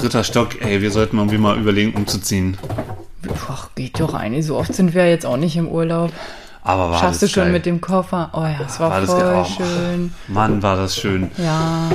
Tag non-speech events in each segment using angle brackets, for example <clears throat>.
dritter Stock. Ey, wir sollten irgendwie mal überlegen, umzuziehen. Ach, geht doch eigentlich. So oft sind wir jetzt auch nicht im Urlaub. Aber war Schaffst das du schon geil. mit dem Koffer? Oh ja, es war, War das voll geil. Oh, schön. Mann, war das schön. Ja.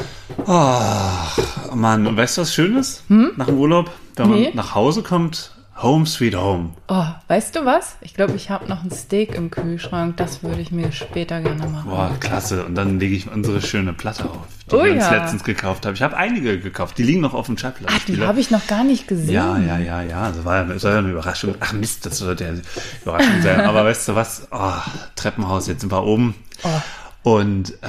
Oh, Mann, weißt du, was Schönes? Nach dem Urlaub, wenn Nee. man nach Hause kommt, Home Sweet Home. Oh, weißt du was? Ich glaube, ich habe noch ein Steak im Kühlschrank. Das würde ich mir später gerne machen. Boah, klasse. Und dann lege ich unsere schöne Platte auf, die Oh wir uns ja. letztens gekauft haben. Ich habe einige gekauft. Die liegen noch auf dem Schallplatz. Ah, die habe ich noch gar nicht gesehen. Ja, ja, ja, ja. Das war ja, soll ja eine Überraschung. Ach Mist, das sollte ja eine Überraschung sein. Aber weißt du was? Oh, Treppenhaus, jetzt sind wir oben. Oh. Und äh,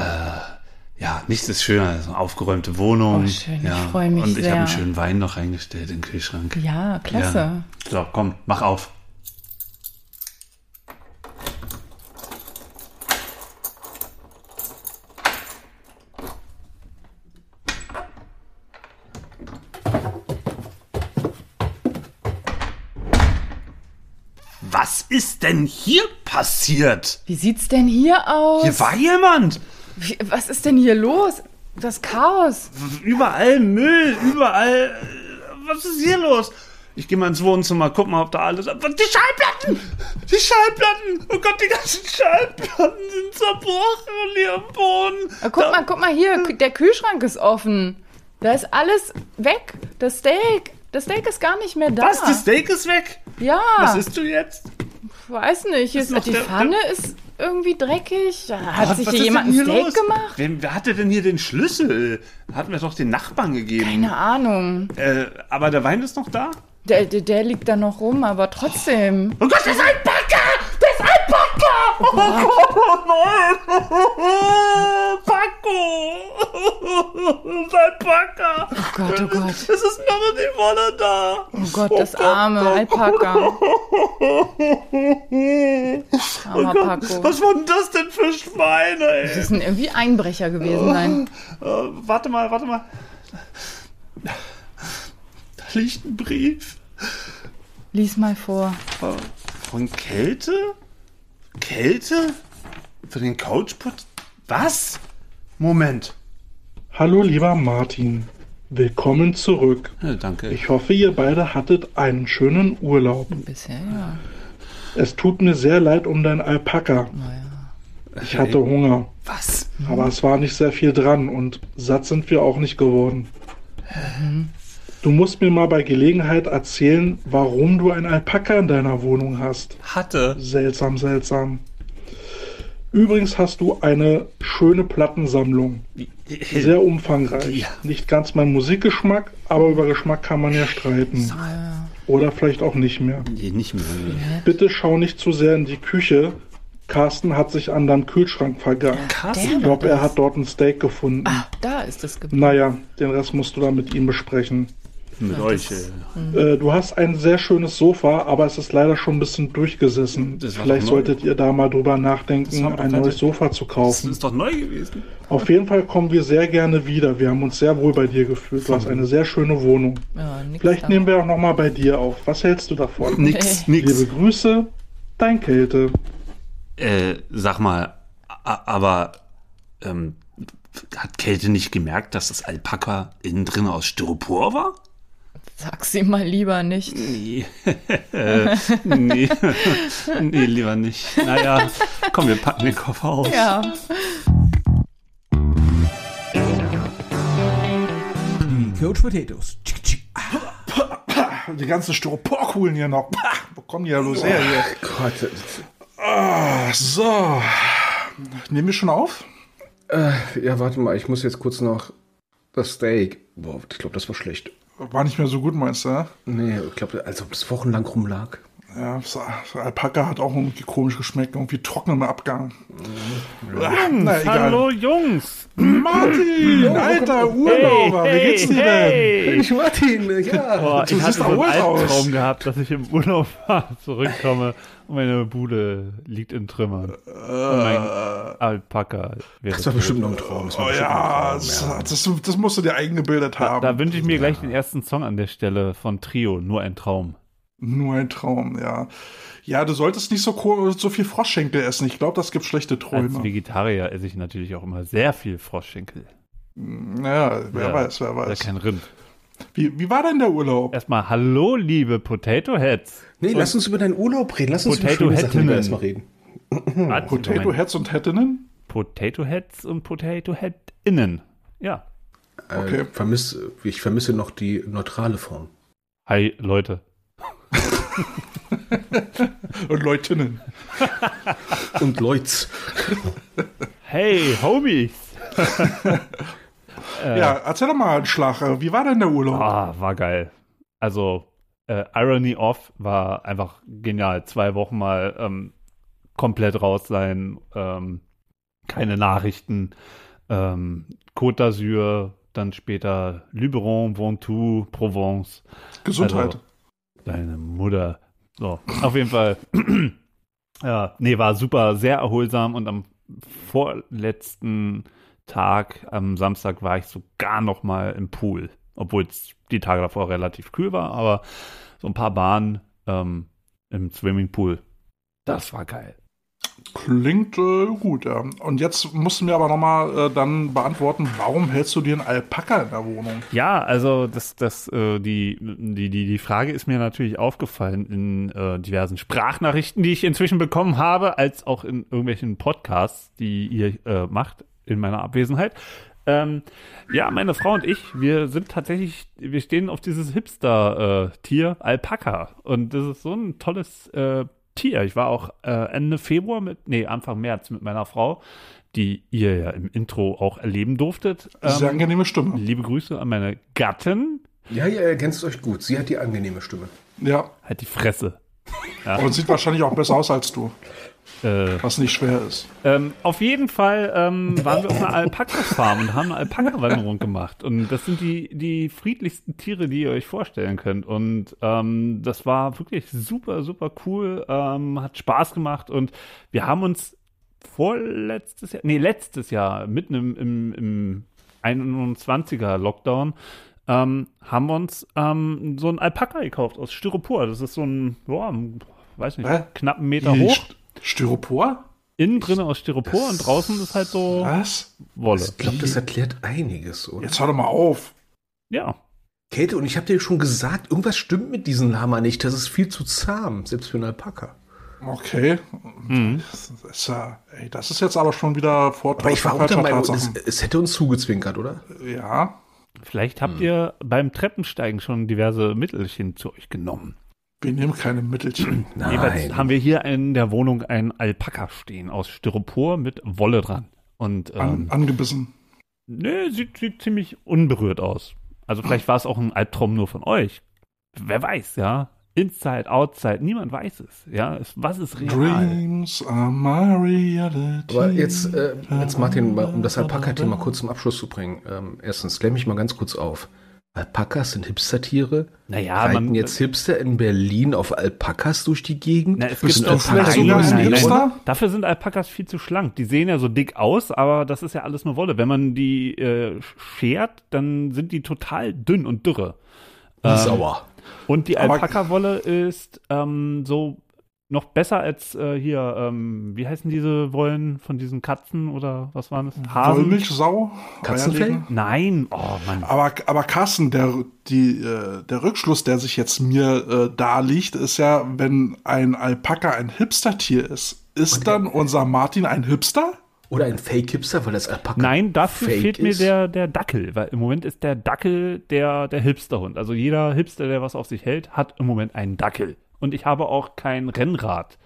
ja, nichts ist schöner als eine aufgeräumte Wohnung. Oh, schön. Ich ja. freu mich Und ich habe einen schönen Wein noch reingestellt in den Kühlschrank. Ja, klasse. Ja. So, komm, mach auf. Was ist denn hier passiert? Wie sieht's denn hier aus? Hier war jemand. Wie, was ist denn hier los? Das Chaos. Überall Müll, überall. Was ist hier los? Ich gehe mal ins Wohnzimmer, guck mal, ob da alles. Die Schallplatten! Die Schallplatten! Oh Gott, die ganzen Schallplatten sind zerbrochen und hier am Boden. Ah, guck Da- mal, guck mal hier, der Kühlschrank ist offen. Da ist alles weg. Das Steak. Das Steak ist gar nicht mehr da. Was? Die Steak ist weg? Ja. Was isst du jetzt? Weiß nicht. Ist die der- Pfanne ist irgendwie dreckig. Hat Gott, sich hier jemand ein Steak los? gemacht? Wem, wer hatte denn hier den Schlüssel? Hatten wir doch den Nachbarn gegeben. Keine Ahnung. Äh, aber der Wein ist noch da? Der, der, der liegt da noch rum, aber trotzdem. Oh Gott, das ist ein Packer! Packer! Oh Gott, oh nein! Paco! Das ist ein Packer! Oh Gott, oh Gott. Es ist noch die Wolle da! Oh Gott, das arme Alpaka. Armer Gott, Paco. Was waren das denn für Schweine, ey? Das müssen irgendwie Einbrecher gewesen sein. Äh, warte mal, warte mal. Da liegt ein Brief. Lies mal vor. Von Kälte? Kälte? Für den Couchput? Was? Moment. Hallo lieber Martin, willkommen zurück. Ja, danke. Ich hoffe, ihr beide hattet einen schönen Urlaub. Bisher ja. Es tut mir sehr leid um dein Alpaka. Ich hatte Hunger, Was? aber es war nicht sehr viel dran und satt sind wir auch nicht geworden. Du musst mir mal bei Gelegenheit erzählen, warum du ein Alpaka in deiner Wohnung hast. Hatte. Seltsam, seltsam. Übrigens hast du eine schöne Plattensammlung. Sehr umfangreich. Ja. Nicht ganz mein Musikgeschmack, aber über Geschmack kann man ja streiten. Oder vielleicht auch nicht mehr. Nee, nicht mehr. Bitte schau nicht zu sehr in die Küche. Carsten hat sich an deinen Kühlschrank vergangen. Carsten? Ich glaube, er hat dort ein Steak gefunden. Ah, da ist es geblieben. Naja, den Rest musst du dann mit ihm besprechen. Mit euch. das- äh, Äh, du hast ein sehr schönes Sofa, aber es ist leider schon ein bisschen durchgesessen. Das Vielleicht solltet ihr da mal drüber Das nachdenken, ein neues Sofa zu Das kaufen. ist doch neu gewesen. Auf jeden Fall kommen wir sehr gerne wieder. Wir haben uns sehr wohl bei dir gefühlt. Du hast eine sehr schöne Wohnung. Ja, Vielleicht nehmen wir auch noch mal bei dir auf. Was hältst du davon? <laughs> Nix, nix. Liebe Grüße, dein Kälte. Äh, sag mal, aber ähm, hat Kälte nicht gemerkt, dass das Alpaka innen drin aus Styropor war? Sag sie mal lieber nicht. Nee. <laughs> Nee. nee, lieber nicht. Naja, komm, wir packen den Koffer aus. Ja. Die Coach Potatoes. Die ganzen Styroporkugeln hier noch. Wo kommen die ja los her hier? Gott, Ah, so. Nehmen wir schon auf? äh, ja, warte mal, ich muss jetzt kurz noch das Steak. Boah, ich glaube, das war schlecht. War nicht mehr so gut, meinst du? ja? Nee, ich glaube, als ob es wochenlang rumlag. Ja, das Alpaka hat auch irgendwie komisch geschmeckt. Irgendwie trocken im Abgang. Ah, Na, egal. Hallo Jungs! <clears throat> Martin, alter Urlauber, wie geht's dir denn? Ich Martin, ja. Boah, Du ich hatte so einen. Albtraum gehabt, dass ich im Urlaub <laughs> war, zurückkomme und meine Bude liegt in Trümmern. Und mein Alpaka wäre Das war tot. bestimmt noch ein Traum. Oh ja, Traum, das, das musst du dir eingebildet Da, haben. da wünsche ich mir gleich den ersten Song an der Stelle von Trio, nur ein Traum. Nur ein Traum, ja. Ja, du solltest nicht so, so viel Froschschenkel essen. Ich glaube, das gibt schlechte Als Träume. Vegetarier esse ich natürlich auch immer sehr viel Froschschenkel. Naja, wer Ja, weiß, wer weiß. kein Rind. Wie, wie war denn der Urlaub? Erstmal Hallo, liebe Potato Heads. Nee, lass uns über deinen Urlaub reden. Lass uns über Potato schöne Sachen Headinnen. erstmal reden. Warte, Potato. Heads und Hättinnen? Potato Heads und Potato Head innen. Ja. Okay. Äh, vermiss, ich vermisse noch die neutrale Form. Hi, Leute. <laughs> Und Leutinnen. Und Leutz. Hey, Homies. <laughs> Ja, erzähl doch mal, Schlag, wie war denn der Urlaub? Ah, war geil. Also, äh, Irony Off war einfach genial. Zwei Wochen mal ähm, komplett raus sein, ähm, keine Nachrichten. Ähm, Côte d'Azur, dann später Luberon, Ventoux, Provence. Gesundheit. Also, deine Mutter. So, auf jeden Fall. <clears throat> ja, nee, war super, sehr erholsam und am vorletzten Tag, am Samstag, war ich sogar noch mal im Pool, obwohl es die Tage davor relativ kühl war, aber so ein paar Bahnen ähm, im Swimmingpool. Das war geil. Klingt äh, gut, ja. Und jetzt musst du mir aber nochmal äh, dann beantworten, warum hältst du dir einen Alpaka in der Wohnung? Ja, also das, das, äh, die, die, die, die Frage ist mir natürlich aufgefallen in äh, diversen Sprachnachrichten, die ich inzwischen bekommen habe, als auch in irgendwelchen Podcasts, die ihr äh, macht in meiner Abwesenheit. Ähm, ja, meine Frau und ich, wir sind tatsächlich, wir stehen auf dieses Hipster-Tier Alpaka. Und das ist so ein tolles äh, Tier. Ich war auch äh, Ende Februar mit, nee, Anfang März mit meiner Frau, die ihr ja im Intro auch erleben durftet. Sehr Ähm, angenehme Stimme. Liebe Grüße an meine Gattin. Ja, ihr ergänzt euch gut. Sie hat die angenehme Stimme. Ja. Halt die Fresse. Und sieht wahrscheinlich auch besser aus als du, Äh, was nicht schwer ist. ähm, auf jeden Fall ähm, waren wir auf einer Alpaka-Farm und haben eine Alpaka-Wanderung gemacht. Und das sind die, die friedlichsten Tiere, die ihr euch vorstellen könnt. Und ähm, das war wirklich super, super cool. Ähm, hat Spaß gemacht. Und wir haben uns vorletztes Jahr, nee, letztes Jahr, mitten im, im, im 21er Lockdown, ähm, haben wir uns ähm, so ein Alpaka gekauft aus Styropor. Das ist so ein, boah, weiß nicht, Hä? knappen Meter Die hoch. St- Styropor? Innen drin aus Styropor und draußen ist halt so Was? Wolle. Ich glaube, das erklärt einiges, oder? Jetzt hör doch mal auf. Ja. Käthe, und ich habe dir schon gesagt, irgendwas stimmt mit diesem Lama nicht. Das ist viel zu zahm, selbst für einen Alpaka. Okay. Mhm. Das ist ja, ey, das ist jetzt aber schon wieder Vortrag Aber ich war auch der Meinung, es, es hätte uns zugezwinkert, oder? Ja. Vielleicht habt ihr beim Treppensteigen schon diverse Mittelchen zu euch genommen. Wir nehmen keine Mittelchen. <clears throat> Jedenfalls haben wir hier in der Wohnung einen Alpaka stehen aus Styropor mit Wolle dran. Und An, ähm, angebissen. nö, sieht, sieht ziemlich unberührt aus. Also vielleicht war es auch ein Albtraum nur von euch. Wer weiß, ja. Inside, outside, niemand weiß es. Ja, was ist real? Dreams are my reality. Aber jetzt, äh, jetzt Martin, um das Alpaka-Thema kurz zum Abschluss zu bringen. Ähm, erstens, klär mich mal ganz kurz auf. Alpakas sind Hipster-Tiere? Naja, Reiten man, jetzt Hipster in Berlin auf Alpakas durch die Gegend? Na, es Bist gibt vielleicht Alpakas- Nein, nein, Hipster? nein. Dafür sind Alpakas viel zu schlank. Die sehen ja so dick aus, aber das ist ja alles nur Wolle. Wenn man die äh, schert, dann sind die total dünn und dürre. Ähm, Sauer. Und die Alpaka-Wolle ist ähm, so noch besser als äh, hier, ähm, wie heißen diese Wollen von diesen Katzen oder was waren das? Hasen? Wollmilchsau? Katzenfell? Nein, oh Mann. Aber, aber Carsten, der, die, äh, der Rückschluss, der sich jetzt mir äh, da liegt, ist ja, wenn ein Alpaka ein Hipster-Tier ist, ist dann unser Martin ein Hipster? Oder ein Fake-Hipster, weil das Alpaka Nein, dafür fake fehlt mir der, der Dackel, weil im Moment ist der Dackel der, der Hipsterhund. Also jeder Hipster, der was auf sich hält, hat im Moment einen Dackel. Und ich habe auch kein Rennrad.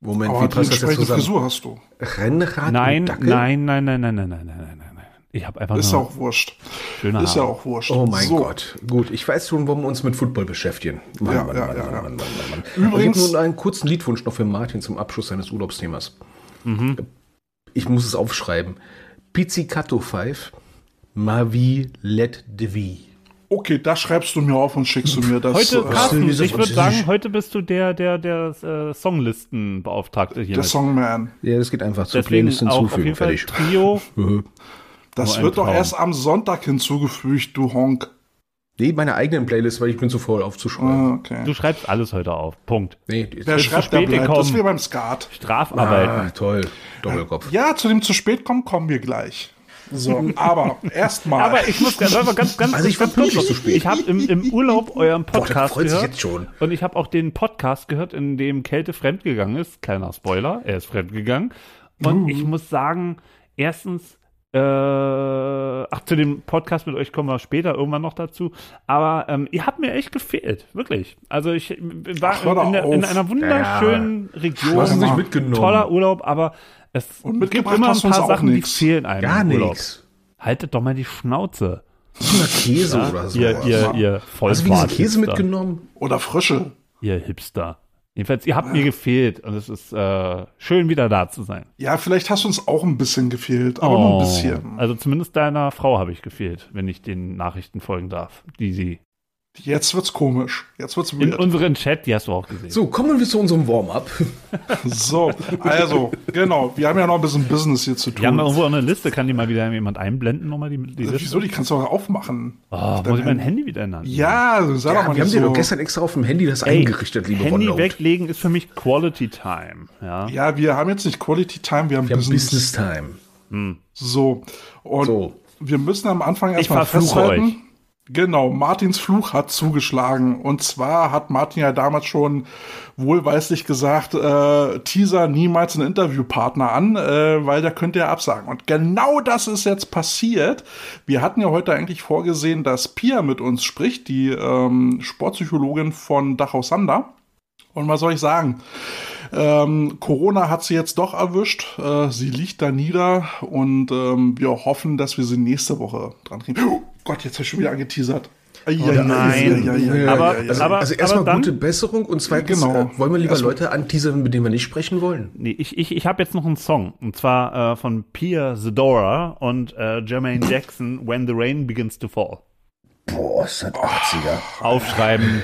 Moment, Aber wie passt das jetzt zusammen? Frisur hast du. Rennrad Nein, und Dackel? nein, nein, nein, nein, nein, nein, nein, nein, nein. Ich habe einfach Ist ja nur auch wurscht. schöne Ist ja auch wurscht. Oh mein So. Gott. Gut, ich weiß schon, warum wir uns mit Football beschäftigen. Mann, Ja, Mann, ja, Mann, ja, Mann, ja. Mann, Mann, Mann, Mann. Übrigens- ich habe nun einen kurzen Liedwunsch noch für Martin zum Abschluss seines Urlaubsthemas. Mhm. Ich muss es aufschreiben. Pizzicato 5, Ma vie let de vie. Okay, das schreibst du mir auf und schickst du mir das. Heute, äh, Carsten, ich würde sagen, heute bist du der, der, der äh, Songlistenbeauftragte hier. der mit. Songman. Ja, das geht einfach zur Deswegen Playlist auch auf hinzufügen. jeden Fall Fertig. Trio. <laughs> Das wird doch erst am Sonntag hinzugefügt, du Honk. Nee, meine eigenen Playlist, weil ich bin zu faul aufzuschreiben. Ah, okay. Du schreibst alles heute auf. Punkt. Nee, zu schreibt, der spät bleibt. Das ist wie beim Skat. Strafarbeiten. ah, toll. Doppelkopf. Ja, zu dem zu spät kommen, kommen wir gleich. So, aber erstmal. Aber ich muss ganz, ganz, ganz, Also ich ganz kurz noch- zu spät. Ich habe im, im Urlaub euren Boah, Podcast sich gehört. jetzt schon. Und ich habe auch den Podcast gehört, in dem Kälte fremdgegangen ist. Kleiner Spoiler, er ist fremdgegangen. Und ich muss sagen, erstens, äh, ach, zu dem Podcast mit euch kommen wir später irgendwann noch dazu. Aber ähm, ihr habt mir echt gefehlt, wirklich. Also ich war Ach, doch in, der, in einer wunderschönen Region. Mal. mitgenommen. Toller Urlaub, aber es Und gibt mitgebracht immer ein paar Sachen, die nix. fehlen einem. Gar nichts. Haltet doch mal die Schnauze. Oder Käse oder so. Ihr, ihr, ihr Hast du wenigstens Käse mitgenommen? oder Frische. Ihr Hipster. Jedenfalls, ihr habt mir gefehlt und es ist äh, schön, wieder da zu sein. Ja, vielleicht hast du uns auch ein bisschen gefehlt, aber nur ein bisschen. Also zumindest deiner Frau habe ich gefehlt, wenn ich den Nachrichten folgen darf, die sie Jetzt wird's komisch. Jetzt wird's in weird. unseren Chat, die hast du auch gesehen. So, kommen wir zu unserem Warm-up. <laughs> So, also, genau. Wir haben ja noch ein bisschen Business hier zu Wir haben tun. irgendwo eine Liste, kann die mal wieder jemand einblenden, nochmal die, die Liste? Wieso? Die kannst du auch aufmachen. Oh, muss ich mein Handy wieder ändern? Ja, sag doch Ja, mal wir haben nicht dir so. doch gestern extra auf dem Handy das Ey, eingerichtet, liebe Handy OneNote. weglegen ist für mich Quality Time. Ja. Ja, wir haben jetzt nicht Quality Time, wir haben Wir haben Business. Business Time. So. Und So. wir müssen am Anfang erstmal festhalten. euch. Genau, Martins Fluch hat zugeschlagen. Und zwar hat Martin ja damals schon wohlweislich gesagt, äh, Teaser niemals einen Interviewpartner an, äh, weil der könnte ja absagen. Und genau das ist jetzt passiert. Wir hatten ja heute eigentlich vorgesehen, dass Pia mit uns spricht, die ähm, Sportpsychologin von Dachau Sander. Und was soll ich sagen? Ähm, Corona hat sie jetzt doch erwischt. Äh, sie liegt da nieder und ähm, wir hoffen, dass wir sie nächste Woche dran kriegen. Oh Gott, jetzt habe ich schon wieder angeteasert. Oh nein. Aber- Also, aber- also erstmal gute Besserung und zweitens Genau. äh, wollen wir lieber Erstmal- Leute anteasern, mit denen wir nicht sprechen wollen. Nee, ich, ich, ich habe jetzt noch einen Song. Und zwar äh, von Pia Zadora und äh, Jermaine Jackson, When the Rain Begins to Fall. Boah, ist das 80er. Aufschreiben,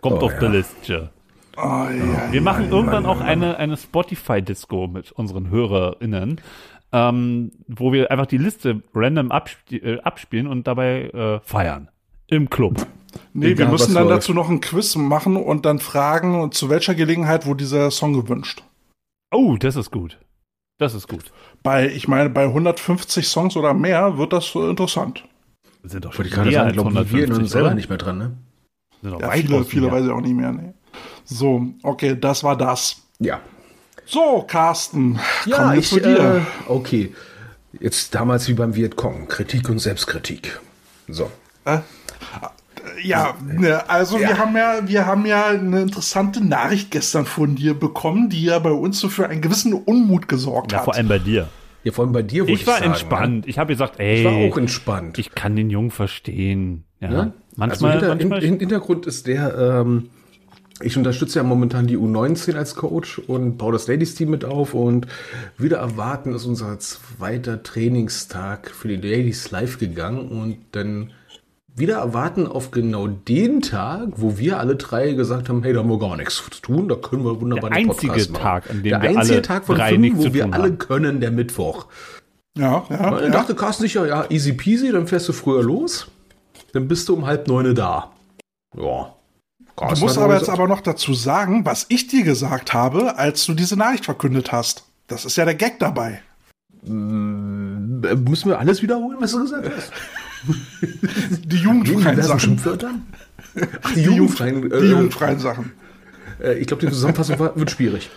kommt Oh, auf ja. die Liste. Oh, ja. Wir machen irgendwann auch eine, eine Spotify-Disco mit unseren HörerInnen, ähm, wo wir einfach die Liste random absp äh, abspielen und dabei äh, feiern. Im Club. Nee, wir Egal, müssen was dann dazu noch ein Quiz machen und dann fragen, zu welcher Gelegenheit wurde dieser Song gewünscht. Oh, das ist gut. Das ist gut. Bei, ich meine, bei 150 Songs oder mehr wird das äh, interessant. Sind doch Ich schon wollte gerade sagen, wir 150, erinnern uns selber oder? nicht mehr dran, ne? Sind doch Ja, viele, viele weiß ich auch nicht mehr. Nee. So, okay, das war das. Ja. So, Carsten, Ja, komm jetzt ich, zu dir. äh, okay. Jetzt damals wie beim Vietcong. Kritik und Selbstkritik. So. Ja, ne, also wir haben ja, wir haben ja eine interessante Nachricht gestern von dir bekommen, die ja bei uns so für einen gewissen Unmut gesorgt Ja, hat. vor allem bei dir. Ja, vor allem bei dir, wollte Ich war sagen, entspannt. Ich habe gesagt, Ne? ey, Ich war auch entspannt. ich kann den Jungen verstehen. Ja, Ne? manchmal, also hinter, manchmal hin, Hintergrund ist der, ähm, ich unterstütze ja momentan die U19 als Coach und baue das Ladies Team mit auf und wieder erwarten ist unser zweiter Trainingstag für die Ladies live gegangen und dann wieder erwarten auf genau den Tag, wo wir alle drei gesagt haben, hey, da haben wir gar nichts zu tun, da können wir wunderbar Der einen einzige Podcast machen. Tag, an dem der wir einzige alle Tag von drei fünf, wo wir alle haben. können, der Mittwoch. ja, ja, Dann ja. dachte Carsten sicher, ja, easy peasy, dann fährst du früher los. Dann bist du um halb neune da. Ja. Du musst aber jetzt aber noch dazu sagen, was ich dir gesagt habe, als du diese Nachricht verkündet hast. Das ist ja der Gag dabei. Äh, Müssen wir alles wiederholen, was du gesagt hast? <laughs> Die jugendfreien Sachen. Schimpfwörtern? Ach, die, Die, Jugend, jugendfreien. die Äh, jugendfreien Sachen. äh, ich glaube, die Zusammenfassung war, wird schwierig.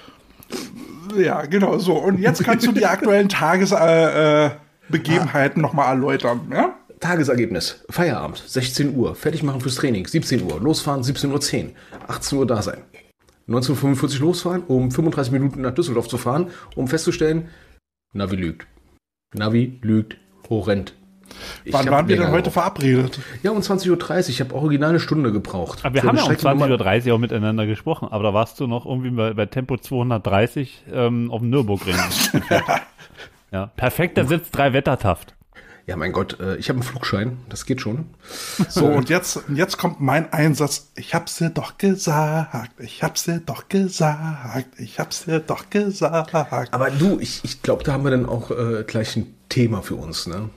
Ja, genau so. Und jetzt kannst du die aktuellen Tagesbegebenheiten äh, Begebenheiten noch mal erläutern. Ja? Tagesergebnis. Feierabend, 16 Uhr. Fertig machen fürs Training, 17 Uhr. Losfahren, 17.10 Uhr. 18 Uhr da sein. 19.45 Uhr losfahren, um 35 Minuten nach Düsseldorf zu fahren, um festzustellen, Navi lügt. Navi lügt horrend. Ich Wann waren wir denn heute gebraucht. verabredet? Ja, um 20.30 Uhr. Ich habe original eine Stunde gebraucht. Aber wir Für haben ja um Streckennummer- 20.30 Uhr auch miteinander gesprochen, aber da warst du noch irgendwie bei, bei Tempo 230 ähm, auf dem Nürburgring. <laughs> ja, perfekter Sitz, drei Wettertaft. Ja, mein Gott, äh, ich habe einen Flugschein. Das geht schon. <laughs> So, und jetzt, jetzt kommt mein Einsatz. Ich hab's dir doch gesagt. Ich hab's dir doch gesagt. Ich hab's dir doch gesagt. Aber du, ich, ich glaube, da haben wir dann auch äh, gleich ein Thema für uns, ne?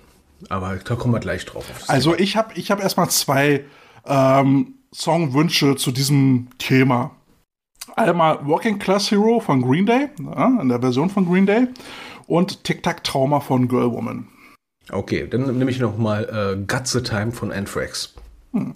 Aber da kommen wir gleich drauf. Also ich habe ich hab erstmal zwei ähm, Songwünsche zu diesem Thema. Einmal Working Class Hero von Green Day, ja, in der Version von Green Day, und Tic Tac Trauma von Girl Woman. Okay, dann nehme ich noch mal äh, Guts the Time von Anthrax. Hm.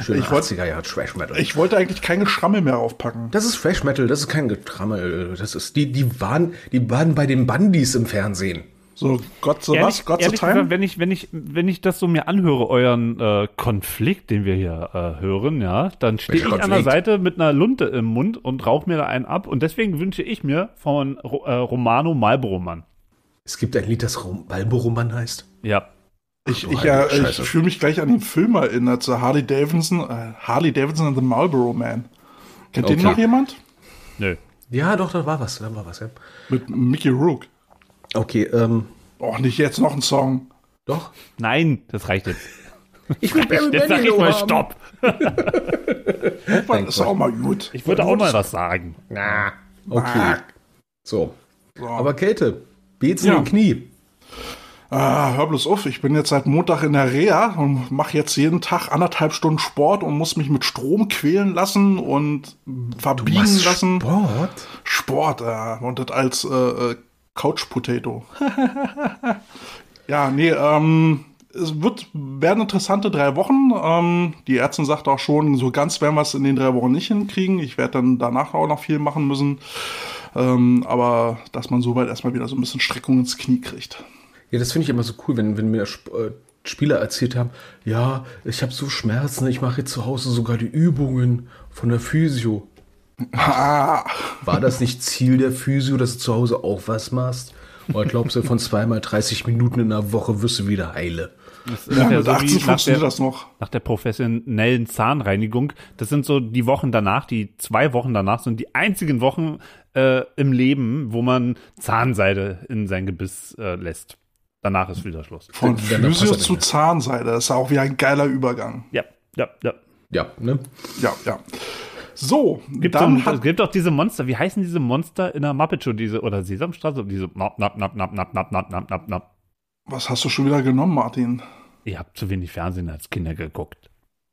Schöner Ich wollt- 80er Jahre Trash Metal. Ich wollte eigentlich kein Geschrammel mehr aufpacken. das ist Trash Metal, das ist kein Getrammel. Das ist die, die waren, die waren bei den Bandis im Fernsehen. So, Gott so Ehrlich, was? Gott so ehrlich time? gesagt, wenn ich, wenn ich, wenn ich das so mir anhöre, euren äh, Konflikt, den wir hier äh, hören, ja, dann stehe ich Welcher an der Konflikt? Seite mit einer Lunte im Mund und rauche mir da einen ab. Und deswegen wünsche ich mir von äh, Romano Marlboro Mann. Es gibt ein Lied, das Rom- Balbo-Roman heißt. Ja. Ich, ich, äh, ich fühle mich gleich an den Film erinnert, so Harley Davidson, äh, Harley Davidson and the Marlboro Man. Kennt den Okay. noch jemand? Nö. Ja, doch, da war was, da war was, ja. Mit Mickey Rook. Okay, ähm, Oh, nicht jetzt noch ein Song. doch. Nein, das reicht jetzt. Ich will Barry <laughs> Jetzt sag ich mal haben. Stopp. Das ist auch mal gut. Ich würde auch mal was sagen. Na, okay. So. So. Aber Kälte, Bezen Ja. im Knie. Ah, hör bloß auf, ich bin jetzt seit Montag in der Reha und mache jetzt jeden Tag anderthalb Stunden Sport und muss mich mit Strom quälen lassen und verbiegen lassen. Sport? Sport, ja. Und das als äh, äh, Couch Potato. <laughs> ja, nee, ähm, es wird, werden interessante drei Wochen. Ähm, die Ärztin sagt auch schon, so ganz werden wir es in den drei Wochen nicht hinkriegen. Ich werde dann danach auch noch viel machen müssen. Ähm, aber dass man soweit erstmal wieder so ein bisschen Streckung ins Knie kriegt. Ja, das finde ich immer so cool, wenn, wenn mir äh, Spieler erzählt haben, ja, ich habe so Schmerzen, ich mache jetzt zu Hause sogar die Übungen von der Physio. Ah, War das nicht Ziel der Physio, dass du zu Hause auch was machst? Oder glaubst du, von zweimal 30 Minuten in der Woche wirst du wieder heile? Das ist ja, mit so 18 wie nach funktioniert der, das noch. nach der professionellen Zahnreinigung. Das sind so die Wochen danach, die zwei Wochen danach sind die einzigen Wochen äh, im Leben, wo man Zahnseide in sein Gebiss äh, lässt. Danach ist wieder Schluss. Von Physio zu Zahnseide. Das ist auch wieder ein geiler Übergang. Ja, ja, ja. Ja, ne? Ja, ja. So, Gibt, dann so, hat es gibt auch diese Monster, wie heißen diese Monster in der Muppet Show, diese, oder Sesamstraße, diese nap, nap, nap, nap, nap, nap, nap, nap. Was hast du schon wieder genommen, Martin? Ihr habt zu wenig Fernsehen als Kinder geguckt.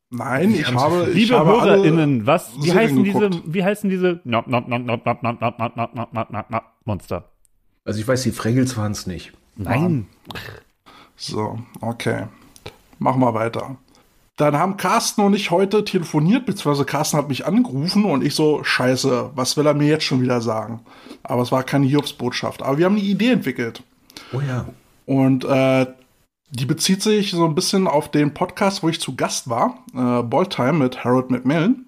Nein, ich haben habe, ich Liebe habe HörerInnen, was, wie heißen diese, wie heißen diese nap, nap, nap, nap, nap, nap, nap, nap, nap, nap, nap, nap, Monster? Also ich weiß, die Fraggles waren es nicht. Nein. So, okay. Machen wir weiter. Dann haben Carsten und ich heute telefoniert, beziehungsweise Carsten hat mich angerufen und ich so, scheiße, was will er mir jetzt schon wieder sagen? Aber es war keine Hiobsbotschaft. Aber wir haben eine Idee entwickelt. Oh ja. Und äh, die bezieht sich so ein bisschen auf den Podcast, wo ich zu Gast war, äh, Balltime mit Harold McMillan.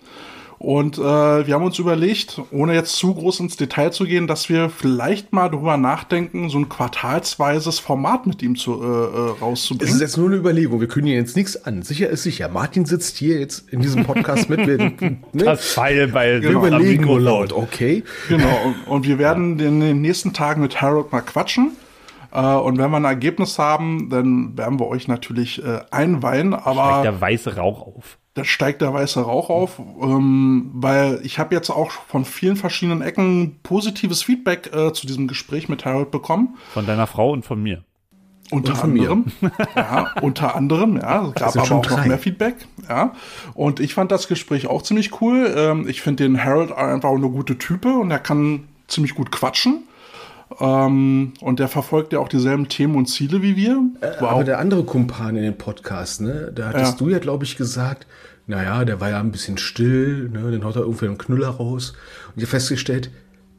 Und äh, wir haben uns überlegt, ohne jetzt zu groß ins Detail zu gehen, dass wir vielleicht mal darüber nachdenken, so ein quartalsweises Format mit ihm zu, äh, äh, Es ist rauszubringen. jetzt nur eine Überlegung. Wir kündigen jetzt nichts an. Sicher ist sicher. Martin sitzt hier jetzt in diesem Podcast mit. Wir, <laughs> ne? Das Pfeil bei wir Genau. überlegen nur laut, okay? Genau, und, und wir werden in den nächsten Tagen mit Harold mal quatschen. Äh, und wenn wir ein Ergebnis haben, dann werden wir euch natürlich äh, einweihen. Aber Steigt der weiße Rauch auf. da steigt der weiße Rauch auf, ähm, weil ich habe jetzt auch von vielen verschiedenen Ecken positives Feedback äh, zu diesem Gespräch mit Harold bekommen. Von deiner Frau und von mir. Unter von mir. anderem. <laughs> ja, unter anderem, ja. Es gab aber schon auch noch mehr Feedback, ja. Und ich fand das Gespräch auch ziemlich cool. Ähm, ich finde den Harold einfach eine gute Type und er kann ziemlich gut quatschen. Ähm, und der verfolgt ja auch dieselben Themen und Ziele wie wir. War Aber auch- der andere Kumpan in dem Podcast, ne, da hattest Ja. du ja, glaube ich, gesagt, naja, der war ja ein bisschen still, ne, dann haut er irgendwie einen Knüller raus. Und ich habe festgestellt,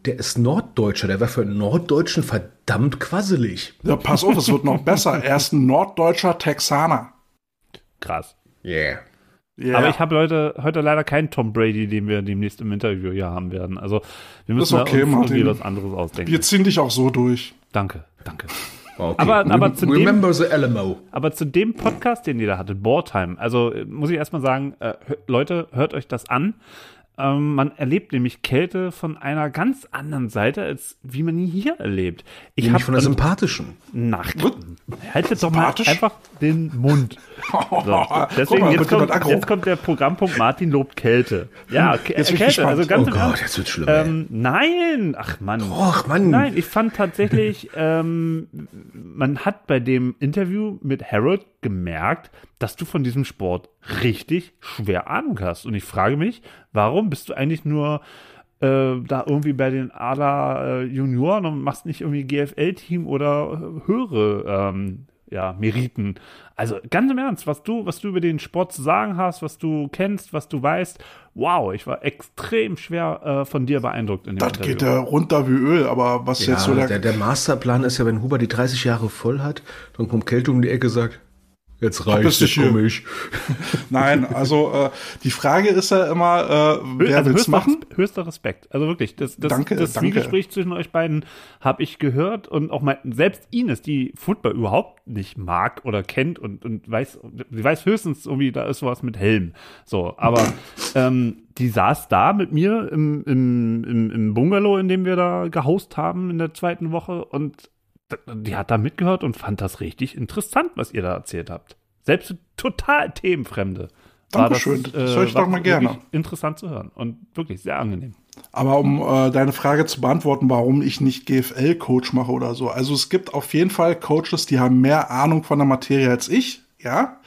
der ist Norddeutscher, der war für einen Norddeutschen verdammt quasselig. ja, pass auf, es wird noch besser. Er ist ein norddeutscher Texaner. Krass. Yeah. Ja. Aber ich habe Leute heute leider keinen Tom Brady, den wir demnächst im Interview hier haben werden. Also wir müssen okay, da uns irgendwie was anderes ausdenken. Wir ziehen dich auch so durch. Danke, danke. Okay. Aber- aber zu dem-. Aber zu dem Podcast, den ihr da hattet, Boardtime, also äh, muss ich erstmal sagen, äh, Leute, hört euch das an. Ähm, man erlebt nämlich Kälte von einer ganz anderen Seite, als wie man ihn hier erlebt. Ich Nämlich habe von der sympathischen. nach. Haltet doch mal einfach den Mund. <laughs> So, deswegen, mal, jetzt, wird kommt, jetzt kommt der Programmpunkt Martin lobt Kälte. Ja, K Jetzt Kälte, also ganz Oh Gott, jetzt wird's schlimm. Ähm, nein, ach Mann. Och, Mann. Nein, ich fand tatsächlich, ähm, man hat bei dem Interview mit Harold gemerkt, dass du von diesem Sport richtig schwer Ahnung hast. Und ich frage mich, warum bist du eigentlich nur äh, da irgendwie bei den ADA äh, Junioren und machst nicht irgendwie GFL-Team oder äh, höhere ähm, ja, Meriten. Also ganz im Ernst, was du, was du über den Sport zu sagen hast, was du kennst, was du weißt, wow, ich war extrem schwer äh, von dir beeindruckt in dem Das Interview. geht ja runter wie Öl, aber was Ja, jetzt so der, der, der Masterplan ist ja, wenn Huber die 30 Jahre voll hat, dann kommt Kälte um die Ecke sagt, jetzt reicht komme ich. <laughs> Nein, also äh, die Frage ist ja immer, äh, wer also will's höchster, machen? Höchster Respekt. Also wirklich, das, das, Danke, das danke. Zwiegespräch zwischen euch beiden habe ich gehört und auch mein, selbst Ines, die Football überhaupt nicht mag oder kennt und, und weiß, sie weiß höchstens irgendwie, da ist sowas mit Helm. So, aber ähm, die saß da mit mir im, im, im, im Bungalow, in dem wir da gehaust haben in der zweiten Woche und die hat da mitgehört und fand das richtig interessant, was ihr da erzählt habt. Selbst total themenfremde. war Dankeschön, das äh, höre ich doch mal gerne. Interessant zu hören und wirklich sehr angenehm. Aber um äh, deine Frage zu beantworten, warum ich nicht GFL-Coach mache oder so. Also es gibt auf jeden Fall Coaches, die haben mehr Ahnung von der Materie als ich, ja.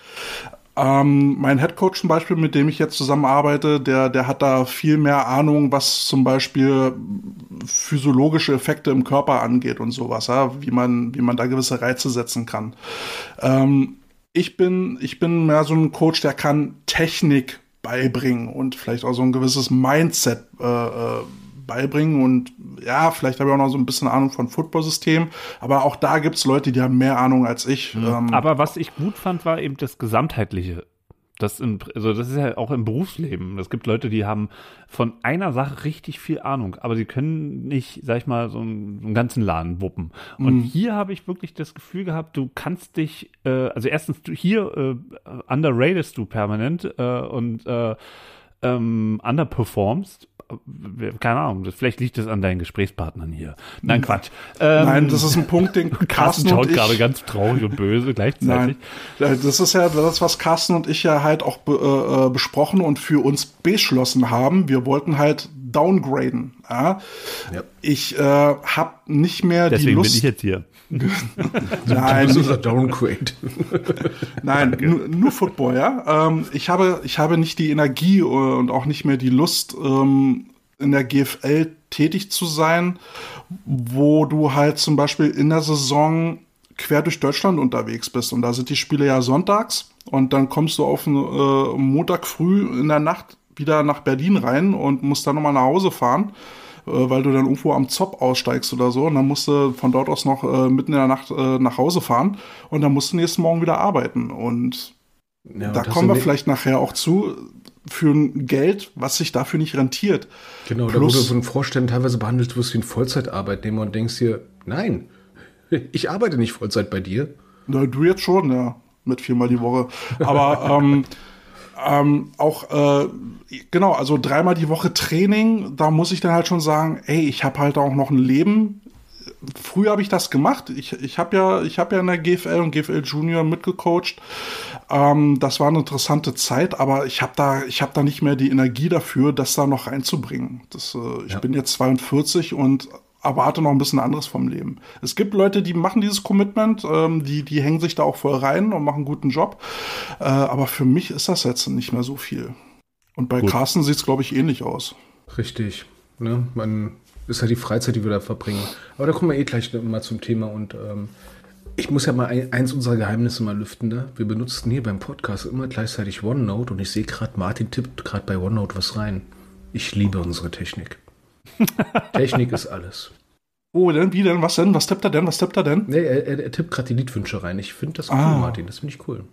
Ähm, mein Headcoach zum Beispiel, mit dem ich jetzt zusammenarbeite, der, der hat da viel mehr Ahnung, was zum Beispiel physiologische Effekte im Körper angeht und sowas, ja, wie man, wie man da gewisse Reize setzen kann. Ähm, ich bin, ich bin mehr so ein Coach, der kann Technik beibringen und vielleicht auch so ein gewisses Mindset äh, äh, beibringen und ja, vielleicht habe ich auch noch so ein bisschen Ahnung von Football-System, aber auch da gibt's Leute, die haben mehr Ahnung als ich. Ähm, Aber was ich gut fand, war eben das Gesamtheitliche. Das, im, also das ist ja auch im Berufsleben. Es gibt Leute, die haben von einer Sache richtig viel Ahnung, aber sie können nicht, sag ich mal, so einen, so einen ganzen Laden wuppen. Und hier habe ich wirklich das Gefühl gehabt, du kannst dich, äh, also erstens, du, hier äh, underratest du permanent äh, und äh, ähm, underperformst. Keine Ahnung, vielleicht liegt es an deinen Gesprächspartnern hier. Nein, Quatsch. Ähm, Nein, das ist ein Punkt, den <laughs> Carsten Carsten schaut gerade ganz traurig und böse gleichzeitig. Nein, das ist ja das, was Carsten und ich ja halt auch be, äh, äh, besprochen und für uns beschlossen haben. Wir wollten halt downgraden. Ja? Ja. Ich äh, habe nicht mehr die Deswegen Lust. bin ich jetzt hier. <laughs> nein, Das ist nicht, unser Downgrade. <laughs> nein, nur, nur Football, ja. Ähm, ich habe, ich habe nicht die Energie äh, und auch nicht mehr die Lust, ähm, in der GFL tätig zu sein, wo du halt zum Beispiel in der Saison quer durch Deutschland unterwegs bist. Und da sind die Spiele ja sonntags und dann kommst du auf einen, äh, Montag früh in der Nacht wieder nach Berlin rein und musst dann nochmal nach Hause fahren, äh, weil du dann irgendwo am Zopp aussteigst oder so. Und dann musst du von dort aus noch äh, mitten in der Nacht äh, nach Hause fahren und dann musst du nächsten Morgen wieder arbeiten. Und Ja, da und kommen wir ne- vielleicht nachher auch zu, für ein Geld, was sich dafür nicht rentiert. Genau, da wo Plus- du von Vorständen teilweise behandelt wirst wie ein Vollzeitarbeitnehmer und denkst dir, nein, <laughs> ich arbeite nicht Vollzeit bei dir. Na, du jetzt schon, ja, mit viermal die Woche. Aber ähm, <laughs> ähm, auch, äh, genau, also dreimal die Woche Training, da muss ich dann halt schon sagen, ey, ich habe halt auch noch ein Leben. Früher habe ich das gemacht. Ich, ich habe ja, ich habe ja in der GFL und GFL Junior mitgecoacht. Ähm, das war eine interessante Zeit, aber ich habe da, ich habe da nicht mehr die Energie dafür, das da noch reinzubringen. Das, äh, ich Ja. bin jetzt 42 und erwarte noch ein bisschen anderes vom Leben. Es gibt Leute, die machen dieses Commitment, ähm, die, die hängen sich da auch voll rein und machen einen guten Job. Äh, aber für mich ist das jetzt nicht mehr so viel. Und bei Gut. Carsten sieht es, glaube ich, ähnlich aus. Richtig. Ne? Man ist halt die Freizeit, die wir da verbringen. Aber da kommen wir eh gleich mal zum Thema und ähm, ich muss ja mal ein, eins unserer Geheimnisse mal lüften. Ne? Wir benutzen hier beim Podcast immer gleichzeitig OneNote und ich sehe gerade, Martin tippt gerade bei OneNote was rein. Ich liebe unsere Technik. <laughs> Technik ist alles. Oh, denn, wie denn? Was denn? Was tippt er denn? Was tippt er denn? Nee, er, er, er tippt gerade die Liedwünsche rein. Ich finde das cool, Ah. Martin. Das finde ich cool.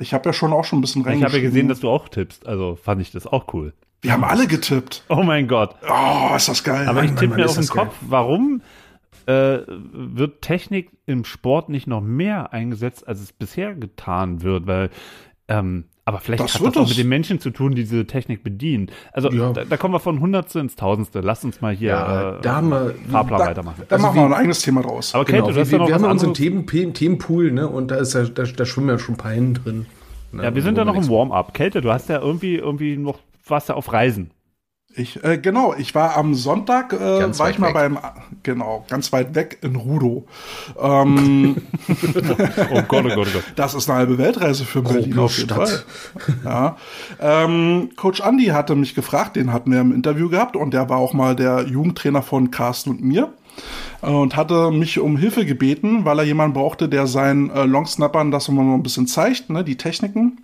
Ich habe ja schon auch schon ein bisschen Ich habe ja gesehen, dass du auch tippst, also fand ich das auch cool. Wir haben alle getippt. Oh mein Gott. Oh, ist das geil. Aber ich tippe mir auf den das geil. Kopf, warum äh, wird Technik im Sport nicht noch mehr eingesetzt, als es bisher getan wird? Weil, ähm, aber vielleicht Das hat das auch es. mit den Menschen zu tun, die diese Technik bedienen. Also Ja. da, da kommen wir von Hundertste ins Tausendste. Lass uns mal hier Ja, äh, da haben wir- Fahrplan da, weitermachen. da Also machen wir ein eigenes Thema draus. Aber Kate, Genau, du hast wir, ja noch wir haben ja unseren. Themen, Themenpool, ne? Und da ist ja, da, da schwimmen ja schon ein paar Hennen drin. Ne? Ja, wir sind ja noch im Warm-up. Kälte, du hast ja irgendwie, irgendwie noch, warst ja auf Reisen. Ich, äh, genau, ich war am Sonntag, äh, Ganz war weit ich mal weg. beim, genau, ganz weit weg in Rudo. Ähm, <laughs> Oh Gott, oh Gott, oh Gott. das ist eine halbe Weltreise für Berlin auf jeden Fall. Stadt. Ja. Ähm, Coach Andy hatte mich gefragt, den hatten wir im Interview gehabt und der war auch mal der Jugendtrainer von Carsten und mir. äh, und hatte mich um Hilfe gebeten, weil er jemanden brauchte, der seinen äh, Longsnappern das immer noch ein bisschen zeigt, ne, die Techniken.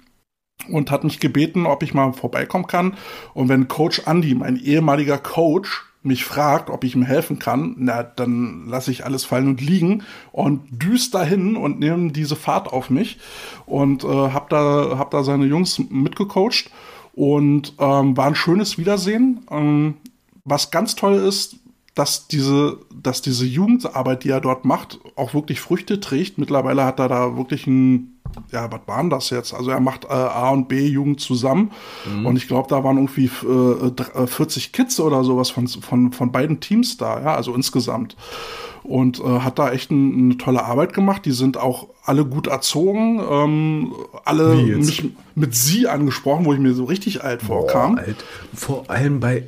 Und hat mich gebeten, ob ich mal vorbeikommen kann. Und wenn Coach Andy, mein ehemaliger Coach, mich fragt, ob ich ihm helfen kann, na, dann lasse ich alles fallen und liegen und düst dahin und nehme diese Fahrt auf mich und äh, hab da hab da seine Jungs mitgecoacht und ähm, war ein schönes Wiedersehen. Ähm, was ganz toll ist, dass diese, dass diese Jugendarbeit, die er dort macht, auch wirklich Früchte trägt. Mittlerweile hat er da wirklich ein ja, was waren das jetzt? Also er macht äh, A und B Jugend zusammen mhm. und ich glaube, da waren irgendwie äh, 40 Kids oder sowas von, von, von beiden Teams da, ja, also insgesamt. Und äh, hat da echt ein, eine tolle Arbeit gemacht. Die sind auch alle gut erzogen, ähm, alle mich mit sie angesprochen, wo ich mir so richtig alt vorkam. alt. Vor allem bei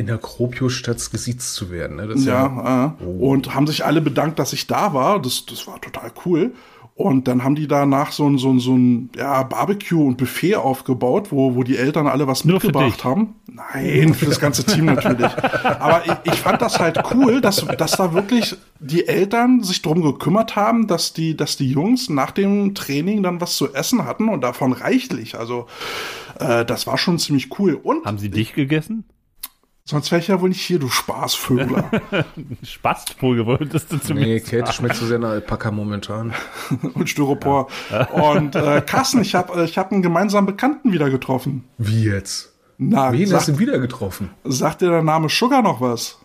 in der Kropio statt gesiezt zu werden. Ne? ja, ja äh, oh. und haben sich alle bedankt, dass ich da war. Das, das war total cool. Und dann haben die danach so ein, so ein, so ein ja, Barbecue und Buffet aufgebaut, wo, wo die Eltern alle was Nur mitgebracht haben. Nein, für das ganze Team natürlich. <laughs> Aber ich, ich fand das halt cool, dass, dass da wirklich die Eltern sich drum gekümmert haben, dass die, dass die Jungs nach dem Training dann was zu essen hatten und davon reichlich. Also äh, das war schon ziemlich cool. Und haben sie dich gegessen? Sonst wäre ich ja wohl nicht hier, du Spaßvögler. <laughs> Spaßvogel wolltest du zumindest. Nee, Kälte schmeckt so sehr nach Alpaka momentan. <laughs> Und Styropor. Ja. Und äh, Carsten, ich habe ich hab einen gemeinsamen Bekannten wieder getroffen. Wie jetzt? Na, Wen sag, hast du wieder getroffen? Sagt dir der Name Sugar noch was?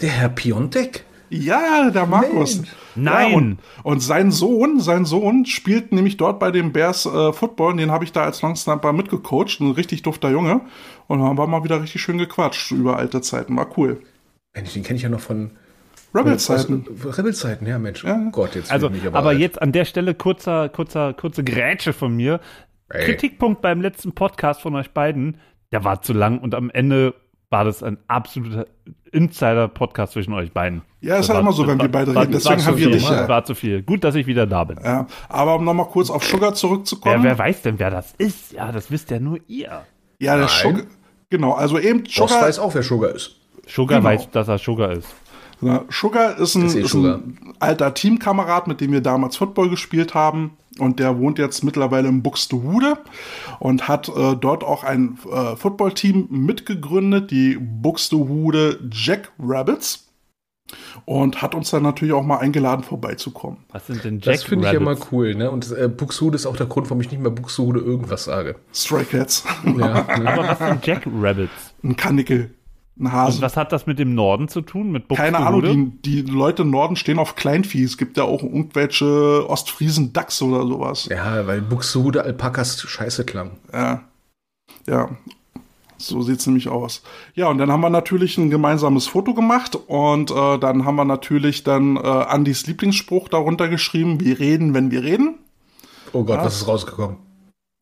Der Herr Piontek? Ja, der Markus. Mensch. Nein. Ja, und, und, sein Sohn, sein Sohn spielt nämlich dort bei den Bears äh, Football. Und den habe ich da als Longsnapper mitgecoacht. Ein richtig dufter Junge. Und haben wir mal wieder richtig schön gequatscht über alte Zeiten. War cool. Mensch, den kenne ich ja noch von Rebel-Zeiten. Rebel-Zeiten, ja, Mensch. Ja. Oh Gott, jetzt also, aber, aber jetzt an der Stelle kurzer, kurzer, kurze Grätsche von mir. Ey. Kritikpunkt beim letzten Podcast von euch beiden, der war zu lang und am Ende war das ein absoluter Insider-Podcast zwischen euch beiden. Ja, ist halt immer so, wenn war, wir beide reden. Deswegen haben wir dich ja. War zu viel. Gut, dass ich wieder da bin. Ja, aber um nochmal kurz auf Sugar zurückzukommen. Wer, wer weiß denn, wer das ist? Ja, das wisst ja nur ihr. Ja, der Sugar. Genau, also eben Sugar. Boss weiß auch, wer Sugar ist. Sugar genau. weiß, dass er Sugar ist. Ja, Sugar ist ein, ist ein alter Teamkamerad, mit dem wir damals Football gespielt haben. Und der wohnt jetzt mittlerweile in Buxtehude und hat äh, dort auch ein äh, Footballteam mitgegründet, die Buxtehude Jack Rabbits. Und hat uns dann natürlich auch mal eingeladen, vorbeizukommen. Was sind denn Jack Das finde ich ja mal cool, ne? Und äh, Buxtehude ist auch der Grund, warum ich nicht mehr Buxtehude irgendwas sage. Stray Cats. Ja? Aber was sind Jack Rabbits? Ein Kanickel. Ein Hase. Und was hat das mit dem Norden zu tun? Mit Keine Ahnung, die, die, Leute im Norden stehen auf Kleinvieh. Es gibt ja auch irgendwelche Ostfriesen Dachs oder sowas. Ja, weil Buxtehude Alpakas scheiße klang. Ja. Ja. So sieht's nämlich aus. Ja, und dann haben wir natürlich ein gemeinsames Foto gemacht und äh, dann haben wir natürlich dann äh, Andys Lieblingsspruch darunter geschrieben, wir reden, wenn wir reden. Oh Gott, ja. was ist rausgekommen?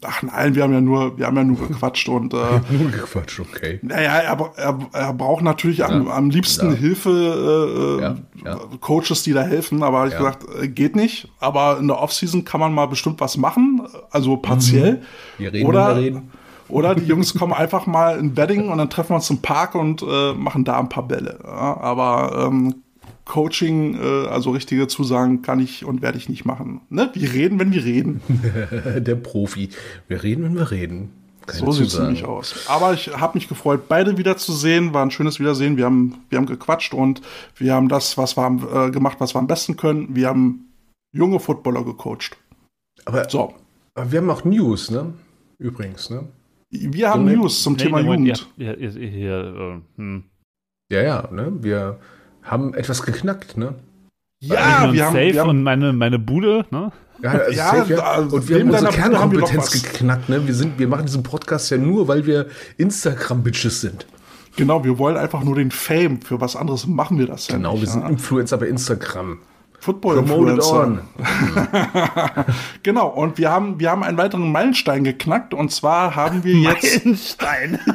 Ach nein, wir haben ja nur, wir haben ja nur gequatscht und äh, nur gequatscht, okay. Naja, er, er, er braucht natürlich ja, am, am liebsten ja. Hilfe, äh, ja, ja. Coaches, die da helfen, aber ich gesagt, äh, geht nicht. Aber in der Offseason kann man mal bestimmt was machen, also partiell. Mhm. Wir reden, oder, wir reden. Oder die Jungs kommen einfach mal in Bedding und dann treffen wir uns im Park und äh, machen da ein paar Bälle. aber ähm, Coaching, äh, also richtige Zusagen kann ich und werde ich nicht machen. Ne? Wir reden, wenn wir reden. <laughs> Der Profi. Wir reden, wenn wir reden. Keine so sieht es nämlich aus. Aber ich habe mich gefreut, beide wiederzusehen. War ein schönes Wiedersehen. Wir haben, wir haben gequatscht und wir haben das, was wir äh, gemacht, was wir am besten können. Wir haben junge Footballer gecoacht. Aber, so. aber wir haben auch News, ne? Übrigens, ne? Wir haben so, News zum nee, Thema nee, Jugend. Ja, ja, ja, hm. ja, ja, ne? Wir haben etwas geknackt, ne? Ja, wir haben, Safe wir haben und meine, meine Bude, ne? Ja, also ja, safe, ja. Also und wir haben unsere Kernkompetenz geknackt, ne? Wir, sind, wir machen diesen Podcast ja nur, weil wir Instagram-Bitches sind. Genau, wir wollen einfach nur den Fame. Für was anderes machen wir das ja Genau, nicht, wir sind Influencer bei Instagram. Football Promoted Influencer. on. <laughs> Genau, und wir haben, wir haben einen weiteren Meilenstein geknackt und zwar haben wir jetzt. Meilenstein. <laughs>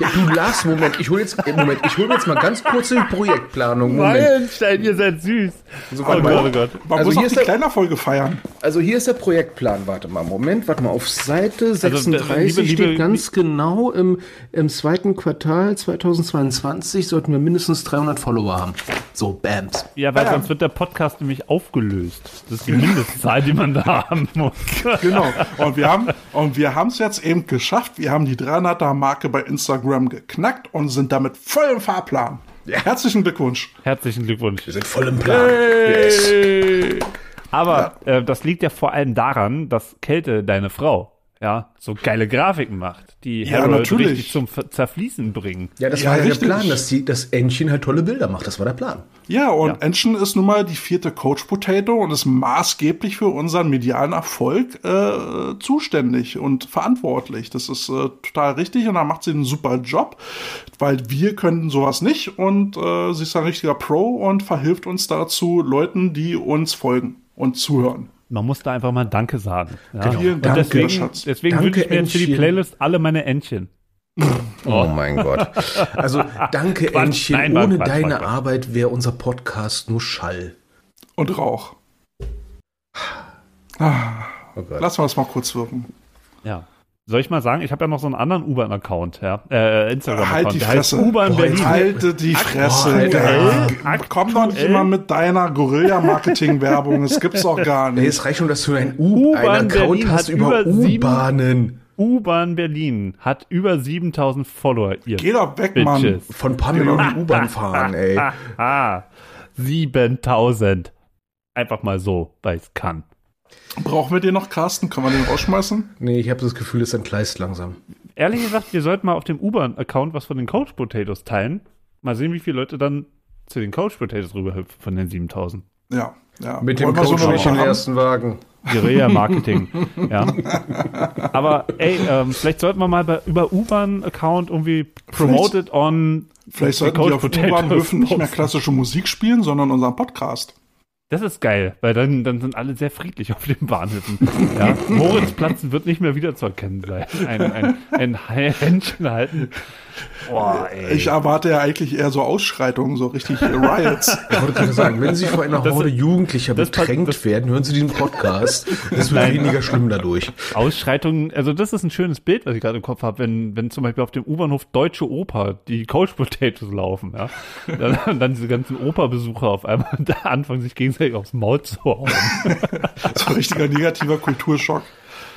Ja, du Lars, Moment, ich hole jetzt, äh, Moment, ich hole jetzt mal ganz kurz die Projektplanung. Moment. Meilenstein, ihr seid süß. So, Oh warte Gott, mal. oh Gott. Man Also muss hier auch ist die der- Kleinerfolge feiern. Also hier ist der Projektplan. Warte mal, Moment, warte mal. Auf Seite 36 liebe- liebe- steht ganz genau, im, im zweiten Quartal 2022 sollten wir mindestens 300 Follower haben. So, Bams. Ja, weil sonst wird der Podcast nämlich aufgelöst. Das ist die Mindestzahl, die man da haben muss. <laughs> Genau. Und wir haben und wir haben es jetzt eben geschafft. Wir haben die 300er Marke bei Instagram geknackt und sind damit voll im Fahrplan. Herzlichen Glückwunsch. Herzlichen Glückwunsch. Wir sind voll im Plan. Yes. Aber äh, das liegt ja vor allem daran, dass Kälte, deine Frau, ja, so geile Grafiken macht, die Ja, Harold natürlich. richtig zum Zerfließen bringen. Ja, das Ja, war ja richtig. der Plan, dass die, das Entchen halt tolle Bilder macht. Das war der Plan. Ja, und Ja. Enschen ist nun mal die vierte Coach Potato und ist maßgeblich für unseren medialen Erfolg äh, zuständig und verantwortlich. Das ist äh, total richtig und da macht sie einen super Job, weil wir können sowas nicht und äh, sie ist ein richtiger Pro und verhilft uns dazu, Leuten, die uns folgen und zuhören. Man muss da einfach mal Danke sagen. Ja. Vielen Und Dank, deswegen, Schatz. deswegen Danke, wünsche ich mir jetzt für die Entchen. Playlist alle meine Entchen. Oh, mein Gott. Also danke, Quatsch, Entchen. nein, Ohne Quatsch, deine Quatsch. Arbeit wäre unser Podcast nur Schall. Und Rauch. Oh Gott. Lassen wir das mal kurz wirken. Ja. Soll ich mal sagen, ich habe ja noch so einen anderen U-Bahn-Account, ja, äh, Instagram-Account. Halt die der heißt Fresse. U-Bahn Boah, Berlin. Halte die Fresse. Alter. Alter. Komm doch nicht immer mit deiner Guerilla-Marketing-Werbung. Das gibt's doch gar Nee, nicht. es reicht schon, dass du einen U- U-Bahn einen Account Berlin hast über U-Bahnen. U-Bahn Berlin hat über 7000 Follower, ihr Geh doch weg, Mann. Bitches. Von ein paar Millionen U-Bahn <laughs> fahren, ey. Ah, 7000. Einfach mal so, weil ich kann. Brauchen wir den noch, Carsten? Können wir den rausschmeißen? Nee, ich habe das Gefühl, es entgleist langsam. Ehrlich gesagt, wir sollten mal auf dem U-Bahn-Account was von den Coach Potatoes teilen. Mal sehen, wie viele Leute dann zu den Coach Potatoes rüberhüpfen von den 7000. Ja, ja. Mit dem Wollen Coach eine nicht in den ersten Wagen. Guerilla-Marketing. <laughs> ja. Aber ey, ähm, vielleicht sollten wir mal bei, über U-Bahn-Account irgendwie promoted on. Vielleicht sollten wir auf U-Bahnhöfen nicht mehr klassische Musik spielen, sondern unseren Podcast. Das ist geil, weil dann, dann sind alle sehr friedlich auf den Bahnhöfen. Ja. Moritzplatz wird nicht mehr wiederzuerkennen sein. Ein, ein, ein Händchen halten. Boah, ey. Ich erwarte ja eigentlich eher so Ausschreitungen, so richtig Riots. <laughs> Ich wollte gerade sagen, wenn Sie vor einer Das- Horde Jugendlicher bedrängt werden, hören Sie diesen Podcast. Das wird weniger schlimm dadurch. Ausschreitungen, also das ist ein schönes Bild, was ich gerade im Kopf habe, wenn, wenn zum Beispiel auf dem U-Bahnhof Deutsche Oper die Coach Potatoes laufen, ja. Dann, <laughs> dann diese ganzen Operbesucher auf einmal <laughs> da anfangen, sich gegenseitig aufs Maul zu hauen. so ein richtiger negativer Kulturschock.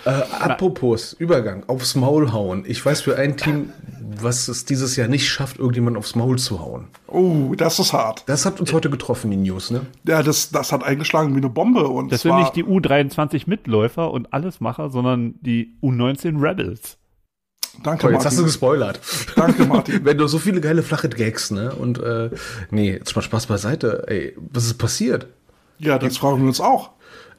Äh, apropos Übergang, aufs Maul hauen. Ich weiß für ein Team, was es dieses Jahr nicht schafft, irgendjemand aufs Maul zu hauen. Oh, das ist hart. Das hat uns heute getroffen, die News, ne? Ja, das, das hat eingeschlagen wie eine Bombe. Und Das sind nicht die U23 Mitläufer und Allesmacher, sondern die U19 Rebels. Danke, Toll, jetzt hast du Martin. gespoilert. Danke, <laughs> Martin. Wenn du so viele geile flache Gags, ne? Und äh, nee, jetzt mal Spaß beiseite. Ey, was ist passiert? Ja, das fragen wir uns auch.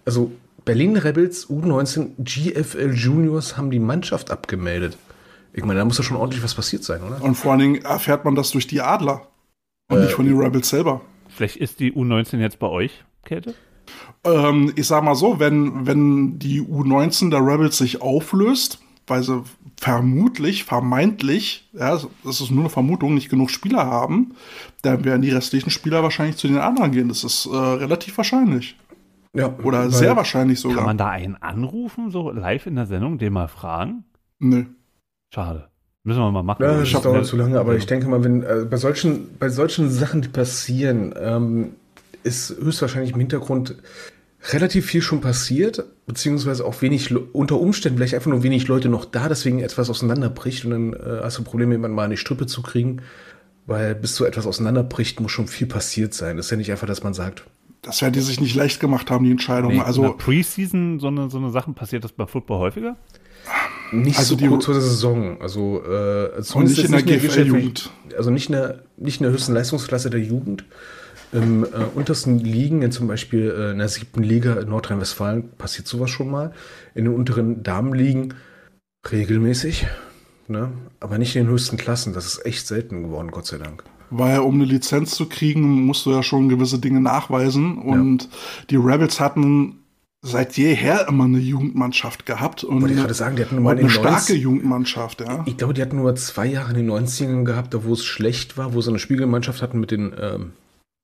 Also, Berlin Rebels U19 GFL Juniors haben die Mannschaft abgemeldet. Ich meine, da muss ja schon ordentlich was passiert sein, oder? Und vor allen Dingen erfährt man das durch die Adler. Und nicht von den Rebels selber. Vielleicht ist die U19 jetzt bei euch, Käthe? Ähm, ich sag mal so, wenn, wenn die U19 der Rebels sich auflöst, weil sie vermutlich, vermeintlich, ja, das ist nur eine Vermutung, nicht genug Spieler haben, dann werden die restlichen Spieler wahrscheinlich zu den anderen gehen. Das ist äh, relativ wahrscheinlich. Ja, Oder sehr wahrscheinlich Kann sogar. man da einen anrufen, so live in der Sendung, den mal fragen? Nö. Schade. Müssen wir mal machen. Ja, das dauert zu lange, aber ich denke mal, wenn äh, bei solchen, bei solchen Sachen, die passieren, ähm, ist höchstwahrscheinlich im Hintergrund relativ viel schon passiert, beziehungsweise auch wenig unter Umständen vielleicht einfach nur wenig Leute noch da, deswegen etwas auseinanderbricht und dann äh, hast du Probleme, jemanden mal in die Strippe zu kriegen. Weil bis so etwas auseinanderbricht, muss schon viel passiert sein. Das ist ja nicht einfach, dass man sagt, Das werden die sich nicht leicht gemacht haben, die Entscheidung. Nee, in der also, Preseason so eine, so eine Sachen passiert das bei Football häufiger? nicht Also so die- kurz vor der Saison. Also äh, und zumindest nicht in der GFL-Jugend. also nicht in der, nicht in der höchsten Leistungsklasse der Jugend. Im äh, untersten Ligen, in zum Beispiel äh, in der siebten Liga in Nordrhein-Westfalen, passiert sowas schon mal. In den unteren Damenligen regelmäßig, ne? aber nicht in den höchsten Klassen. Das ist echt selten geworden, Gott sei Dank. Weil um eine Lizenz zu kriegen, musst du ja schon gewisse Dinge nachweisen. Und die Rebels hatten seit jeher immer eine Jugendmannschaft gehabt und Wollte ich gerade sagen, die hatten mal in eine starke 90 Jugendmannschaft, ja. Ich glaube, die hatten nur zwei Jahre in den 90ern gehabt, da wo es schlecht war, wo sie eine Spiegelmannschaft hatten mit den ähm,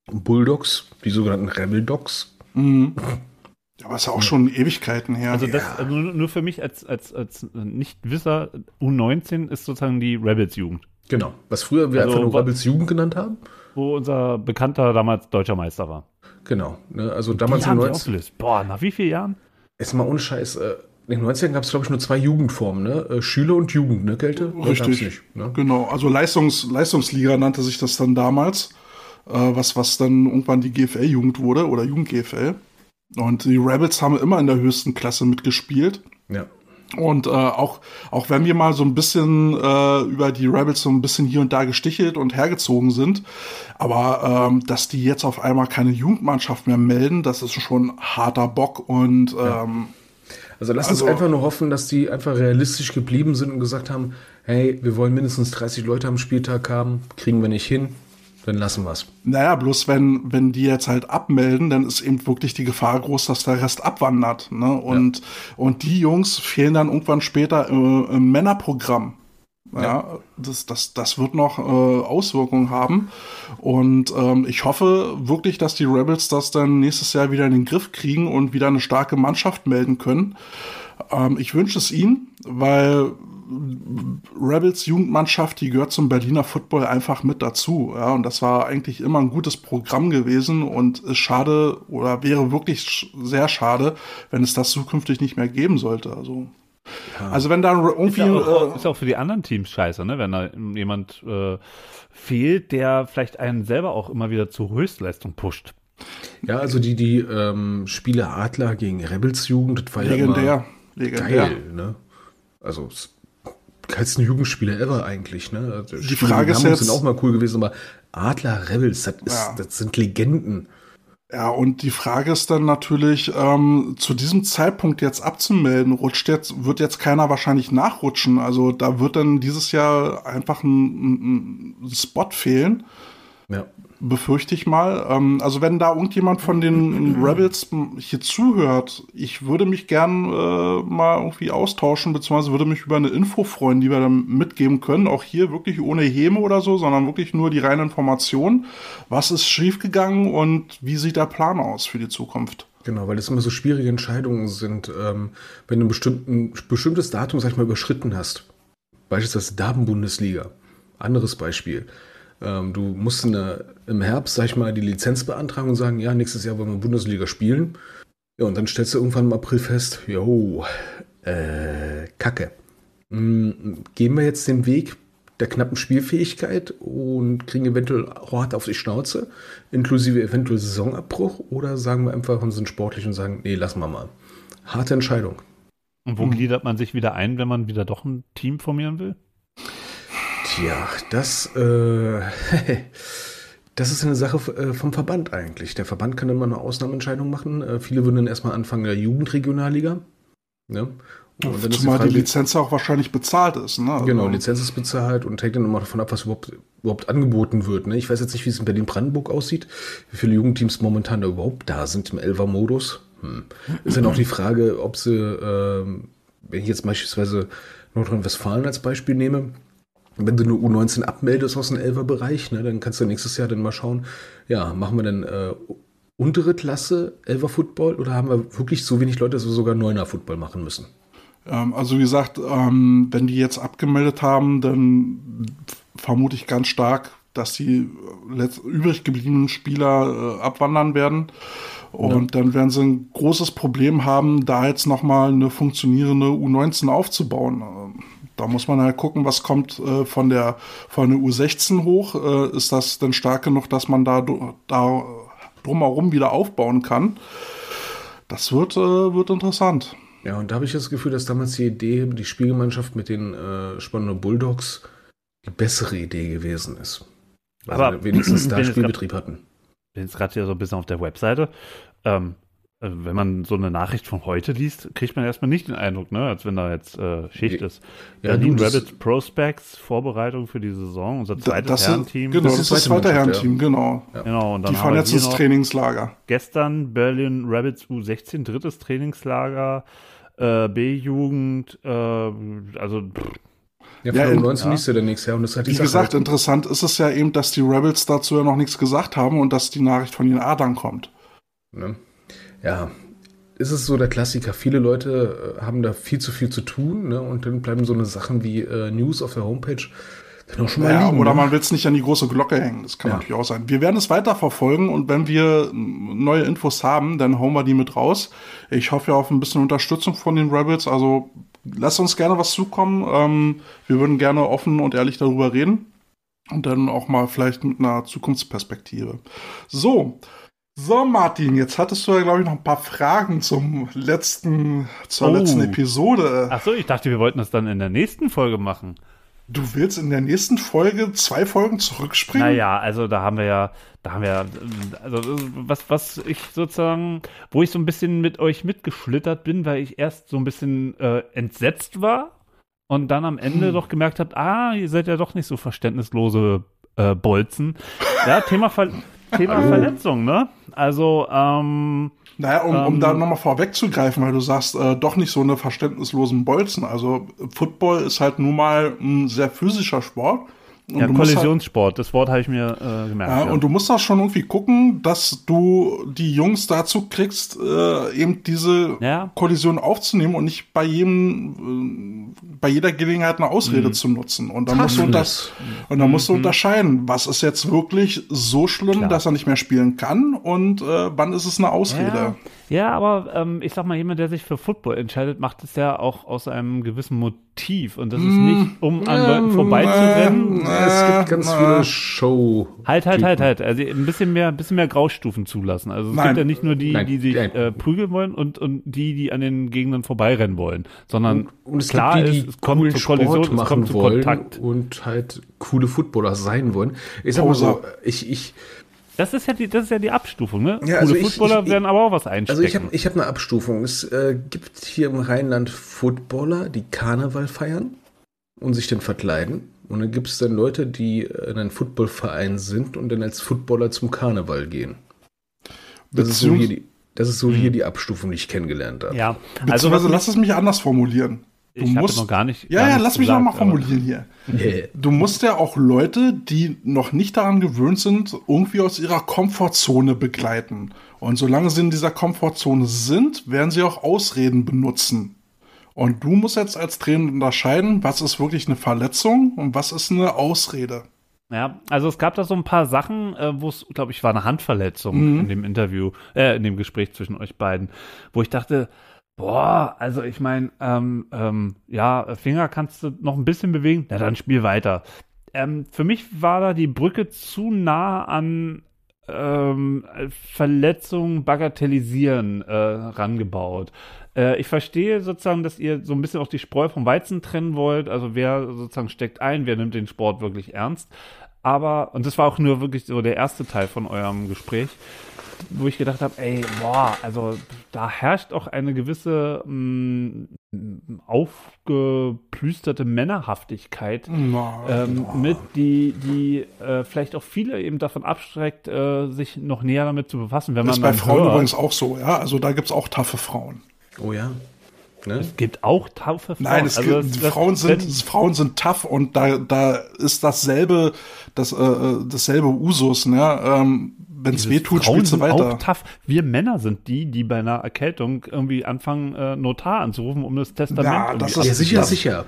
Bulldogs, die sogenannten Rebel Dogs. Mhm. <laughs> Ja, aber ist ja auch schon Ewigkeiten her. Also das also nur nur für mich als, als, als Nichtwisser, U19 ist sozusagen die Rebels-Jugend, Genau. Was früher wir Also, einfach nur Rebels Jugend genannt haben. wo unser Bekannter damals deutscher Meister war. Genau. Ne? Also damals Die in haben den sie 90 aufgelöst. Boah, nach wie vielen Jahren? Jetzt mal ohne Scheiß. Äh, in den 90ern gab es, glaube ich, nur zwei Jugendformen, ne? Äh, Schüler und Jugend, ne, Kälte? Richtig. Nicht, ne? Genau, also Leistungs Leistungsliga nannte sich das dann damals, äh, was, was dann irgendwann die GFL-Jugend wurde oder Jugend-GFL. Und die Rebels haben immer in der höchsten Klasse mitgespielt. Ja. Und äh, auch, auch wenn wir mal so ein bisschen äh, über die Rebels so ein bisschen hier und da gestichelt und hergezogen sind, aber ähm, dass die jetzt auf einmal keine Jugendmannschaft mehr melden, das ist schon harter Bock und ähm, Also lass Also- uns einfach nur hoffen, dass die einfach realistisch geblieben sind und gesagt haben, hey, wir wollen mindestens 30 Leute am Spieltag haben, kriegen wir nicht hin, dann lassen wir's. Naja, bloß wenn, wenn die jetzt halt abmelden, dann ist eben wirklich die Gefahr groß, dass der Rest abwandert. Ne? Und, und die Jungs fehlen dann irgendwann später äh, im Männerprogramm. Ja, Das, das, das wird noch äh, Auswirkungen haben. Und ähm, ich hoffe wirklich, dass die Rebels das dann nächstes Jahr wieder in den Griff kriegen und wieder eine starke Mannschaft melden können. Ähm, ich wünsche es ihnen, weil Rebels Jugendmannschaft, die gehört zum Berliner Football einfach mit dazu. Ja, und das war eigentlich immer ein gutes Programm gewesen und ist schade oder wäre wirklich sehr schade, wenn es das zukünftig nicht mehr geben sollte. Also, also wenn da Ist irgendwie ja, auch, äh, ist auch für die anderen Teams scheiße, ne? wenn da jemand äh, fehlt, der vielleicht einen selber auch immer wieder zur Höchstleistung pusht. Ja, also die, die ähm, Spiele Adler gegen Rebels Jugend, das war ja legendär, immer legendär. geil, ne? Also s- geilsten Jugendspiele ever eigentlich, ne? Also Die Spiele Frage ist jetzt- sind auch mal cool gewesen, aber Adler Rebels, das, ist, Ja. das sind Legenden. Ja, und die Frage ist dann natürlich, ähm, zu diesem Zeitpunkt jetzt abzumelden, rutscht jetzt, wird jetzt keiner wahrscheinlich nachrutschen. Also da wird dann dieses Jahr einfach ein, ein, ein Spot fehlen, Ja. Befürchte ich mal. Ähm, also wenn da irgendjemand von den Rebels hier zuhört, ich würde mich gern äh, mal irgendwie austauschen, beziehungsweise würde mich über eine Info freuen, die wir dann mitgeben können. Auch hier wirklich ohne Häme oder so, sondern wirklich nur die reine Information. Was ist schiefgegangen und wie sieht der Plan aus für die Zukunft? Genau, weil das immer so schwierige Entscheidungen sind, ähm, wenn du ein bestimmtes Datum, sag ich mal, überschritten hast. Beispielsweise Damen-Bundesliga. Anderes Beispiel. Ähm, du musst in der, im Herbst, sag ich mal, die Lizenz beantragen und sagen, ja, nächstes Jahr wollen wir Bundesliga spielen. Ja, und dann stellst du irgendwann im April fest, jo, äh, Kacke. Hm, gehen wir jetzt den Weg der knappen Spielfähigkeit und kriegen eventuell hart auf die Schnauze, inklusive eventuell Saisonabbruch, oder sagen wir einfach und sind sportlich und sagen, nee, lassen wir mal. Harte Entscheidung. Und wo gliedert man sich wieder ein, wenn man wieder doch ein Team formieren will? Tja, das, äh, <laughs> das ist eine Sache äh, vom Verband eigentlich. Der Verband kann immer eine Ausnahmeentscheidung machen. Äh, viele würden dann erstmal anfangen der Jugendregionalliga. Ne? Und die Zumal die Frage, Lizenz auch wahrscheinlich bezahlt ist. Ne? Also, Genau, Lizenz ist bezahlt und hängt dann immer davon ab, was überhaupt, überhaupt angeboten wird. Ne? Ich weiß jetzt nicht, wie es in Berlin-Brandenburg aussieht, wie viele Jugendteams momentan da überhaupt da sind im Elfer-Modus. Hm. Ist dann auch die Frage, ob sie, ähm, wenn ich jetzt beispielsweise Nordrhein-Westfalen als Beispiel nehme, wenn du eine U19 abmeldest aus dem Elfer-Bereich, ne, dann kannst du nächstes Jahr dann mal schauen, ja, machen wir dann äh, untere Klasse Elfer-Football oder haben wir wirklich so wenig Leute, dass wir sogar Neuner-Football machen müssen? Ähm, also wie gesagt, ähm, wenn die jetzt abgemeldet haben, dann vermute ich ganz stark, dass die letzt übrig gebliebenen Spieler äh, abwandern werden. Und dann werden sie ein großes Problem haben, da jetzt nochmal eine funktionierende U19 aufzubauen. Da muss man halt gucken, was kommt äh, von der von der U16 hoch. Äh, ist das denn stark genug, dass man da, da drumherum wieder aufbauen kann? Das wird, äh, wird interessant. Ja, und da habe ich das Gefühl, dass damals die Idee, die Spielgemeinschaft mit den äh, Spandau Bulldogs die bessere Idee gewesen ist. Weil Aber sie wenigstens <clears throat> da Spielbetrieb hatten. bin jetzt gerade hier so ein bisschen auf der Webseite. Ähm, also wenn man so eine Nachricht von heute liest, kriegt man erstmal nicht den Eindruck, ne, als wenn da jetzt äh, Schicht Ja, ist. ja, Berlin du, das- Rabbits Prospects, Vorbereitung für die Saison, unser zweites das sind, Herrenteam. genau, Das das ist ist das zweite Herrenteam, genau. Genau, und dann Die fahren jetzt ins Trainingslager. gestern Berlin Rabbits U16, drittes Trainingslager, äh, B-Jugend, äh, also pff, Ja, Ja, von in- 19 liest du dann nächstes Jahr und das hat die Wie Sache gesagt, halt- interessant ist es ja eben, dass die Rebels dazu ja noch nichts gesagt haben und dass die Nachricht von den Adern kommt. Ne? Ja, ist es so der Klassiker. Viele Leute äh, haben da viel zu viel zu tun ne? und dann bleiben so eine Sachen wie äh, News auf der Homepage dann auch schon mal Ja, liegen. oder ne? man will es nicht an die große Glocke hängen. Das kann Ja. natürlich auch sein. Wir werden es weiter verfolgen und wenn wir neue Infos haben, dann hauen wir die mit raus. Ich hoffe ja auf ein bisschen Unterstützung von den Rebels. Also lasst uns gerne was zukommen. Ähm, wir würden gerne offen und ehrlich darüber reden. Und dann auch mal vielleicht mit einer Zukunftsperspektive. So. So, Martin, jetzt hattest du ja, glaube ich, noch ein paar Fragen zum letzten, zur Oh. letzten Episode. ach so, ich dachte, wir wollten das dann in der nächsten Folge machen. Du willst in der nächsten Folge zwei Folgen zurückspringen? Naja, also da haben wir ja, da haben wir ja, also was, was ich sozusagen, wo ich so ein bisschen mit euch mitgeschlittert bin, weil ich erst so ein bisschen äh, entsetzt war und dann am Ende Hm. doch gemerkt habt, ah, ihr seid ja doch nicht so verständnislose äh, Bolzen. Ja, Thema, Ver Thema Verletzung, ne? Also, ähm, Naja, um, um Ähm, da nochmal vorwegzugreifen, weil du sagst, äh, doch nicht so eine verständnislosen Bolzen. Also Football ist halt nun mal ein sehr physischer Sport. Und ja, halt, Kollisionssport, das Wort habe ich mir äh, gemerkt. ja, ja. und du musst auch schon irgendwie gucken, dass du die Jungs dazu kriegst, äh, eben diese Ja. Kollision aufzunehmen und nicht bei jedem, äh, bei jeder Gelegenheit eine Ausrede zu nutzen. Und dann musst du Toughness. und dann musst du unterscheiden, was ist jetzt wirklich so schlimm, Klar. dass er nicht mehr spielen kann und äh, wann ist es eine Ausrede. Ja, aber ähm, ich sag mal, jemand, der sich für Football entscheidet, macht es ja auch aus einem gewissen Motiv. Und das ist nicht, um an Leuten vorbeizurennen. äh, es gibt ganz na. viele Show. Halt, halt, halt, halt. Also ein bisschen mehr, ein bisschen mehr Graustufen zulassen. Also es Nein. gibt ja nicht nur die, Nein, die sich äh, prügeln wollen und, und die, die an den Gegnern vorbeirennen wollen. Sondern Und es klar gibt die, ist, die es kommt zur Kollision, Sport es kommt zu Kontakt. und halt coole Footballer sein wollen. Ich sag mal so, ich, ich, Das ist ja die, das ist ja die Abstufung, ne? Ja, Coole also ich- Footballer ich- werden aber auch was einstecken. also ich habe ich hab eine Abstufung. Es äh, gibt hier im Rheinland Footballer, die Karneval feiern und sich dann verkleiden. Und dann gibt es dann Leute, die in einem Footballverein sind und dann als Footballer zum Karneval gehen. Das ist so hier die, das ist so hier die Abstufung, die ich kennengelernt habe. ja, also lass es mich anders formulieren. Du ich musst, noch gar nicht. ja, gar ja, lass mich gesagt, noch mal aber- formulieren hier. Yeah. Du musst ja auch Leute, die noch nicht daran gewöhnt sind, irgendwie aus ihrer Komfortzone begleiten. Und solange sie in dieser Komfortzone sind, werden sie auch Ausreden benutzen. Und du musst jetzt als Trainer unterscheiden, was ist wirklich eine Verletzung und was ist eine Ausrede. Ja, also es gab da so ein paar Sachen, äh, wo es, glaube ich, war eine Handverletzung Mhm. in dem Interview, äh, in dem Gespräch zwischen euch beiden, wo ich dachte, boah, also ich meine, ähm, ähm, ja, Finger kannst du noch ein bisschen bewegen, na dann spiel weiter. Ähm, für mich war da die Brücke zu nah an ähm, Verletzungen bagatellisieren äh, rangebaut. Äh, ich verstehe sozusagen, dass ihr so ein bisschen auch die Spreu vom Weizen trennen wollt. Also wer sozusagen steckt ein, wer nimmt den Sport wirklich ernst. Aber, und das war auch nur wirklich so der erste Teil von eurem Gespräch, wo ich gedacht habe, ey, boah, also da herrscht auch eine gewisse mh, aufgeplüsterte Männerhaftigkeit ähm, mit, die, die äh, vielleicht auch viele eben davon abschreckt, äh, sich noch näher damit zu befassen. Wenn Das ist man bei Frauen hört, übrigens auch so, ja. Also da gibt's auch taffe Frauen. Oh ja. Ne? es gibt auch taffe Frauen. Nein, es Also gibt, das- das- Frauen, sind, wenn- Frauen sind tough und da, da ist dasselbe, das, äh, dasselbe Usus, ne? Ähm, Wenn es Dieses weh tut, Frauen spielst du weiter. Auch tough. Wir Männer sind die, die bei einer Erkältung irgendwie anfangen, äh, Notar anzurufen, um das Testament Ja, irgendwie das Ja, ist- sicher, sicher.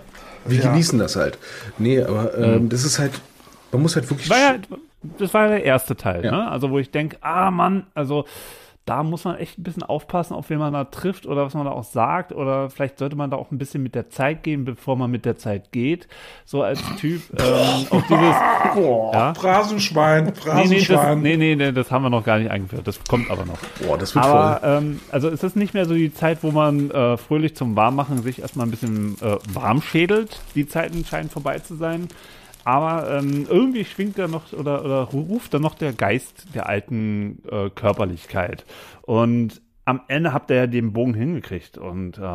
Wir Ja. genießen das halt. Nee, aber ähm, das ist halt, man muss halt wirklich. war ja, das war ja der erste Teil, Ja. ne? Also wo ich denke, ah Mann, also da muss man echt ein bisschen aufpassen, auf wen man da trifft oder was man da auch sagt. Oder vielleicht sollte man da auch ein bisschen mit der Zeit gehen, bevor man mit der Zeit geht. So als Typ. <laughs> Ähm, auf dieses, Boah, Ja. Phrasenschwein, nee, nee, das, Phrasenschwein. nee, nee, nee, das haben wir noch gar nicht eingeführt. Das kommt aber noch. Boah, das wird Aber voll. ähm, also es ist nicht mehr so die Zeit, wo man äh, fröhlich zum Warmmachen sich erstmal ein bisschen äh, warm schädelt. Die Zeiten scheinen vorbei zu sein. Aber ähm, irgendwie schwingt da noch oder, oder ruft da noch der Geist der alten äh, Körperlichkeit. Und am Ende habt ihr ja den Bogen hingekriegt und äh,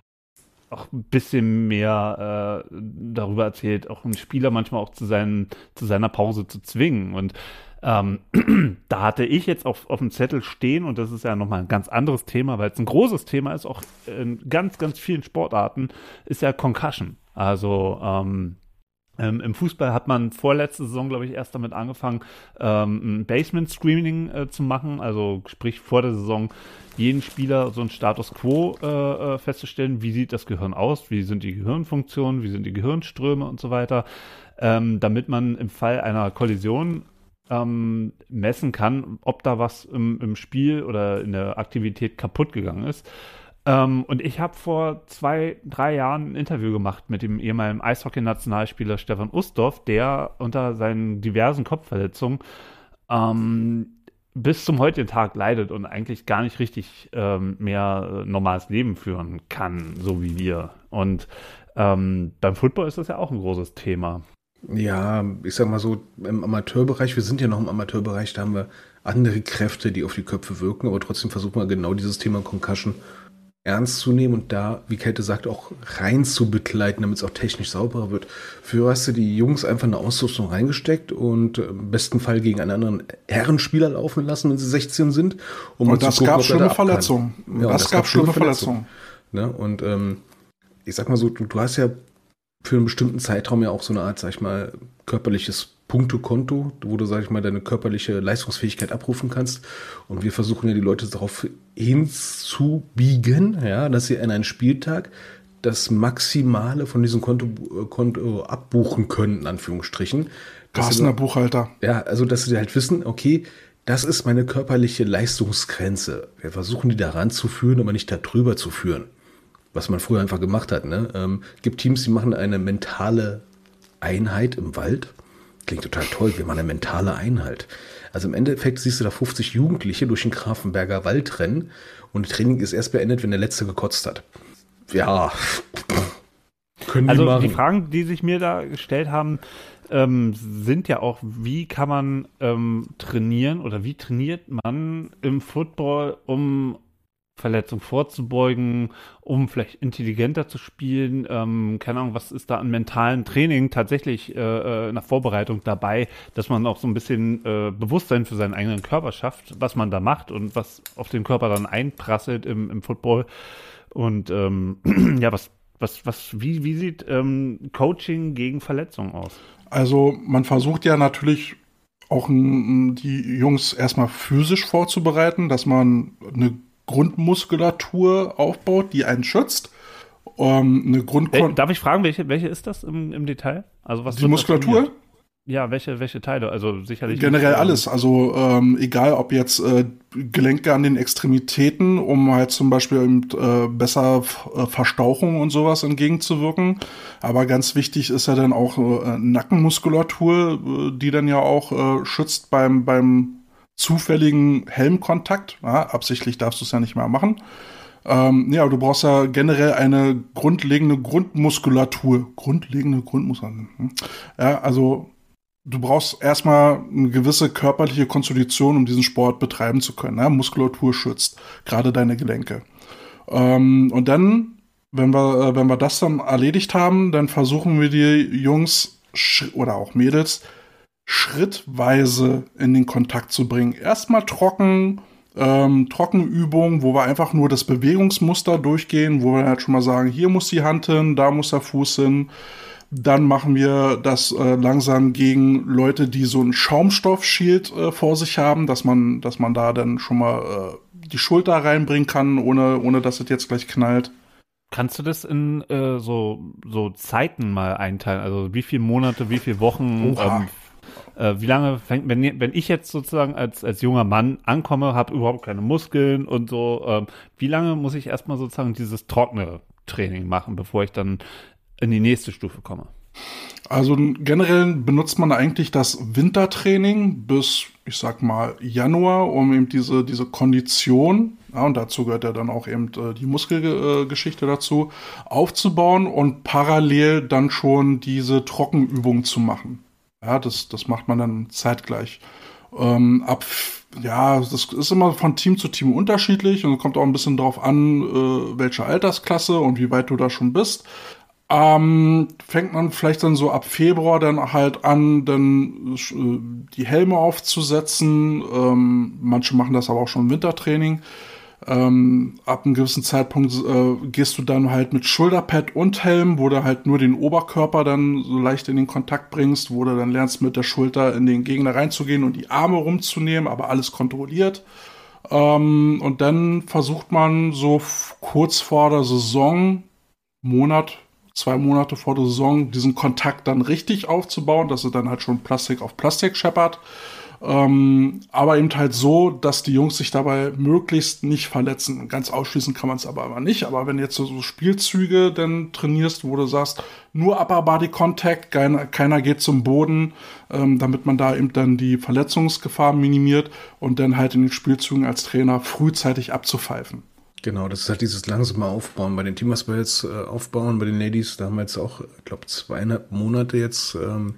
auch ein bisschen mehr äh, darüber erzählt, auch einen Spieler manchmal auch zu, seinen, zu seiner Pause zu zwingen. Und ähm, <clears throat> da hatte ich jetzt auf, auf dem Zettel stehen, und das ist ja nochmal ein ganz anderes Thema, weil es ein großes Thema ist, auch in ganz, ganz vielen Sportarten, ist ja Concussion. Also ähm, ähm, Im Fußball hat man vorletzte Saison, glaube ich, erst damit angefangen, ähm, ein Basement-Screening äh, zu machen. Also sprich vor der Saison jeden Spieler so ein Status quo äh, äh, festzustellen. Wie sieht das Gehirn aus? Wie sind die Gehirnfunktionen? Wie sind die Gehirnströme und so weiter? Ähm, damit man im Fall einer Kollision ähm, messen kann, ob da was im, im Spiel oder in der Aktivität kaputt gegangen ist. Ähm, und ich habe vor zwei, drei Jahren ein Interview gemacht mit dem ehemaligen Eishockey-Nationalspieler Stefan Ustorf, der unter seinen diversen Kopfverletzungen ähm, bis zum heutigen Tag leidet und eigentlich gar nicht richtig ähm, mehr äh, normales Leben führen kann, so wie wir. Und ähm, beim Football ist das ja auch ein großes Thema. Ja, ich sag mal so, im Amateurbereich, wir sind ja noch im Amateurbereich, da haben wir andere Kräfte, die auf die Köpfe wirken, aber trotzdem versuchen wir genau dieses Thema Concussion ernst zu nehmen und da, wie Kälte sagt, auch rein zu begleiten, damit es auch technisch sauberer wird. Für hast du die Jungs einfach eine Ausrüstung reingesteckt und im besten Fall gegen einen anderen Herrenspieler laufen lassen, wenn sie 16 sind. Um und das gucken, gab schlimme Verletzungen. Ja, das, das, gab schlimme Verletzungen. Verletzungen. Ne? Und ähm, ich sag mal so, du, du hast ja für einen bestimmten Zeitraum ja auch so eine Art, sag ich mal, körperliches Punktekonto, wo du, sag ich mal, deine körperliche Leistungsfähigkeit abrufen kannst. Und wir versuchen ja die Leute darauf hinzubiegen, ja, dass sie an einem Spieltag das Maximale von diesem Konto, äh, Konto abbuchen können, in Anführungsstrichen. Carstener Buchhalter. Ja, also dass sie halt wissen, okay, das ist meine körperliche Leistungsgrenze. Wir versuchen die daran zu führen, aber nicht darüber zu führen. Was man früher einfach gemacht hat. Ne? Ähm, gibt Teams, die machen eine mentale Einheit im Wald Klingt total toll, wir machen eine mentale Einheit. Also im Endeffekt siehst du da 50 Jugendliche durch den Grafenberger Wald rennen und das Training ist erst beendet, wenn der Letzte gekotzt hat. Ja. Können also die, machen. die Fragen, die sich mir da gestellt haben, ähm, sind ja auch, wie kann man ähm, trainieren oder wie trainiert man im Football, um Verletzung vorzubeugen, um vielleicht intelligenter zu spielen. Ähm, keine Ahnung, was ist da an mentalen Training tatsächlich äh, äh, nach Vorbereitung dabei, dass man auch so ein bisschen äh, Bewusstsein für seinen eigenen Körper schafft, was man da macht und was auf den Körper dann einprasselt im, im Football. Und ähm, <clears throat> ja, was, was, was, wie, wie sieht ähm, Coaching gegen Verletzungen aus? Also man versucht ja natürlich auch die Jungs erstmal physisch vorzubereiten, dass man eine Grundmuskulatur aufbaut, die einen schützt. Ähm, eine Grund Darf ich fragen, welche, welche ist das im, im Detail? Also was die Muskulatur? Ja, welche, welche Teile? Also sicherlich. Generell alles. Also ähm, egal, ob jetzt äh, Gelenke an den Extremitäten, um halt zum Beispiel eben, äh, besser äh, Verstauchung und sowas entgegenzuwirken. Aber ganz wichtig ist ja dann auch äh, Nackenmuskulatur, äh, die dann ja auch äh, schützt beim, beim zufälligen Helmkontakt. Ja, absichtlich darfst du es ja nicht mehr machen. Ähm, ja, du brauchst ja generell eine grundlegende Grundmuskulatur. Grundlegende Grundmuskulatur. Hm. Ja, also du brauchst erstmal eine gewisse körperliche Konstitution, um diesen Sport betreiben zu können. Ja, Muskulatur schützt gerade deine Gelenke. Ähm, und dann, wenn wir, äh, wenn wir das dann erledigt haben, dann versuchen wir die Jungs oder auch Mädels schrittweise in den Kontakt zu bringen. Erstmal trocken, ähm, Trockenübungen, wo wir einfach nur das Bewegungsmuster durchgehen, wo wir halt schon mal sagen, hier muss die Hand hin, da muss der Fuß hin. Dann machen wir das äh, langsam gegen Leute, die so ein Schaumstoffschild äh, vor sich haben, dass man, dass man da dann schon mal äh, die Schulter reinbringen kann, ohne, ohne dass es jetzt gleich knallt. Kannst du das in äh, so, so Zeiten mal einteilen? Also wie viele Monate, wie viele Wochen, ähm, äh, wie lange fängt, wenn, wenn ich jetzt sozusagen als, als junger Mann ankomme, habe überhaupt keine Muskeln und so, ähm, wie lange muss ich erstmal sozusagen dieses trockene Training machen, bevor ich dann in die nächste Stufe komme? Also generell benutzt man eigentlich das Wintertraining bis, ich sag mal, Januar, um eben diese, diese Kondition, ja, und dazu gehört ja dann auch eben äh, die Muskelgeschichte dazu, aufzubauen und parallel dann schon diese Trockenübungen zu machen. Ja, das, das macht man dann zeitgleich. Ähm, ab, ja, das ist immer von Team zu Team unterschiedlich und kommt auch ein bisschen darauf an, äh, welche Altersklasse und wie weit du da schon bist. Ähm, fängt man vielleicht dann so ab Februar dann halt an, dann äh, die Helme aufzusetzen. Ähm, manche machen das aber auch schon im Wintertraining. Ähm, ab einem gewissen Zeitpunkt äh, gehst du dann halt mit Schulterpad und Helm, wo du halt nur den Oberkörper dann so leicht in den Kontakt bringst, wo du dann lernst mit der Schulter in den Gegner reinzugehen und die Arme rumzunehmen, aber alles kontrolliert. Ähm, und dann versucht man so kurz vor der Saison, Monat, zwei Monate vor der Saison, diesen Kontakt dann richtig aufzubauen, dass er dann halt schon Plastik auf Plastik scheppert. Ähm, aber eben halt so, dass die Jungs sich dabei möglichst nicht verletzen. Ganz ausschließen kann man es aber immer nicht. Aber wenn jetzt so, Spielzüge dann trainierst, wo du sagst, nur Upper Body Contact, keiner, keiner geht zum Boden, ähm, damit man da eben dann die Verletzungsgefahr minimiert und dann halt in den Spielzügen als Trainer frühzeitig abzupfeifen. Genau, das ist halt dieses langsame Aufbauen. Bei den Teamers wir jetzt äh, aufbauen, bei den Ladies, da haben wir jetzt auch, ich glaube, zweieinhalb Monate jetzt ähm,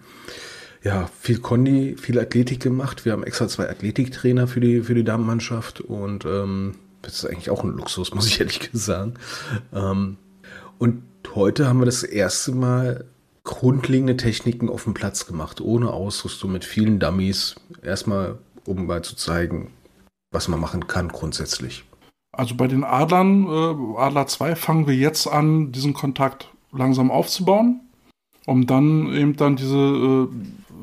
ja, viel Kondi, viel Athletik gemacht. Wir haben extra zwei Athletiktrainer für die, für die Damenmannschaft und ähm, das ist eigentlich auch ein Luxus, muss ich ehrlich sagen. Ähm, und heute haben wir das erste Mal grundlegende Techniken auf dem Platz gemacht, ohne Ausrüstung, mit vielen Dummies. Erstmal, um mal zu zeigen, was man machen kann grundsätzlich. Also bei den Adlern, äh, Adler 2, fangen wir jetzt an, diesen Kontakt langsam aufzubauen, um dann eben dann diese äh,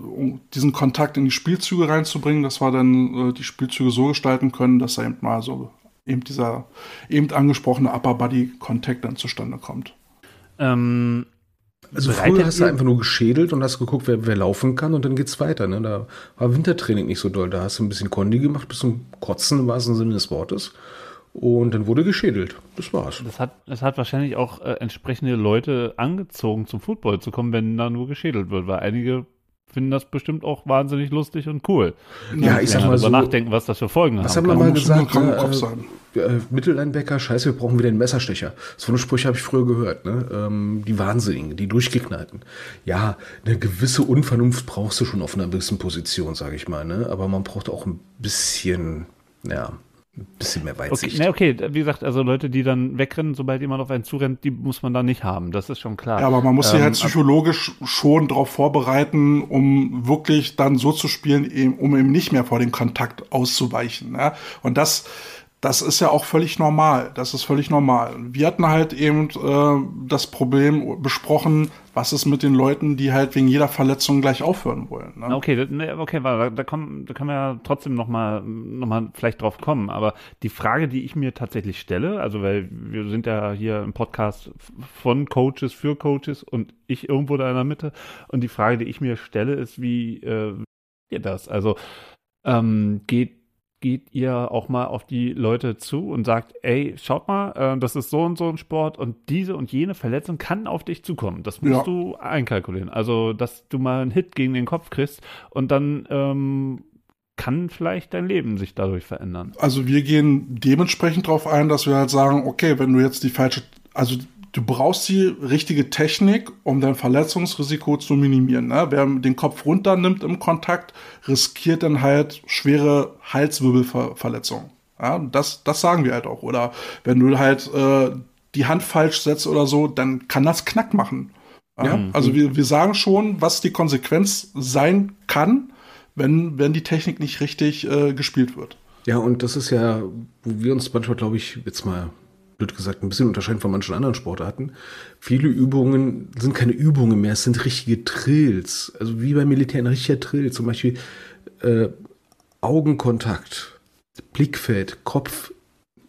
um diesen Kontakt in die Spielzüge reinzubringen, dass wir dann äh, die Spielzüge so gestalten können, dass da eben mal so eben dieser eben angesprochene Upper Body Kontakt dann zustande kommt. Ähm, also früher hast du einfach nur geschädelt und hast geguckt, wer, wer laufen kann und dann geht's weiter. Ne? Da war Wintertraining nicht so doll. Da hast du ein bisschen Kondi gemacht, bis zum Kotzen im wahrsten Sinne des Wortes. Und dann wurde geschädelt. Das war's. Das hat, das hat wahrscheinlich auch äh, entsprechende Leute angezogen, zum Football zu kommen, wenn da nur geschädelt wird, weil einige finden das bestimmt auch wahnsinnig lustig und cool. Ja, ich sag mal so. nachdenken, was das für Folgen was haben haben wir mal gesagt? Äh, äh, Mittellinebacker, scheiße, wir brauchen wieder einen Messerstecher. So eine Sprüche habe ich früher gehört. Ne? Ähm, die Wahnsinnigen, die Durchgeknallten. Ja, eine gewisse Unvernunft brauchst du schon auf einer gewissen Position, sage ich mal. Ne? Aber man braucht auch ein bisschen, ja, ein bisschen mehr Weitsicht. Okay, okay, wie gesagt, also Leute, die dann wegrennen, sobald jemand auf einen zurennt, die muss man da nicht haben. Das ist schon klar. Ja, aber man muss ähm, sich halt psychologisch schon darauf vorbereiten, um wirklich dann so zu spielen, um eben nicht mehr vor dem Kontakt auszuweichen. Ne? Und das, das ist ja auch völlig normal. Das ist völlig normal. Wir hatten halt eben äh, das Problem besprochen, was ist mit den Leuten, die halt wegen jeder Verletzung gleich aufhören wollen. Ne? Okay, okay, da, da, kommen, da können wir ja trotzdem noch mal, noch mal vielleicht drauf kommen. Aber die Frage, die ich mir tatsächlich stelle, also weil wir sind ja hier im Podcast von Coaches für Coaches und ich irgendwo da in der Mitte. Und die Frage, die ich mir stelle, ist, wie äh, geht das? Also ähm, geht geht ihr auch mal auf die Leute zu und sagt, ey, schaut mal, äh, das ist so und so ein Sport und diese und jene Verletzung kann auf dich zukommen. Das musst ja. du einkalkulieren. Also, dass du mal einen Hit gegen den Kopf kriegst und dann ähm, kann vielleicht dein Leben sich dadurch verändern. Also wir gehen dementsprechend darauf ein, dass wir halt sagen, okay, wenn du jetzt die falsche, also du brauchst die richtige Technik, um dein Verletzungsrisiko zu minimieren. Ne? Wer den Kopf runternimmt im Kontakt, riskiert dann halt schwere Halswirbelverletzungen. Ja, das, das sagen wir halt auch. Oder wenn du halt äh, die Hand falsch setzt oder so, dann kann das Knack machen. Ja? ja. Also wir, wir sagen schon, was die Konsequenz sein kann, wenn, wenn die Technik nicht richtig äh, gespielt wird. Ja, und das ist ja, wo wir uns manchmal, glaube ich, jetzt mal blöd gesagt, ein bisschen unterscheiden von manchen anderen Sportarten. Viele Übungen sind keine Übungen mehr, es sind richtige Drills. Also wie beim Militär ein richtiger Drill. Zum Beispiel äh, Augenkontakt, Blickfeld, Kopf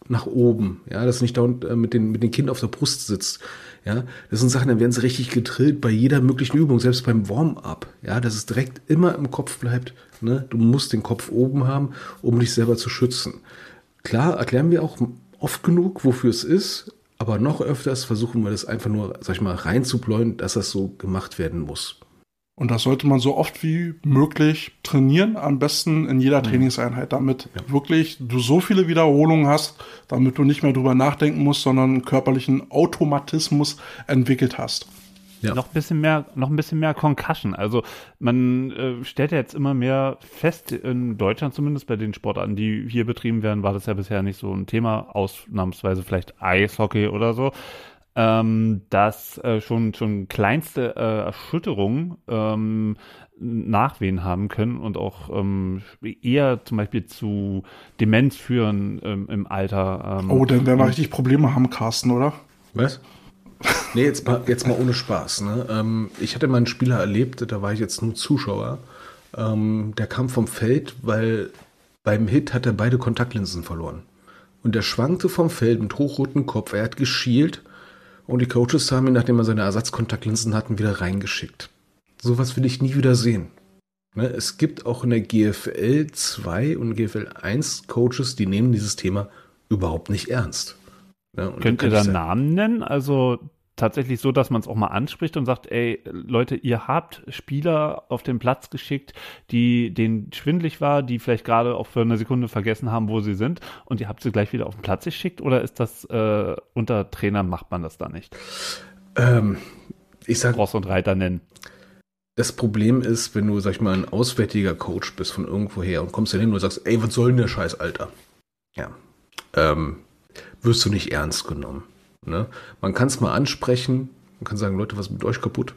nach oben. Ja, dass nicht da äh, mit den, mit den Kind auf der Brust sitzt. Ja, das sind Sachen, dann werden sie richtig gedrillt bei jeder möglichen Übung, selbst beim Warm-up. Ja, dass es direkt immer im Kopf bleibt. Ne? Du musst den Kopf oben haben, um dich selber zu schützen. Klar erklären wir auch oft genug, wofür es ist, aber noch öfters versuchen wir das einfach nur, sag ich mal, reinzubläuen, dass das so gemacht werden muss. Und das sollte man so oft wie möglich trainieren, am besten in jeder mhm. Trainingseinheit, damit ja. wirklich du so viele Wiederholungen hast, damit du nicht mehr drüber nachdenken musst, sondern einen körperlichen Automatismus entwickelt hast. Ja. noch ein bisschen mehr, noch ein bisschen mehr Concussion. Also man äh, stellt ja jetzt immer mehr fest, in Deutschland zumindest bei den Sportarten, die hier betrieben werden, war das ja bisher nicht so ein Thema, ausnahmsweise vielleicht Eishockey oder so, ähm, dass äh, schon schon kleinste äh, Erschütterungen ähm, Nachwehen haben können und auch ähm, eher zum Beispiel zu Demenz führen ähm, im Alter. Ähm, Oh, dann werden wir richtig Probleme haben, Carsten, oder? Was? Nee, jetzt mal, jetzt mal ohne Spaß. Ne? Ähm, ich hatte mal einen Spieler erlebt, da war ich jetzt nur Zuschauer. Ähm, der kam vom Feld, weil beim Hit hat er beide Kontaktlinsen verloren. Und der schwankte vom Feld mit hochrotem Kopf. Er hat geschielt und die Coaches haben ihn, nachdem er seine Ersatzkontaktlinsen hatten, wieder reingeschickt. Sowas will ich nie wieder sehen. Ne? Es gibt auch in der GFL 2 und GFL 1 Coaches, die nehmen dieses Thema überhaupt nicht ernst. Ne? Und Könnt ihr da Namen nennen? Also tatsächlich so, dass man es auch mal anspricht und sagt, ey, Leute, ihr habt Spieler auf den Platz geschickt, die denen schwindlig war, die vielleicht gerade auch für eine Sekunde vergessen haben, wo sie sind und ihr habt sie gleich wieder auf den Platz geschickt oder ist das äh, unter Trainern macht man das da nicht? Ähm, ich sag, Ross und Reiter nennen. das Problem ist, wenn du, sag ich mal, ein auswärtiger Coach bist von irgendwoher und kommst dann hin und sagst, ey, was soll denn der Scheiß, Alter? Ja. Ähm, wirst du nicht ernst genommen. Ne? Man kann es mal ansprechen, man kann sagen, Leute, was ist mit euch kaputt?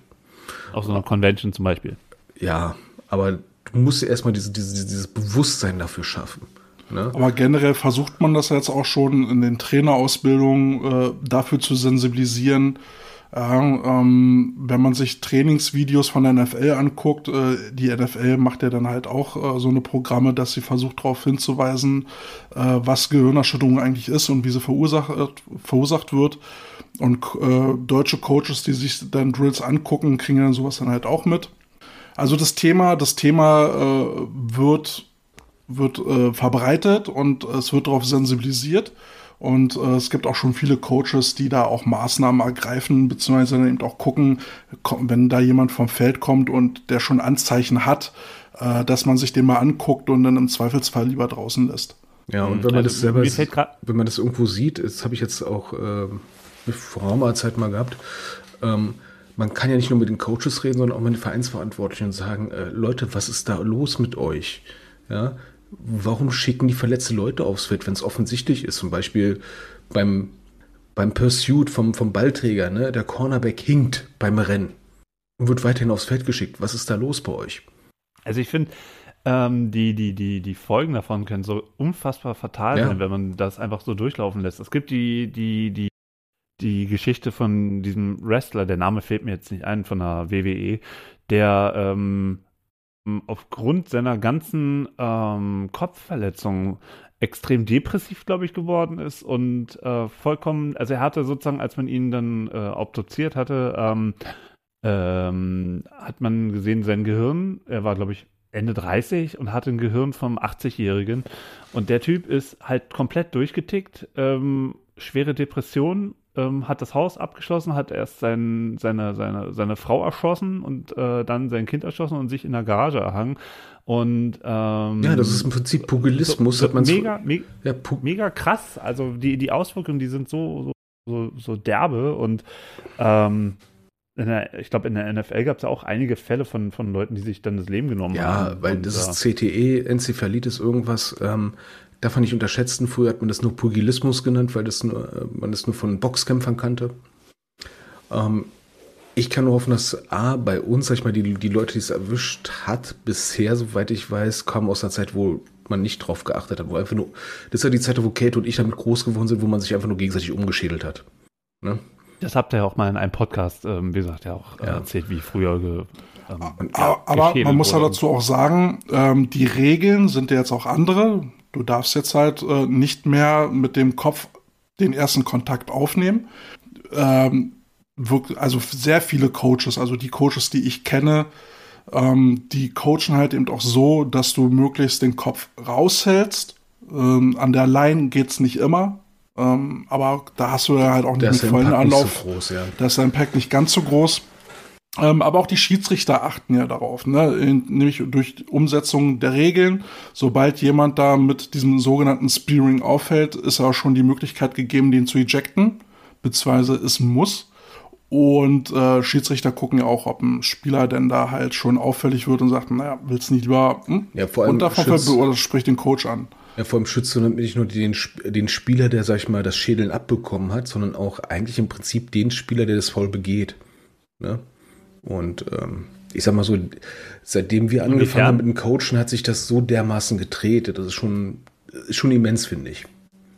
Auf so einer Convention zum Beispiel. Ja, aber du musst erstmal diese, diese, dieses Bewusstsein dafür schaffen. Ne? Aber generell versucht man das jetzt auch schon in den Trainerausbildungen äh, dafür zu sensibilisieren. Ja, ähm, wenn man sich Trainingsvideos von der NFL anguckt, äh, die NFL macht ja dann halt auch äh, so eine Programme, dass sie versucht darauf hinzuweisen, äh, was Gehirnerschütterung eigentlich ist und wie sie verursacht, verursacht wird. Und äh, deutsche Coaches, die sich dann Drills angucken, kriegen dann sowas dann halt auch mit. Also das Thema, das Thema äh, wird wird äh, verbreitet und es wird darauf sensibilisiert. Und äh, es gibt auch schon viele Coaches, die da auch Maßnahmen ergreifen, beziehungsweise dann eben auch gucken, wenn da jemand vom Feld kommt und der schon Anzeichen hat, äh, dass man sich den mal anguckt und dann im Zweifelsfall lieber draußen lässt. Ja, und wenn man Also, das selber, wenn man das irgendwo sieht, das habe ich jetzt auch ähm, vor geraumer Zeit mal gehabt, ähm, man kann ja nicht nur mit den Coaches reden, sondern auch mit den Vereinsverantwortlichen und sagen, äh, Leute, was ist da los mit euch? Ja, warum schicken die verletzte Leute aufs Feld, wenn es offensichtlich ist? Zum Beispiel beim, beim Pursuit vom, vom Ballträger, ne? der Cornerback hinkt beim Rennen und wird weiterhin aufs Feld geschickt. Was ist da los bei euch? Also ich finde, ähm, die, die, die, die Folgen davon können so unfassbar fatal Ja. sein, wenn man das einfach so durchlaufen lässt. Es gibt die, die, die, die Geschichte von diesem Wrestler, der Name fehlt mir jetzt nicht ein, von der WWE, der ähm, aufgrund seiner ganzen ähm, Kopfverletzungen extrem depressiv, glaube ich, geworden ist und äh, vollkommen, also er hatte sozusagen, als man ihn dann äh, obduziert hatte, ähm, ähm, hat man gesehen, sein Gehirn, er war, glaube ich, Ende 30 und hatte ein Gehirn vom 80-Jährigen. Und der Typ ist halt komplett durchgetickt, ähm, schwere Depression, ähm, hat das Haus abgeschlossen, hat erst sein, seine, seine, seine Frau erschossen und äh, dann sein Kind erschossen und sich in der Garage erhangen. Und ähm, Ja, das ist im Prinzip Pugilismus, so, hat man mega, me ja, mega krass. Also die, die Auswirkungen, die sind so, so, so, so derbe und ähm, der, ich glaube, in der NFL gab es ja auch einige Fälle von, von Leuten, die sich dann das Leben genommen Ja, haben. weil Und, das äh, ist CTE, Enzephalitis, irgendwas. Ähm, darf man nicht unterschätzen. Früher hat man das nur Pugilismus genannt, weil das nur, äh, man das nur von Boxkämpfern kannte. Ähm, ich kann nur hoffen, dass A, bei uns, sag ich mal, die, die Leute, die es erwischt hat, bisher, soweit ich weiß, kamen aus einer Zeit, wo man nicht drauf geachtet hat. Wo einfach nur, das ist ja die Zeit, wo Kate und ich damit groß geworden sind, wo man sich einfach nur gegenseitig umgeschädelt hat. Ne? Das habt ihr ja auch mal in einem Podcast, ähm, wie gesagt, ja auch äh, Ja. erzählt, wie früher ge, ähm, Aber, aber man muss ja dazu auch sagen, ähm, die Regeln sind ja jetzt auch andere. Du darfst jetzt halt äh, nicht mehr mit dem Kopf den ersten Kontakt aufnehmen. Ähm, wirk- also sehr viele Coaches, also die Coaches, die ich kenne, ähm, die coachen halt eben auch so, dass du möglichst den Kopf raushältst. Ähm, an der Line geht's nicht immer. Ähm, aber da hast du ja halt auch nicht der vollen Impact nicht Anlauf. so groß, ja. Da ist der Impact nicht ganz so groß. Ähm, aber auch die Schiedsrichter achten ja darauf, ne? Nämlich durch Umsetzung der Regeln. Sobald jemand da mit diesem sogenannten Spearing auffällt, ist ja auch schon die Möglichkeit gegeben, den zu ejecten, beziehungsweise es muss. Und äh, Schiedsrichter gucken ja auch, ob ein Spieler denn da halt schon auffällig wird und sagt, naja, willst nicht lieber hm? Ja, vor allem Schütz- Feld oder spricht den Coach an. Ja, vor allem schützt du nicht nur den, den Spieler, der, sag ich mal, das Schädeln abbekommen hat, sondern auch eigentlich im Prinzip den Spieler, der das Foul begeht. Ne? Und ähm, ich sag mal so, seitdem wir angefangen haben mit dem Coachen, hat sich das so dermaßen gedreht. Das ist schon, ist schon immens, finde ich.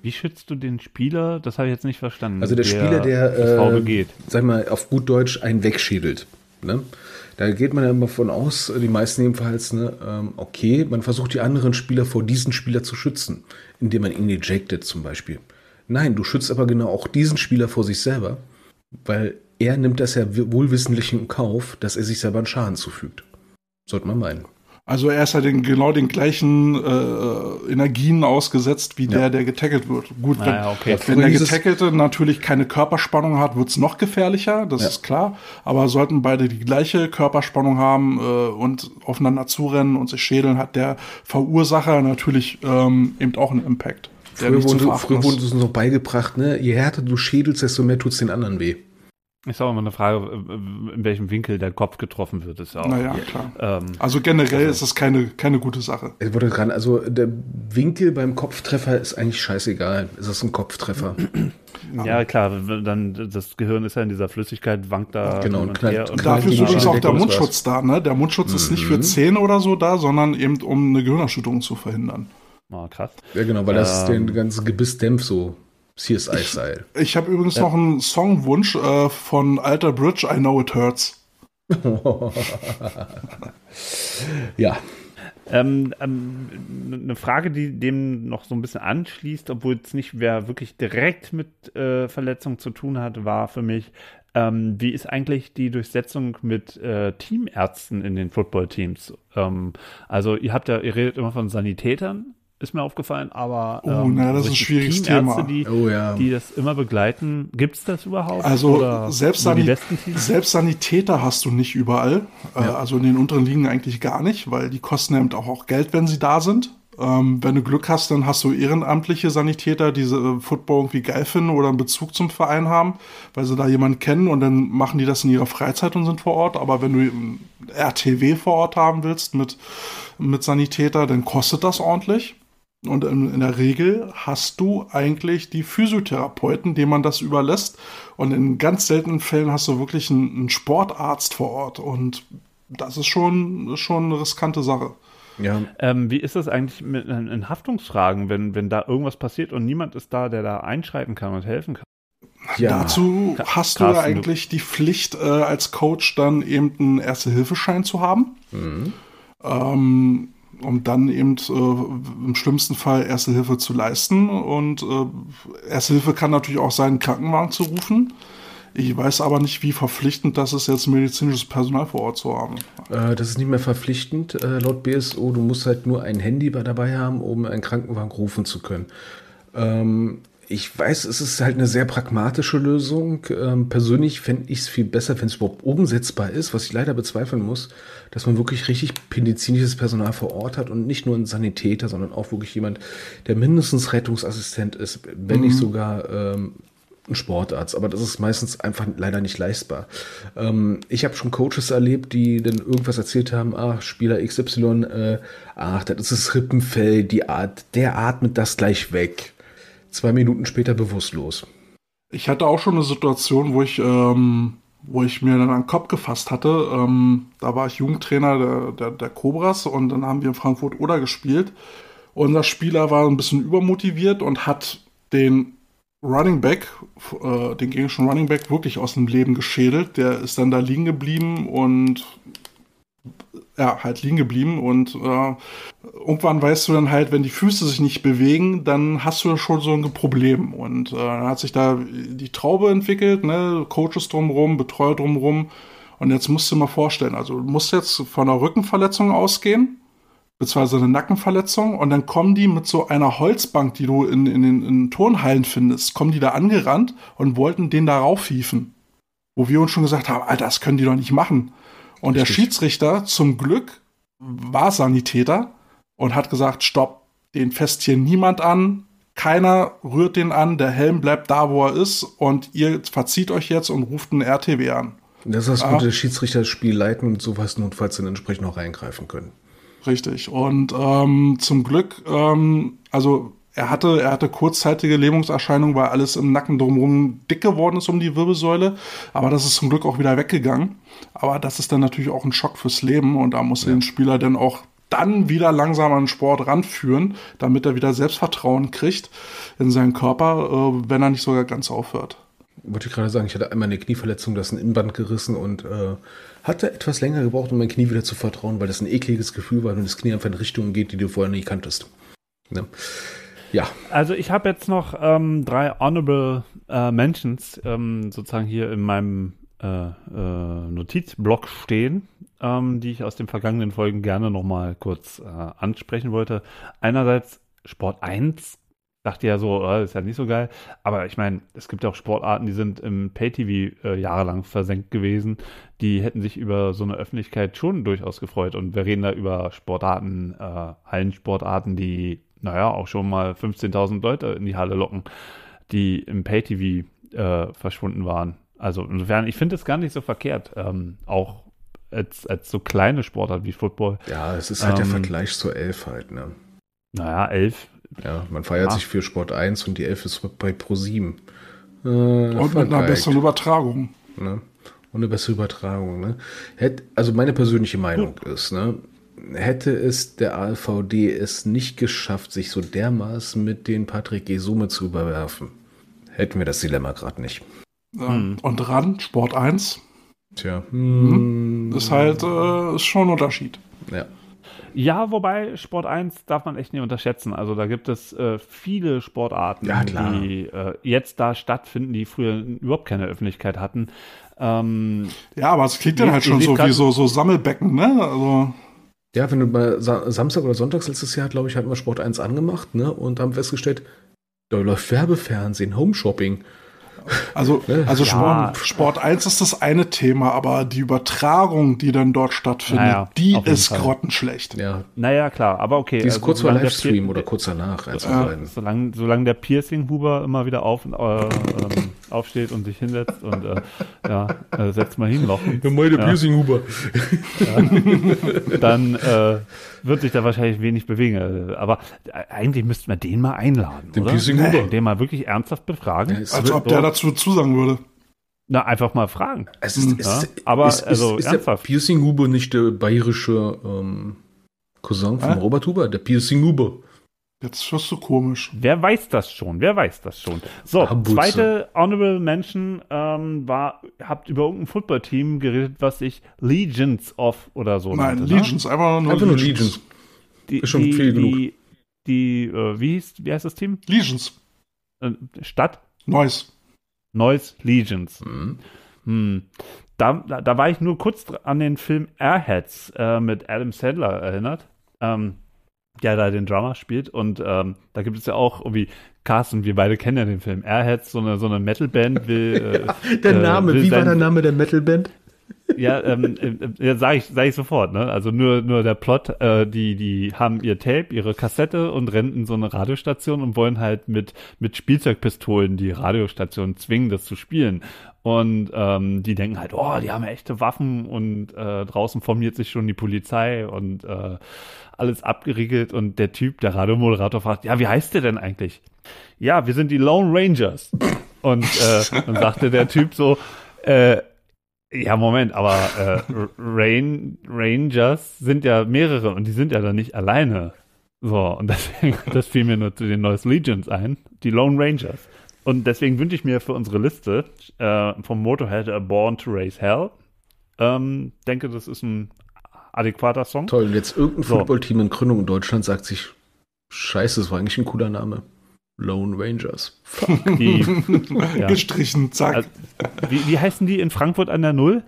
Wie schützt du den Spieler? Das habe ich jetzt nicht verstanden. Also der, Spieler, der, das Foul äh, begeht. sag mal, auf gut Deutsch einen wegschädelt. Ne? Da geht man ja immer von aus, die meisten jedenfalls, ne, ähm, okay, man versucht die anderen Spieler vor diesen Spieler zu schützen, indem man ihn ejectet zum Beispiel. Nein, du schützt aber genau auch diesen Spieler vor sich selber, weil er nimmt das ja wohlwissentlich in Kauf, dass er sich selber einen Schaden zufügt. Sollte man meinen. Also er ist ja den, genau den gleichen äh, Energien ausgesetzt wie der, der getackelt wird. Gut, wenn, Naja, okay. wenn der Dieses- Getackelte natürlich keine Körperspannung hat, wird's noch gefährlicher, das Ja. ist klar. Aber sollten beide die gleiche Körperspannung haben äh, und aufeinander zurennen und sich schädeln, hat der Verursacher natürlich ähm, eben auch einen Impact. der Früher wurde, früher wurde uns noch beigebracht, ne, je härter du schädelst, desto mehr tut's den anderen weh. Ist auch immer eine Frage, in welchem Winkel der Kopf getroffen wird. Ist ja auch, Naja, klar. ähm, Also generell ist es keine, keine gute Sache. Ich wollte gerade, also der Winkel beim Kopftreffer ist eigentlich scheißegal. Ist das ein Kopftreffer? ja, klar, dann das Gehirn ist ja in dieser Flüssigkeit, wankt da Genau, und knallt- und knallt Dafür ist übrigens auch der? Mundschutz da, ne? Der Mundschutz ist nicht Mhm. für Zähne oder so da, sondern eben um eine Gehirnerschütterung zu verhindern. Ah, krass. Ja, genau, weil das Ähm. den ganzen Gebiss dämpft, so CSI-Style. Ich habe übrigens noch einen Songwunsch äh, von Alter Bridge, I Know It Hurts. <laughs> ja, Ähm, ähm, eine Frage, die dem noch so ein bisschen anschließt, obwohl es nicht mehr wirklich direkt mit äh, Verletzung zu tun hat, war für mich, ähm, wie ist eigentlich die Durchsetzung mit äh, Teamärzten in den Footballteams? Ähm, also ihr habt ja, ihr redet immer von Sanitätern, ist mir aufgefallen, aber Oh, na, das ist ein schwieriges Teamärzte, Thema. Die, Oh, ja. die das immer begleiten, gibt es das überhaupt? Also Oder selbst, nur die Sani besten Teams? selbst Sanitäter hast du nicht überall. Äh, also in den unteren Ligen eigentlich gar nicht, weil die kosten eben auch, auch Geld, wenn sie da sind. Ähm, wenn du Glück hast, dann hast du ehrenamtliche Sanitäter, die äh, Football irgendwie geil finden oder einen Bezug zum Verein haben, weil sie da jemanden kennen und dann machen die das in ihrer Freizeit und sind vor Ort. Aber wenn du einen RTW vor Ort haben willst mit, mit Sanitäter, dann kostet das ordentlich. Und in, der Regel hast du eigentlich die Physiotherapeuten, denen man das überlässt. Und in ganz seltenen Fällen hast du wirklich einen, einen Sportarzt vor Ort. Und das ist schon, schon eine riskante Sache. ja. Ähm, wie ist das eigentlich mit, in, Haftungsfragen, wenn, wenn da irgendwas passiert und niemand ist da, der da einschreiten kann und helfen kann? ja. Dazu hast du ja Carsten, du- eigentlich die Pflicht, äh, als Coach dann eben einen Erste-Hilfe-Schein zu haben. Ähm, um dann eben äh, im schlimmsten Fall Erste Hilfe zu leisten. Und äh, Erste Hilfe kann natürlich auch sein, einen Krankenwagen zu rufen. Ich weiß aber nicht, wie verpflichtend das ist, jetzt medizinisches Personal vor Ort zu haben. Äh, das ist nicht mehr verpflichtend äh, laut BSO. Du musst halt nur ein Handy bei- dabei haben, um einen Krankenwagen rufen zu können. Ähm, ich weiß, es ist halt eine sehr pragmatische Lösung. Ähm, persönlich fände ich es viel besser, wenn es überhaupt umsetzbar ist, was ich leider bezweifeln muss, dass man wirklich richtig medizinisches Personal vor Ort hat und nicht nur ein Sanitäter, sondern auch wirklich jemand, der mindestens Rettungsassistent ist, wenn nicht sogar ähm, ein Sportarzt, aber das ist meistens einfach leider nicht leistbar. Ähm, ich habe schon Coaches erlebt, die dann irgendwas erzählt haben, ach, Spieler XY, äh, ach, das ist das Rippenfell, die Art, der atmet das gleich weg. Zwei Minuten später bewusstlos. Ich hatte auch schon eine Situation, wo ich, ähm, wo ich mir dann an den Kopf gefasst hatte. Ähm, da war ich Jugendtrainer der, der, der Cobras und dann haben wir in Frankfurt Oder gespielt. Unser Spieler war ein bisschen übermotiviert und hat den Running Back, äh, den gegnerischen Running Back wirklich aus dem Leben geschädelt. Der ist dann da liegen geblieben und ja, halt liegen geblieben und äh, irgendwann weißt du dann halt, wenn die Füße sich nicht bewegen, dann hast du schon so ein Problem. Und äh, dann hat sich da die Traube entwickelt, ne, Coaches drumrum, Betreuer drumrum. Und jetzt musst du dir mal vorstellen, also du musst jetzt von einer Rückenverletzung ausgehen, beziehungsweise eine Nackenverletzung, und dann kommen die mit so einer Holzbank, die du in, in den in Turnhallen findest, kommen die da angerannt und wollten den da raufhieven. Wo wir uns schon gesagt haben, Alter, das können die doch nicht machen. Und der Schiedsrichter zum Glück war Sanitäter und hat gesagt, stopp, den fest hier niemand an, keiner rührt den an, der Helm bleibt da, wo er ist und ihr verzieht euch jetzt und ruft einen RTW an. Das ist das Ah. Gute, der Schiedsrichter das Spiel leiten und sowas notfalls dann entsprechend auch reingreifen können. Richtig. Und ähm, zum Glück, ähm, also er hatte, er hatte kurzzeitige Lähmungserscheinungen, weil alles im Nacken drumherum dick geworden ist um die Wirbelsäule. Aber das ist zum Glück auch wieder weggegangen. Aber das ist dann natürlich auch ein Schock fürs Leben und da muss den Spieler dann auch dann wieder langsam an den Sport ranführen, damit er wieder Selbstvertrauen kriegt in seinen Körper, äh, wenn er nicht sogar ganz aufhört. Wollte ich gerade sagen, ich hatte einmal eine Knieverletzung, das ist ein Innenband gerissen und äh, hatte etwas länger gebraucht, um mein Knie wieder zu vertrauen, weil das ein ekliges Gefühl war, wenn das Knie einfach in Richtungen geht, die du vorher nie kanntest. Ne? Ja, Also ich habe jetzt noch ähm, drei Honorable äh, Mentions ähm, sozusagen hier in meinem äh, äh, Notizblock stehen, ähm, die ich aus den vergangenen Folgen gerne nochmal kurz äh, ansprechen wollte. Einerseits Sport 1, dachte ja so, äh, ist ja nicht so geil, aber ich meine, es gibt ja auch Sportarten, die sind im Pay-TV äh, jahrelang versenkt gewesen, die hätten sich über so eine Öffentlichkeit schon durchaus gefreut. Und wir reden da über Sportarten, äh, Hallensportarten, die naja, auch schon mal 15.000 Leute in die Halle locken, die im Pay-TV äh, verschwunden waren. Also insofern, ich finde es gar nicht so verkehrt, ähm, auch als, als so kleine Sportart wie Football. ja, es ist halt der Ähm, Vergleich zur Elf halt. Ne? Naja, elf. Ja, man feiert Ja. sich für Sport 1 und die Elf ist bei Pro 7. Äh, Und mit einer besseren Übertragung. Ne? Und eine bessere Übertragung. Ne? Also meine persönliche Meinung ist, ne? Hätte es der ALVD es nicht geschafft, sich so dermaßen mit den Patrick Gesume zu überwerfen, hätten wir das Dilemma gerade nicht. Ja. Hm. Und dran, Sport 1, Tja, Mhm. ist halt äh, ist schon ein Unterschied. ja. Ja, wobei Sport 1 darf man echt nicht unterschätzen. Also da gibt es äh, viele Sportarten, Ja, die äh, jetzt da stattfinden, die früher überhaupt keine Öffentlichkeit hatten. Ähm, Ja, aber es klingt dann halt schon so wie so, so Sammelbecken, ne? Also, Ja, wenn du mal Sa Samstag oder Sonntags letztes Jahr, glaube ich, hatten wir Sport 1 angemacht, ne? Und haben festgestellt, da läuft Werbefernsehen, Homeshopping. also, Ja. <laughs> also Ja. Sport, Sport 1 ist das eine Thema, aber die Übertragung, die dann dort stattfindet, Naja, die ist Fall. grottenschlecht. Ja, naja, klar, aber okay. die ist also kurz vor Livestream oder kurz danach, Ja. beiden. Solange, solange der Piercing-Huber immer wieder auf, äh, ähm, aufsteht und sich hinsetzt und äh, ja, äh, setzt mal hin, Loch. meine Ja. Piercing-Huber. Dann äh, wird sich da wahrscheinlich wenig bewegen. Äh, Aber äh, eigentlich müssten wir den mal einladen, Den oder? Piercing-Huber. Den mal wirklich ernsthaft befragen. Ja, es Als wird- ob der dazu zusagen würde. Na, einfach mal fragen. Es ist, es Ja, ist, aber ist, also ist, ist der ernsthaft. Piercing Huber nicht der bayerische ähm, Cousin von? Robert Huber? Der Piercing Huber. Jetzt wirst du komisch. Wer weiß das schon? Wer weiß das schon? So, Abwurzel. zweite Honorable Mention ähm, war, habt über irgendein Footballteam geredet, was sich Legions of oder so Nein, nannte, ne? Legions, einfach nur Einfach Legions. Legions. Die, Ist schon die, viel genug. Die, die äh, wie, hieß, wie heißt das Team? Legions. Äh, Stadt? Neues. Neues Legions. Mhm. Hm. Da, da, da war ich nur kurz an den Film Airheads äh, mit Adam Sandler erinnert, ähm, der da den Drummer spielt. Und ähm, da gibt es ja auch irgendwie, Carsten, wir beide kennen ja den Film Airheads, so eine, so eine Metalband will. <laughs> Äh, Der äh, Name, will wie war der Name der Metalband? ja, ähm, äh, ja, sag ich, sag ich sofort, ne? Also nur, nur der Plot, äh, die, die haben ihr Tape, ihre Kassette und rennen in so eine Radiostation und wollen halt mit, mit Spielzeugpistolen die Radiostation zwingen, das zu spielen. Und ähm, die denken halt, oh, die haben echte Waffen und äh, draußen formiert sich schon die Polizei und äh, alles abgeriegelt und der Typ, der Radiomoderator fragt, ja, wie heißt der denn eigentlich? Ja, wir sind die Lone Rangers. Und äh, dann sagte der Typ so, äh, ja, Moment, aber äh, Rain, Rangers sind ja mehrere und die sind ja dann nicht alleine. So, und deswegen, <laughs> das fiel mir nur zu den Neues Legions ein, die Lone Rangers. Und deswegen wünsche ich mir für unsere Liste äh, vom Motorhead A Born to Raise Hell, ähm, denke, das ist ein adäquater Song. Toll, und jetzt irgendein So. Footballteam in Gründung in Deutschland sagt sich, scheiße, das war eigentlich ein cooler Name. Lone Rangers. Die, <laughs> ja. Gestrichen, zack. Also- wie, wie heißen die in Frankfurt an der Null?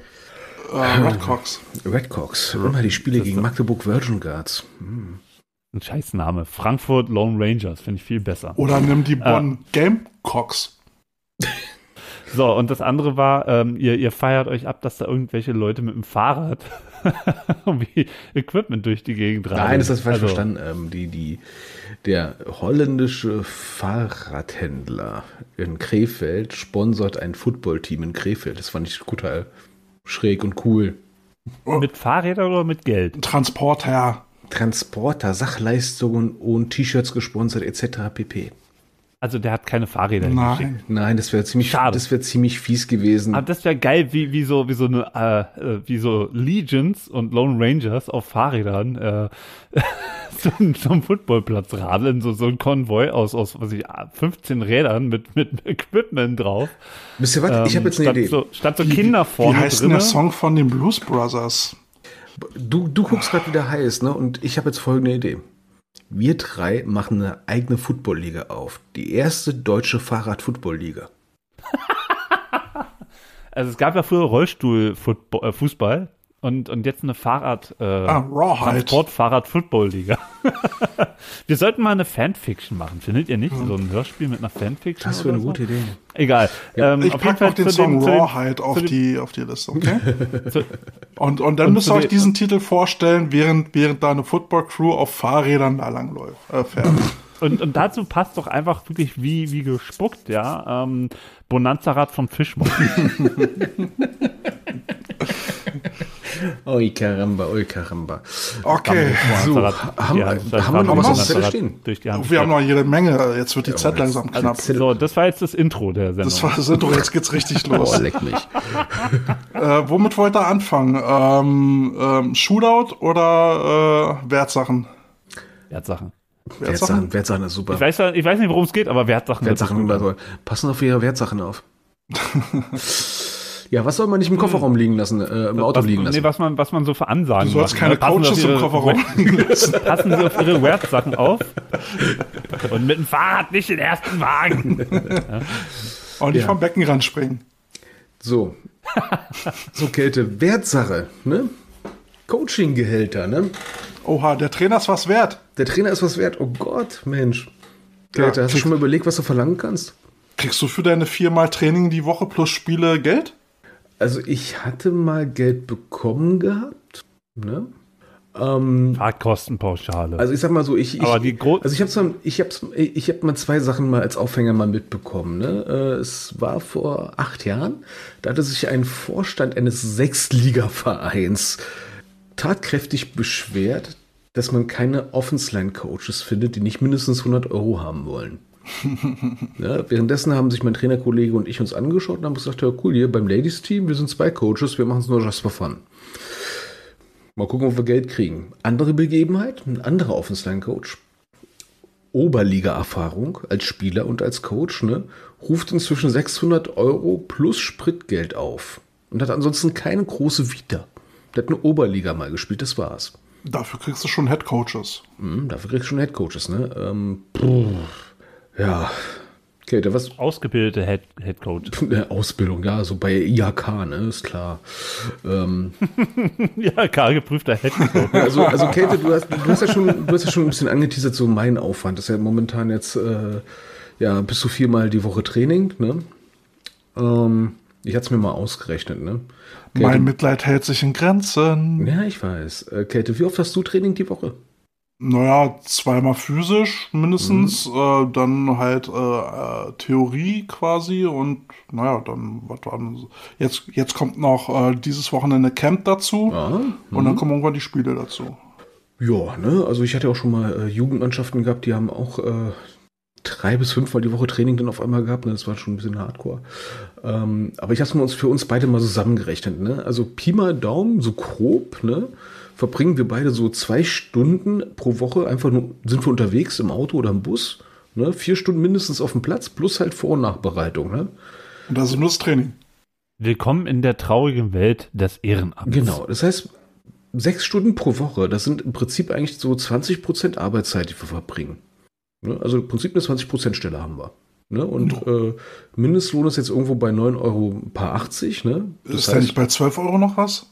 äh, Redcox. Redcox. Immer die Spiele gegen Magdeburg Virgin Guards. Hm. Ein Scheißname. Frankfurt Lone Rangers, finde ich viel besser. Oder nimm die Ah. Bonn Gamecocks. <laughs> So, und das andere war, ähm, ihr, ihr feiert euch ab, dass da irgendwelche Leute mit dem Fahrrad <laughs> wie Equipment durch die Gegend radeln. Nein, das ist falsch Also, verstanden. Ähm, die, die, der holländische Fahrradhändler in Krefeld sponsert ein Footballteam in Krefeld. Das fand ich total schräg und cool. Mit Fahrrädern oder mit Geld? Transporter. Transporter, Sachleistungen und T-Shirts gesponsert etc. pp. Also der hat keine Fahrräder. Nein. Nein, das wäre ziemlich, Schade. das wäre ziemlich fies gewesen. Aber das wäre geil, wie, wie so, wie so eine, äh, äh, wie so Legions und Lone Rangers auf Fahrrädern äh, <laughs> zum, zum Footballplatz radeln, so, so ein Konvoi aus, aus, was ich, 15 Rädern mit, mit <laughs> Equipment drauf. Wisst ihr was? ich habe Ähm, jetzt eine statt Idee. So, statt so Kinder Wie vorne heißt denn drinne. der Song von den Blues Brothers? Du, du guckst gerade wieder heiß, ne? Und ich habe jetzt folgende Idee. Wir drei machen eine eigene Football-Liga auf. Die erste deutsche Fahrrad-Football-Liga. <laughs> Also es gab ja früher Rollstuhl-Fußball äh, und, und jetzt eine Fahrrad, äh, Ah, Rawhide. Transport-Fahrrad-Football-Liga. <laughs> Wir sollten mal eine Fanfiction machen, findet ihr nicht? So ein Hörspiel mit einer Fanfiction? Das wäre eine gute so? Idee. Egal. Ähm, Ich auf packe noch Fall den Song dem- Rawhide auf zu dem- die, auf die Liste, okay? <laughs> Und, und dann Und müsst ihr euch den- diesen Titel vorstellen, während, während da eine Football-Crew auf Fahrrädern da langläuft. Äh, fährt. Und, und dazu passt doch einfach wirklich wie, wie gespuckt, ja. Ähm, Bonanza-Rad von Fischmann. <laughs> Oi Karamba, oi Karamba. Okay. So, haben, wir- Hand- haben wir noch was Bonanza-Rad stehen? Durch die Hand. Wir haben noch jede Menge. Jetzt wird die Zeit langsam Also knapp. So, das war jetzt das Intro der Sendung. Das war das Intro, jetzt geht's richtig los. Boah, leck mich. <laughs> Äh, womit wollt ihr anfangen? Ähm, ähm, Shootout oder äh, Wertsachen? Wertsachen. Wertsachen, Wertsachen ist super. Ich weiß, ja- ich weiß nicht, worum es geht, aber Wertsachen. Wertsachen, gut. also, passen auf ihre Wertsachen auf. <laughs> ja, was soll man nicht im Kofferraum liegen lassen, äh, im Auto was, liegen lassen? Nee, was man, was man so für Ansagen Du sollst keine ne? Passen Coaches auf im Ihre- Kofferraum liegen lassen. <laughs> Passen Sie auf Ihre Wertsachen auf. <laughs> Und mit dem Fahrrad nicht den ersten Wagen. Und nicht Ja. vom Beckenrand springen. So. So, Kälte, Wertsache, ne? Coaching-Gehälter, ne? Oha, der Trainer ist was wert. Der Trainer ist was wert. Oh Gott, Mensch. Ja, hast du schon mal überlegt, was du verlangen kannst? Kriegst du für deine viermal Training die Woche plus Spiele Geld? Also, ich hatte mal Geld bekommen gehabt, ne? Ähm, Fahrtkostenpauschale. Also ich sag mal so, ich, ich also ich habe ich hab, ich hab mal zwei Sachen mal als Aufhänger mal mitbekommen. Ne? Äh, Es war vor acht Jahren, da hatte sich ein Vorstand eines Sechsliga-Vereins tatkräftig beschwert, dass man keine Offense-Line-Coaches findet, die nicht mindestens 100 Euro haben wollen. <laughs> ja, währenddessen haben sich mein Trainerkollege und ich uns angeschaut und haben gesagt, ja cool, hier beim Ladies-Team, wir sind zwei Coaches, wir machen es nur just for fun. Mal gucken, ob wir Geld kriegen. Andere Begebenheit, ein anderer Offense-Line-Coach. Oberliga-Erfahrung als Spieler und als Coach, ne, ruft inzwischen 600 Euro plus Spritgeld auf und hat ansonsten keine große Vita. Der hat eine Oberliga mal gespielt, das war's. Dafür kriegst du schon Head Coaches. Hm, dafür kriegst du schon Headcoaches, ne? Ähm, puh, ja. Okay, da was. Ausgebildete Head, Head Coach. Ausbildung, ja, so bei IHK, ne, ist klar. Ähm, <laughs> ja, klar geprüfter Head Coach. Also, also Käthe, du hast, du, hast ja schon, du hast ja schon ein bisschen angeteasert, so mein Aufwand. Das ist ja momentan jetzt, äh, ja, bis zu viermal die Woche Training, ne? Ähm, ich hatte es mir mal ausgerechnet, ne? Käthe, Mein Mitleid hält sich in Grenzen. ja, ich weiß. Äh, Käthe, wie oft hast du Training die Woche? Naja, zweimal physisch mindestens, Mhm. äh, dann halt äh, äh, Theorie quasi und naja, dann was war denn so? Jetzt, jetzt kommt noch äh, dieses Wochenende Camp dazu Ja, und dann kommen irgendwann die Spiele dazu. Ja, ne? Also ich hatte auch schon mal äh, Jugendmannschaften gehabt, die haben auch drei bis fünfmal die Woche Training dann auf einmal gehabt. Ne? Das war schon ein bisschen Hardcore. Ähm, aber ich habe es uns für uns beide mal zusammengerechnet. Ne? Also Pi mal Daumen, so grob, ne? verbringen wir beide so zwei Stunden pro Woche. Einfach nur sind wir unterwegs im Auto oder im Bus. Ne? Vier Stunden mindestens auf dem Platz, plus halt Vor- und Nachbereitung. Ne? Und das ist nur das Training. Willkommen in der traurigen Welt des Ehrenamts. Genau, das heißt, sechs Stunden pro Woche, das sind im Prinzip eigentlich so 20% Arbeitszeit, die wir verbringen. Ne? Also im Prinzip eine 20% Stelle haben wir. Ne? Und äh, Mindestlohn ist jetzt irgendwo bei 9 Euro paar 80. Ne? ist da nicht bei 12 Euro noch was?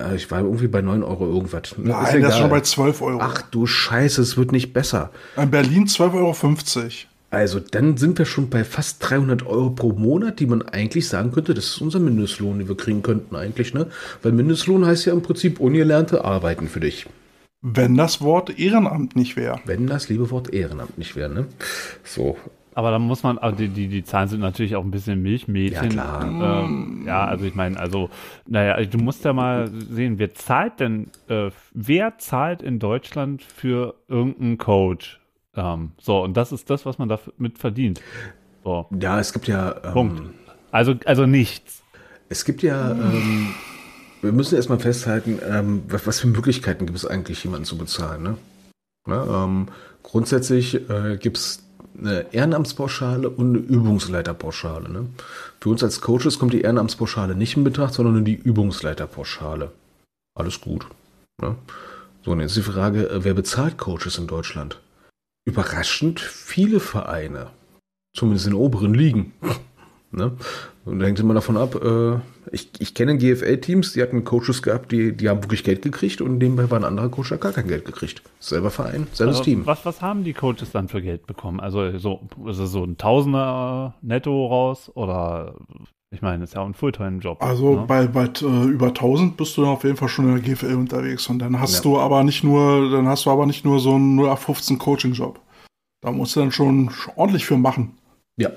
äh, ich war irgendwie bei 9 Euro irgendwas. Ne? Nein, der ist schon bei 12 Euro. Ach du Scheiße, es wird nicht besser. In Berlin 12,50 Euro. Also dann sind wir schon bei fast 300 Euro pro Monat, die man eigentlich sagen könnte, das ist unser Mindestlohn, den wir kriegen könnten eigentlich, ne? Weil Mindestlohn heißt ja im Prinzip ungelernte Arbeiten für dich. Wenn das Wort Ehrenamt nicht wäre. Wenn das liebe Wort Ehrenamt nicht wäre, ne? So. Aber da muss man, also die, die, die Zahlen sind natürlich auch ein bisschen Milchmädchen. Ja, klar. Ähm, ja, also ich meine, also, naja, du musst ja mal sehen, wer zahlt denn, äh, wer zahlt in Deutschland für irgendeinen Coach? Ähm, so, und das ist das, was man damit verdient. So, Ja, es gibt ja. Ähm, Punkt. Also, also nichts. Es gibt ja, ähm, wir müssen erstmal festhalten, ähm, was, was für Möglichkeiten gibt es eigentlich, jemanden zu bezahlen. Ne? Ne, ähm, grundsätzlich äh, gibt es eine Ehrenamtspauschale und eine Übungsleiterpauschale. Ne? Für uns als Coaches kommt die Ehrenamtspauschale nicht in Betracht, sondern nur die Übungsleiterpauschale. Alles gut. Ne? So, und jetzt die Frage, äh, wer bezahlt Coaches in Deutschland? Überraschend viele Vereine. Zumindest in oberen Ligen. <laughs> Ne? Und da hängt immer davon ab, äh, ich, ich kenne GFL-Teams, die hatten Coaches gehabt, die, die haben wirklich Geld gekriegt und nebenbei war ein anderer Coach, der hat gar kein Geld gekriegt. Selber Verein, selbes Also, Team. Was, was haben die Coaches dann für Geld bekommen? Also so, ist es so ein Tausender netto raus oder ich meine, ist ja auch ein Fulltime-Job. Also ne? bei, bei äh, über 1000 bist du auf jeden Fall schon in der GFL unterwegs und dann hast Ja. du aber nicht nur, dann hast du aber nicht nur so einen 0815 Coaching-Job. Da musst du dann schon ordentlich für machen. Ja,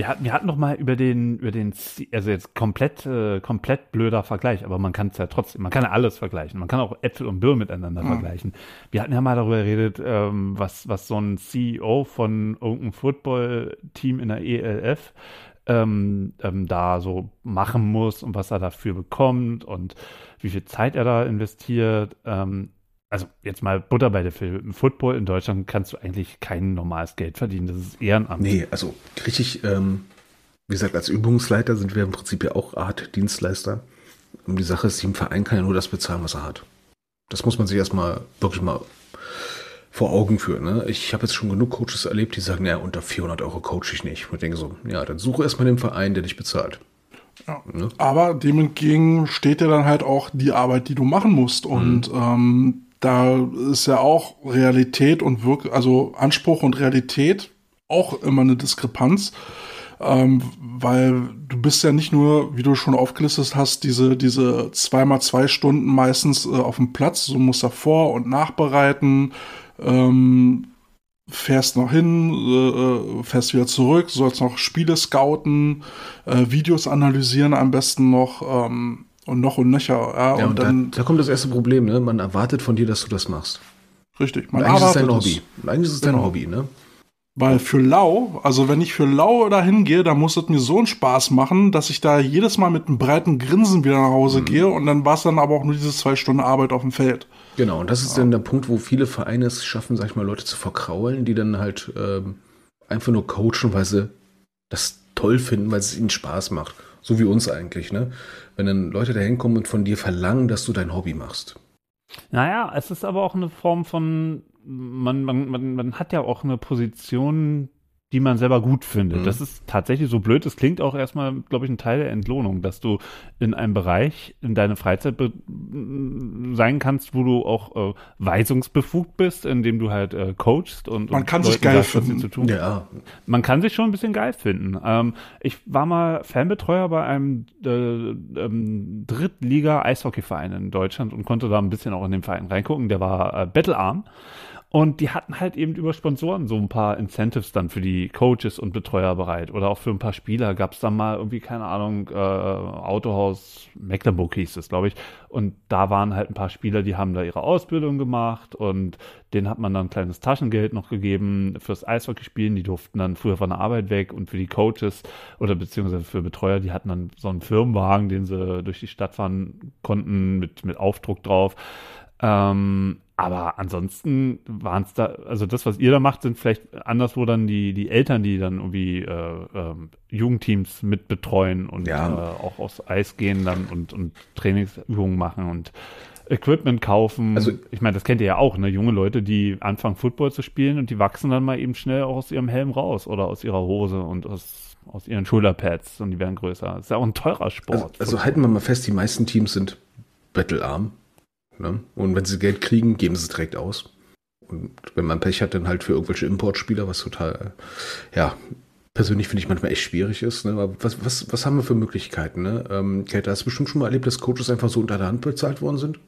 Wir hatten, wir hatten noch mal über den, über den, also jetzt komplett, äh, komplett blöder Vergleich, aber man kann es ja trotzdem, man kann ja alles vergleichen. Man kann auch Äpfel und Birnen miteinander vergleichen. Wir hatten ja mal darüber geredet, ähm, was, was so ein CEO von irgendeinem Football-Team in der ELF ähm, ähm, da so machen muss und was er dafür bekommt und wie viel Zeit er da investiert. Ähm, also jetzt mal Butter bei der Film. Im Football in Deutschland kannst du eigentlich kein normales Geld verdienen. Das ist Ehrenamt. nee, also richtig, ähm, wie gesagt, als Übungsleiter sind wir im Prinzip ja auch Art Dienstleister. Und die Sache ist, ein Verein kann ja nur das bezahlen, was er hat. Das muss man sich erstmal wirklich mal vor Augen führen. Ne? Ich habe jetzt schon genug Coaches erlebt, die sagen, ja, unter 400 Euro coach ich nicht. Und ich denke so, ja, dann suche erstmal den Verein, der dich bezahlt. Aber dem entgegen steht ja dann halt auch die Arbeit, die du machen musst. Und ähm, da ist ja auch Realität und Wirk also Anspruch und Realität auch immer eine Diskrepanz. Ähm, weil du bist ja nicht nur, wie du schon aufgelistet hast, diese, diese zweimal zwei Stunden meistens äh, auf dem Platz. Du musst da vor- und nachbereiten, ähm, fährst noch hin, äh, äh, fährst wieder zurück, sollst noch Spiele scouten, äh, Videos analysieren am besten noch ähm, und noch und nöcher. Ja, Ja, und, und dann, da, da kommt das erste Problem, ne? Man erwartet von dir, dass du das machst. richtig, Und man eigentlich ist es dein. Hobby. Und Eigentlich ist es dein Genau. Hobby, ne? Weil für Lau, also wenn ich für Lau dahin gehe, dann muss es mir so einen Spaß machen, dass ich da jedes Mal mit einem breiten Grinsen wieder nach Mhm. Hause gehe und dann war es dann aber auch nur diese zwei Stunden Arbeit auf dem Feld. Genau, und das ist dann der Punkt, wo viele Vereine es schaffen, sag ich mal, Leute zu verkraulen, die dann halt ähm, einfach nur coachen, weil sie das toll finden, weil es ihnen Spaß macht. So wie uns eigentlich, ne? Wenn dann Leute da hinkommen und von dir verlangen, dass du dein Hobby machst. Naja, es ist aber auch eine Form von, man, man, man, man hat ja auch eine Position, die man selber gut findet. Mhm. Das ist tatsächlich so blöd. Das klingt auch erstmal, glaube ich, ein Teil der Entlohnung, dass du in einem Bereich in deine Freizeit be- sein kannst, wo du auch äh, weisungsbefugt bist, indem du halt äh, coachst und, Man und kann sich Leuten geil sagst, was sie finden. zu tun Ja, man kann sich schon ein bisschen geil finden. Ähm, ich war mal Fanbetreuer bei einem äh, ähm, Drittliga-Eishockeyverein in Deutschland und konnte da ein bisschen auch in den Verein reingucken. Der war äh, Battlearm. Und die hatten halt eben über Sponsoren so ein paar Incentives dann für die Coaches und Betreuer bereit. Oder auch für ein paar Spieler gab es dann mal irgendwie, keine Ahnung, äh, Autohaus Mecklenburg hieß es, glaube ich. Und da waren halt ein paar Spieler, die haben da ihre Ausbildung gemacht und denen hat man dann ein kleines Taschengeld noch gegeben fürs Eishockeyspielen. Die durften dann früher von der Arbeit weg und für die Coaches oder beziehungsweise für Betreuer, die hatten dann so einen Firmenwagen, den sie durch die Stadt fahren konnten mit, mit Aufdruck drauf. Ähm, aber ansonsten waren es da, also das, was ihr da macht, sind vielleicht anderswo dann die, die Eltern, die dann irgendwie äh, ähm, Jugendteams mit betreuen und Ja. äh, auch aufs Eis gehen dann und, und Trainingsübungen machen und Equipment kaufen. Also- ich meine, das kennt ihr ja auch, ne? Junge Leute, die anfangen Football zu spielen und die wachsen dann mal eben schnell auch aus ihrem Helm raus oder aus ihrer Hose und aus, aus ihren Schulterpads und die werden größer. Das ist ja auch ein teurer Sport. also, also halten wir mal fest, die meisten Teams sind battlearm. Ne? Und wenn sie Geld kriegen, geben sie es direkt aus. Und wenn man Pech hat, dann halt für irgendwelche Importspieler, was total, ja, persönlich finde ich manchmal echt schwierig ist. Ne? Aber was, was, was haben wir für Möglichkeiten? Ne? Ähm, Kate, hast du bestimmt schon mal erlebt, dass Coaches einfach so unter der Hand bezahlt worden sind?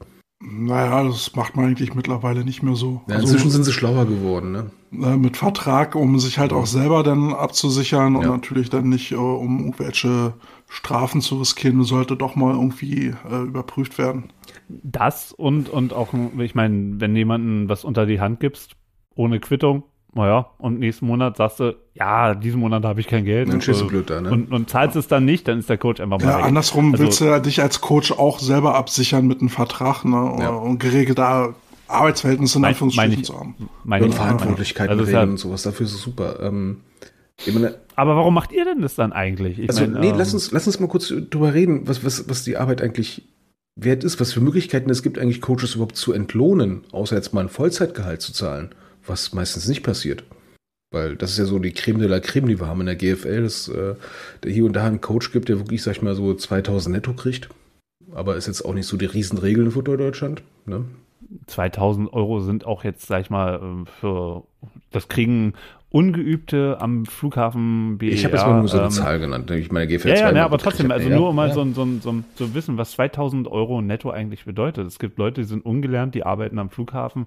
Naja, das macht man eigentlich mittlerweile nicht mehr so. Ja, inzwischen sind sie schlauer geworden, ne? äh, mit Vertrag, um sich halt auch selber dann abzusichern und Ja. natürlich dann nicht, äh, um irgendwelche Strafen zu riskieren, sollte doch mal irgendwie äh, überprüft werden. Das und, und auch, ich meine, wenn jemanden was unter die Hand gibst, ohne Quittung, naja, und nächsten Monat sagst du, ja, diesen Monat habe ich kein Geld. Dann und, stehst du blöd da, ne? und, und zahlst es dann nicht, dann ist der Coach einfach mal Ja, weg. andersrum Also- willst du ja dich als Coach auch selber absichern mit einem Vertrag ne? Ja. und geregelte Arbeitsverhältnisse in Mein- Anführungsstrichen meine ich- zu haben. Meine Und ich- Verantwortlichkeiten Also regeln und sowas, dafür ist es super. Ähm, ich meine, Aber warum macht ihr denn das dann eigentlich? Ich Also, meine, nee, ähm, lass, uns, lass uns mal kurz drüber reden, was, was, was die Arbeit eigentlich wert ist, was für Möglichkeiten es gibt, eigentlich Coaches überhaupt zu entlohnen, außer jetzt mal ein Vollzeitgehalt zu zahlen, was meistens nicht passiert. Weil das ist ja so die Creme de la Creme, die wir haben in der GFL, dass äh, der hier und da einen Coach gibt, der wirklich, sag ich mal, so 2000 netto kriegt. Aber ist jetzt auch nicht so die Riesenregel in Football Deutschland. Ne? 2000 Euro sind auch jetzt, sag ich mal, ähm, für, das kriegen Ungeübte am Flughafen BER. Ich habe jetzt mal nur so eine ähm, Zahl genannt. Ich meine, GFL Ja, ja, zweimal ne, aber trotzdem, also Ja, nur um mal ja. so, so, so, so wissen, was 2000 Euro netto eigentlich bedeutet. Es gibt Leute, die sind ungelernt, die arbeiten am Flughafen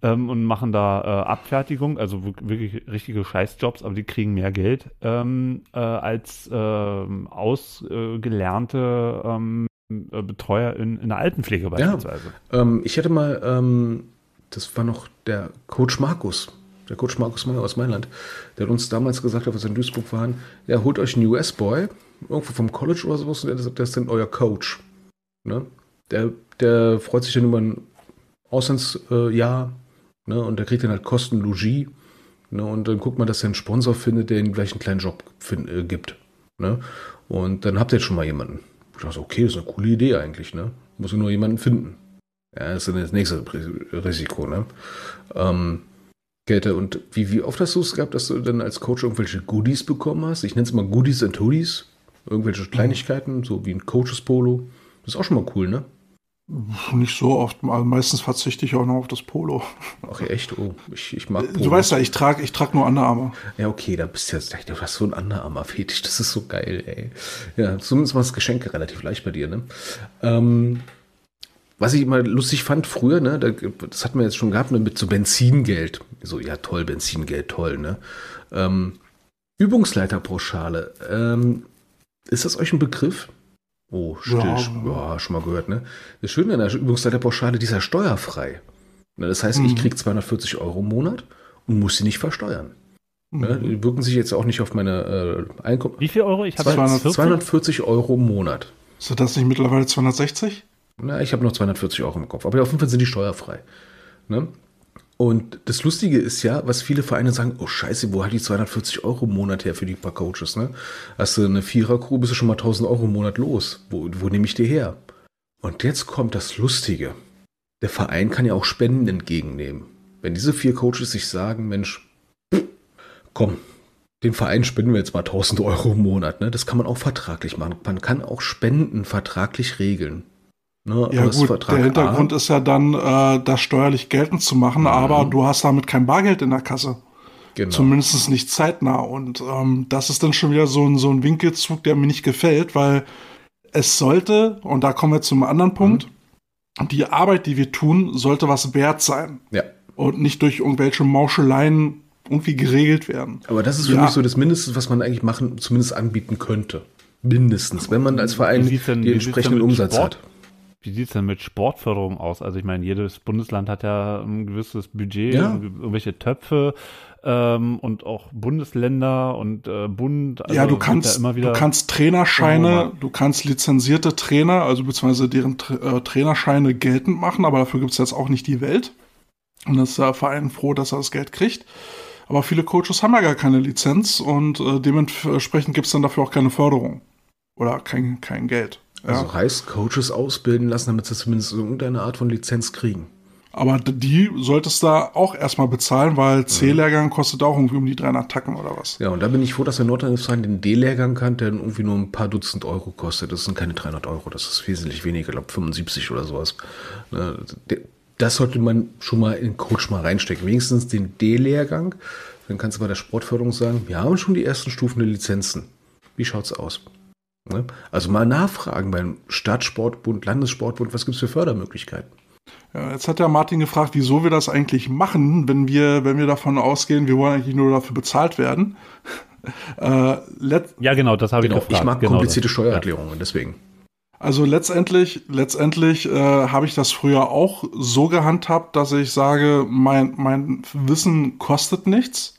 ähm, und machen da äh, Abfertigung, also wirk- wirklich richtige Scheißjobs, aber die kriegen mehr Geld ähm, äh, als ähm, ausgelernte ähm, äh, Betreuer in, in der Altenpflege beispielsweise. Ähm, ich hatte mal, ähm, das war noch der Coach Markus, der Coach Markus Meyer aus Mailand, der hat uns damals gesagt, als wir in Duisburg waren, ja, holt euch einen US-Boy, irgendwo vom College oder sowas, und der, der ist dann euer Coach. Ne? Der, der freut sich dann über ein Auslandsjahr, äh, ne? und der kriegt dann halt Kosten Logis, ne? und dann guckt man, dass er einen Sponsor findet, der ihm gleich einen kleinen Job fin- äh, gibt. Ne? Und dann habt ihr jetzt schon mal jemanden. Ich dachte, okay, das ist eine coole Idee eigentlich, ne? Muss nur jemanden finden. Ja, das ist dann das nächste Ris- Risiko, ne? Ähm, Käthe, und wie, wie oft hast du es gehabt, dass du dann als Coach irgendwelche Goodies bekommen hast? Ich nenne es mal Goodies and Hoodies. Irgendwelche Kleinigkeiten, so wie ein Coaches Polo. Das ist auch schon mal cool, ne? Nicht so oft, also meistens verzichte ich auch noch auf das Polo. Ach echt, oh, ich, ich mag Du weißt ja, ich trage ich trag nur Underarme. Ja, okay, da bist du jetzt, du hast so ein Underarmer-Fetisch, das ist so geil, ey. Ja, zumindest war das Geschenk relativ leicht bei dir, ne? Ähm, was ich immer lustig fand früher, ne, da, das hatten wir jetzt schon gehabt, ne, mit so Benzingeld. So, ja, toll, Benzingeld, toll, ne? Ähm, Übungsleiterpauschale, ähm, ist das euch ein Begriff? Oh, still, Ja. ja, schon mal gehört, ne? Das Schöne an der Übungsleiterpauschale, die ist ja steuerfrei. Ne, das heißt, ich Mhm. krieg 240 Euro im Monat und muss sie nicht versteuern. Ne? Die wirken sich jetzt auch nicht auf meine äh, Einkommen. Wie viel Euro? Ich habe 240? 240 Euro im Monat. Ist das nicht mittlerweile 260? Na, ich habe noch 240 Euro im Kopf, aber auf jeden Fall sind die steuerfrei. Ne? Und das Lustige ist ja, was viele Vereine sagen, oh scheiße, wo hat die 240 Euro im Monat her für die paar Coaches? Ne? Hast du eine Vierer-Crew, bist du schon mal 1000 Euro im Monat los. Wo, wo nehme ich die her? Und jetzt kommt das Lustige. Der Verein kann ja auch Spenden entgegennehmen. Wenn diese vier Coaches sich sagen, Mensch, komm, den Verein spenden wir jetzt mal 1000 Euro im Monat. Ne? Das kann man auch vertraglich machen. Man kann auch Spenden vertraglich regeln. Ne? Ja gut, Vertrag der Hintergrund A, ist ja dann, äh, das steuerlich geltend zu machen, aber du hast damit kein Bargeld in der Kasse. genau. Zumindest nicht zeitnah. Und ähm, das ist dann schon wieder so ein, so ein Winkelzug, der mir nicht gefällt, weil es sollte, und da kommen wir zum anderen Punkt, die Arbeit, die wir tun, sollte was wert sein Ja. und nicht durch irgendwelche Mauscheleien irgendwie geregelt werden. Aber das ist für Ja. mich so das Mindeste, was man eigentlich machen, zumindest anbieten könnte. Mindestens, wenn man als Verein denn entsprechenden Umsatz Sport? hat. Wie sieht es denn mit Sportförderung aus? Also ich meine, jedes Bundesland hat ja ein gewisses Budget, Ja. irgendwelche Töpfe ähm, und auch Bundesländer und äh, Bund. Also ja, du kannst, immer wieder, du kannst Trainerscheine, du kannst lizenzierte Trainer, also beziehungsweise deren äh, Trainerscheine geltend machen, aber dafür gibt es jetzt auch nicht die Welt. Und das ist der Verein froh, dass er das Geld kriegt. Aber viele Coaches haben ja gar keine Lizenz und äh, dementsprechend gibt es dann dafür auch keine Förderung. Oder kein, kein Geld. Ja. Also heißt, Coaches ausbilden lassen, damit sie zumindest irgendeine Art von Lizenz kriegen. aber die solltest du auch erstmal bezahlen, weil C-Lehrgang kostet auch irgendwie um die 300 Tacken oder was. Ja, und da bin ich froh, dass der Nordrhein-Westfalen den D-Lehrgang kann, der dann irgendwie nur ein paar Dutzend Euro kostet. Das sind keine 300 Euro, das ist wesentlich weniger, ich glaube 75 oder sowas. Ne, das sollte man schon mal in Coach mal reinstecken. Wenigstens den D-Lehrgang. Dann kannst du bei der Sportförderung sagen, wir haben schon die ersten Stufen der Lizenzen. Wie schaut's aus? Ne? Also mal nachfragen beim Stadtsportbund, Landessportbund, was gibt's für Fördermöglichkeiten? Ja, jetzt hat der Martin gefragt, wieso wir das eigentlich machen, wenn wir, wenn wir davon ausgehen, wir wollen eigentlich nur dafür bezahlt werden. <laughs> Äh, Ja, genau, das habe Genau, ich gefragt. ich mag genau komplizierte das. Steuererklärungen, deswegen. Also letztendlich, letztendlich äh, habe ich das früher auch so gehandhabt, dass ich sage, mein, mein Wissen kostet nichts.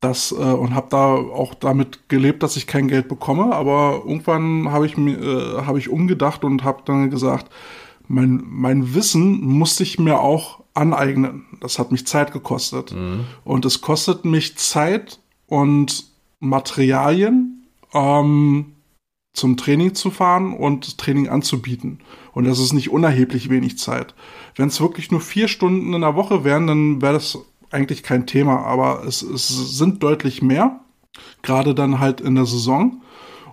Das, äh, und habe da auch damit gelebt, dass ich kein Geld bekomme. Aber irgendwann habe ich, mir, äh, habe ich umgedacht und habe dann gesagt, mein, mein Wissen musste ich mir auch aneignen. Das hat mich Zeit gekostet. Und es kostet mich Zeit und Materialien, ähm, zum Training zu fahren und Training anzubieten. Und das ist nicht unerheblich wenig Zeit. Wenn es wirklich nur vier Stunden in der Woche wären, dann wäre das eigentlich kein Thema. Aber es, es sind deutlich mehr, gerade dann halt in der Saison.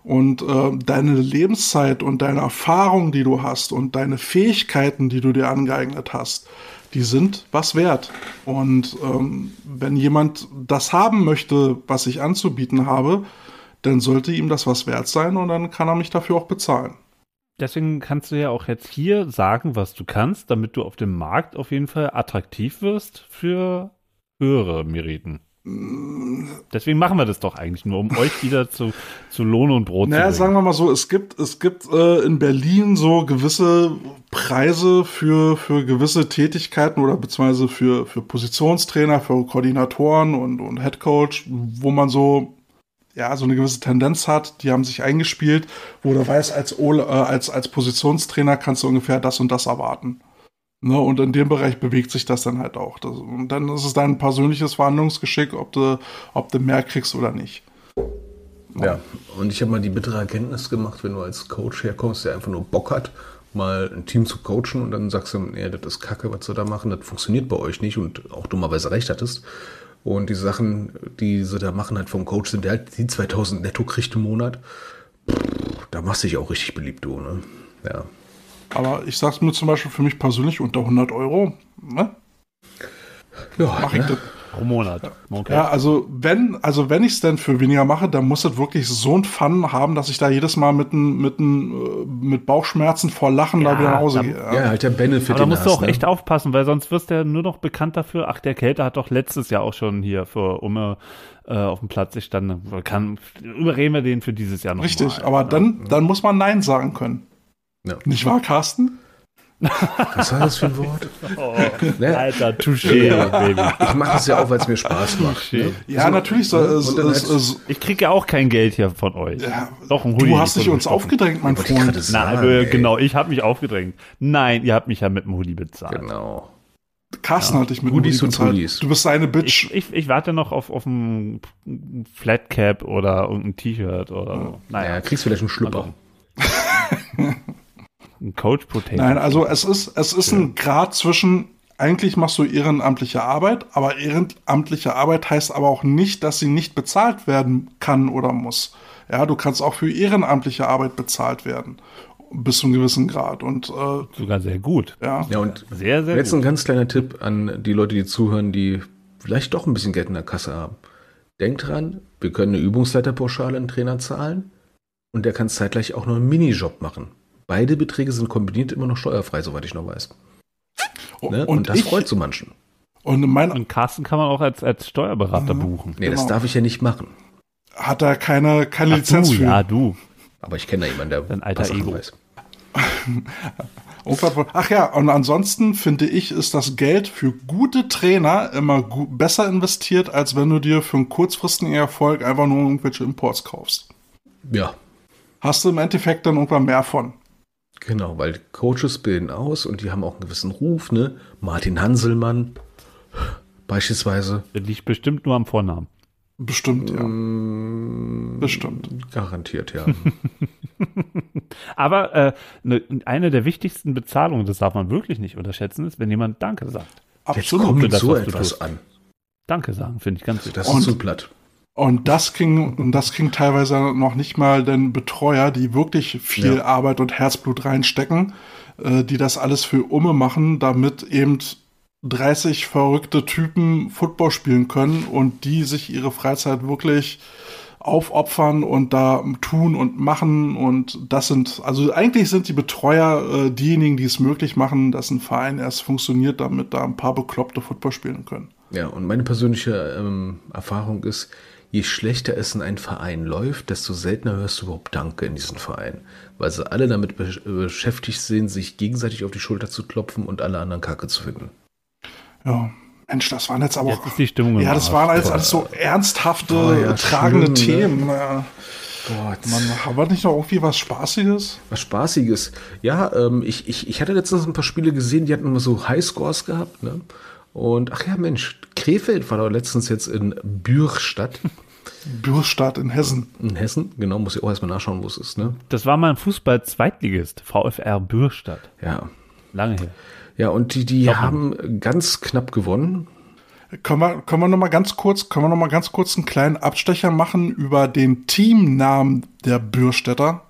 Und äh, deine Lebenszeit und deine Erfahrung, die du hast und deine Fähigkeiten, die du dir angeeignet hast, die sind was wert. Und ähm, wenn jemand das haben möchte, was ich anzubieten habe, dann sollte ihm das was wert sein und dann kann er mich dafür auch bezahlen. Deswegen kannst du ja auch jetzt hier sagen, was du kannst, damit du auf dem Markt auf jeden Fall attraktiv wirst für höhere Meriten. Deswegen machen wir das doch eigentlich nur, um euch wieder zu, zu Lohn und Brot Naja, zu sagen bringen. wir mal so, es gibt, es gibt äh, in Berlin so gewisse Preise für, für gewisse Tätigkeiten oder beziehungsweise für, für Positionstrainer, für Koordinatoren und, und Headcoach, wo man so, ja, so eine gewisse Tendenz hat, die haben sich eingespielt, wo du weißt, als, äh, als, als Positionstrainer kannst du ungefähr das und das erwarten. Ne, und in dem Bereich bewegt sich das dann halt auch. Das, und dann ist es dein persönliches Verhandlungsgeschick, ob du, ob du mehr kriegst oder nicht. Ja, und ich habe mal die bittere Erkenntnis gemacht, wenn du als Coach herkommst, der einfach nur Bock hat, mal ein Team zu coachen und dann sagst du, nee, das ist Kacke, was sie da machen, das funktioniert bei euch nicht und auch dummerweise recht hattest. Und die Sachen, die sie da machen, halt vom Coach sind, halt die 2000 netto kriegt im Monat. Pff, da machst du dich auch richtig beliebt, du, ne? Ja. Aber ich sag's mir zum Beispiel für mich persönlich unter 100 Euro. Ne? Ja, Mach ich ne? das. Pro Monat. Okay. Ja, also wenn, also wenn ich es denn für weniger mache, dann muss es wirklich so ein Fun haben, dass ich da jedes Mal mit, n- mit, n- äh, mit Bauchschmerzen vor Lachen da Ja, wieder nach Hause da- gehe. ja, halt der Benefit, Aber da musst du auch ne? echt aufpassen, weil sonst wirst du ja nur noch bekannt dafür. Ach, der Kälte hat doch letztes Jahr auch schon hier für Umme äh, auf dem Platz gestanden. Kann, überreden wir den für dieses Jahr noch Richtig, mal. aber dann, dann muss man Nein sagen können. Ja. Nicht wahr, Carsten? Was war das für ein Wort? Ne? Alter, touché, Baby. Ich mache das ja auch, weil es mir Spaß macht. Ne? Ja, natürlich. So, es, und dann es, halt- Ich kriege ja auch kein Geld hier von euch. ja, Doch, ein Hoodie. du hast dich uns Stoffen. aufgedrängt, mein Freund. Nein, sagen, genau, ich habe mich aufgedrängt. Nein, ihr habt mich ja mit dem Hoodie bezahlt. Genau. Carsten hat dich mit Hoodies Hoodie und bezahlt. Hoodies. Du bist seine Bitch. Ich, ich, ich warte noch auf, auf ein Flatcap oder irgendein T-Shirt oder so. Naja, Naja, kriegst vielleicht einen Schlüpper. Ein Coach Potato. Nein, also es ist, es ist ein Grad zwischen, eigentlich machst du ehrenamtliche Arbeit, aber ehrenamtliche Arbeit heißt aber auch nicht, dass sie nicht bezahlt werden kann oder muss. Ja, du kannst auch für ehrenamtliche Arbeit bezahlt werden. Bis zu einem gewissen Grad. Und äh, Sogar sehr gut. ja, Ja, und Sehr, sehr jetzt gut. ein ganz kleiner Tipp an die Leute, die zuhören, die vielleicht doch ein bisschen Geld in der Kasse haben. Denkt dran, wir können eine Übungsleiterpauschale einen Trainer zahlen und der kann zeitgleich auch noch einen Minijob machen. Beide Beträge sind kombiniert immer noch steuerfrei, soweit ich noch weiß. Ne? Und, und, das ich, freut so manchen. und in mein, Und Carsten kann man auch als, als Steuerberater buchen. Nee, das Genau. darf ich ja nicht machen. hat er keine, keine Ach, Lizenz du, für. ja, du. Aber ich kenne da jemanden, der Dein alter Ego. weiß. <laughs> Ach ja, und ansonsten finde ich, ist das Geld für gute Trainer immer gu besser investiert, als wenn du dir für einen kurzfristigen Erfolg einfach nur irgendwelche Imports kaufst. Ja, Hast du im Endeffekt dann irgendwann mehr von. Genau, weil Coaches bilden aus und die haben auch einen gewissen Ruf, ne? Martin Hanselmann beispielsweise. Das liegt bestimmt nur am Vornamen. Bestimmt, ja. Mm, Bestimmt. Garantiert, ja. <laughs> Aber äh, ne, eine der wichtigsten Bezahlungen, das darf man wirklich nicht unterschätzen, ist, wenn jemand Danke sagt. Jetzt Absolut. kommt für das, so etwas an. Danke sagen, finde ich ganz wichtig. Das Und- ist zu platt. Und das ging, und das ging teilweise noch nicht mal den Betreuer, die wirklich viel Ja. Arbeit und Herzblut reinstecken, äh, die das alles für Umme machen, damit eben 30 verrückte Typen Football spielen können und die sich ihre Freizeit wirklich aufopfern und da tun und machen und das sind, also eigentlich sind die Betreuer äh, diejenigen, die es möglich machen, dass ein Verein erst funktioniert, damit da ein paar bekloppte Football spielen können. Ja, und meine persönliche ähm, Erfahrung ist, je schlechter es in einem Verein läuft, desto seltener hörst du überhaupt Danke in diesem Verein. Weil sie alle damit be beschäftigt sind, sich gegenseitig auf die Schulter zu klopfen und alle anderen Kacke zu finden. Ja, Mensch, das waren jetzt aber Jetzt ist die Stimmung im Ja, das waren jetzt alles so ernsthafte, Boah, ja, tragende schlimm, ne? Themen. Ja. Gott. Man, aber nicht noch irgendwie was Spaßiges? Was Spaßiges. Ja, ähm, ich, ich, ich hatte letztens ein paar Spiele gesehen, die hatten immer so Highscores gehabt. Ne? Und ach ja, Mensch, Krefeld war doch letztens jetzt in Bürstadt <laughs> Bürstadt in Hessen. in Hessen. Genau, muss ich auch erstmal nachschauen, wo es ist. Ne? Das war mal ein Fußball-Zweitligist, VfR Bürstadt. Ja. Lange her. Ja, und die, die haben ganz knapp gewonnen. Können wir, können wir noch mal ganz kurz, können wir noch mal ganz kurz einen kleinen Abstecher machen über den Teamnamen der Bürstädter?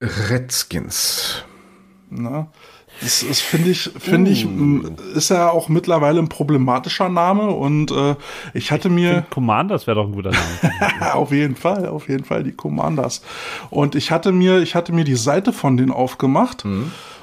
Redskins. Ne? Das ist, finde ich, finde ich, m, ist ja auch mittlerweile ein problematischer Name und äh, ich hatte mir Commanders wäre doch ein guter Name. <laughs> auf jeden Fall, auf jeden Fall die Commanders. Und ich hatte mir, ich hatte mir die Seite von denen aufgemacht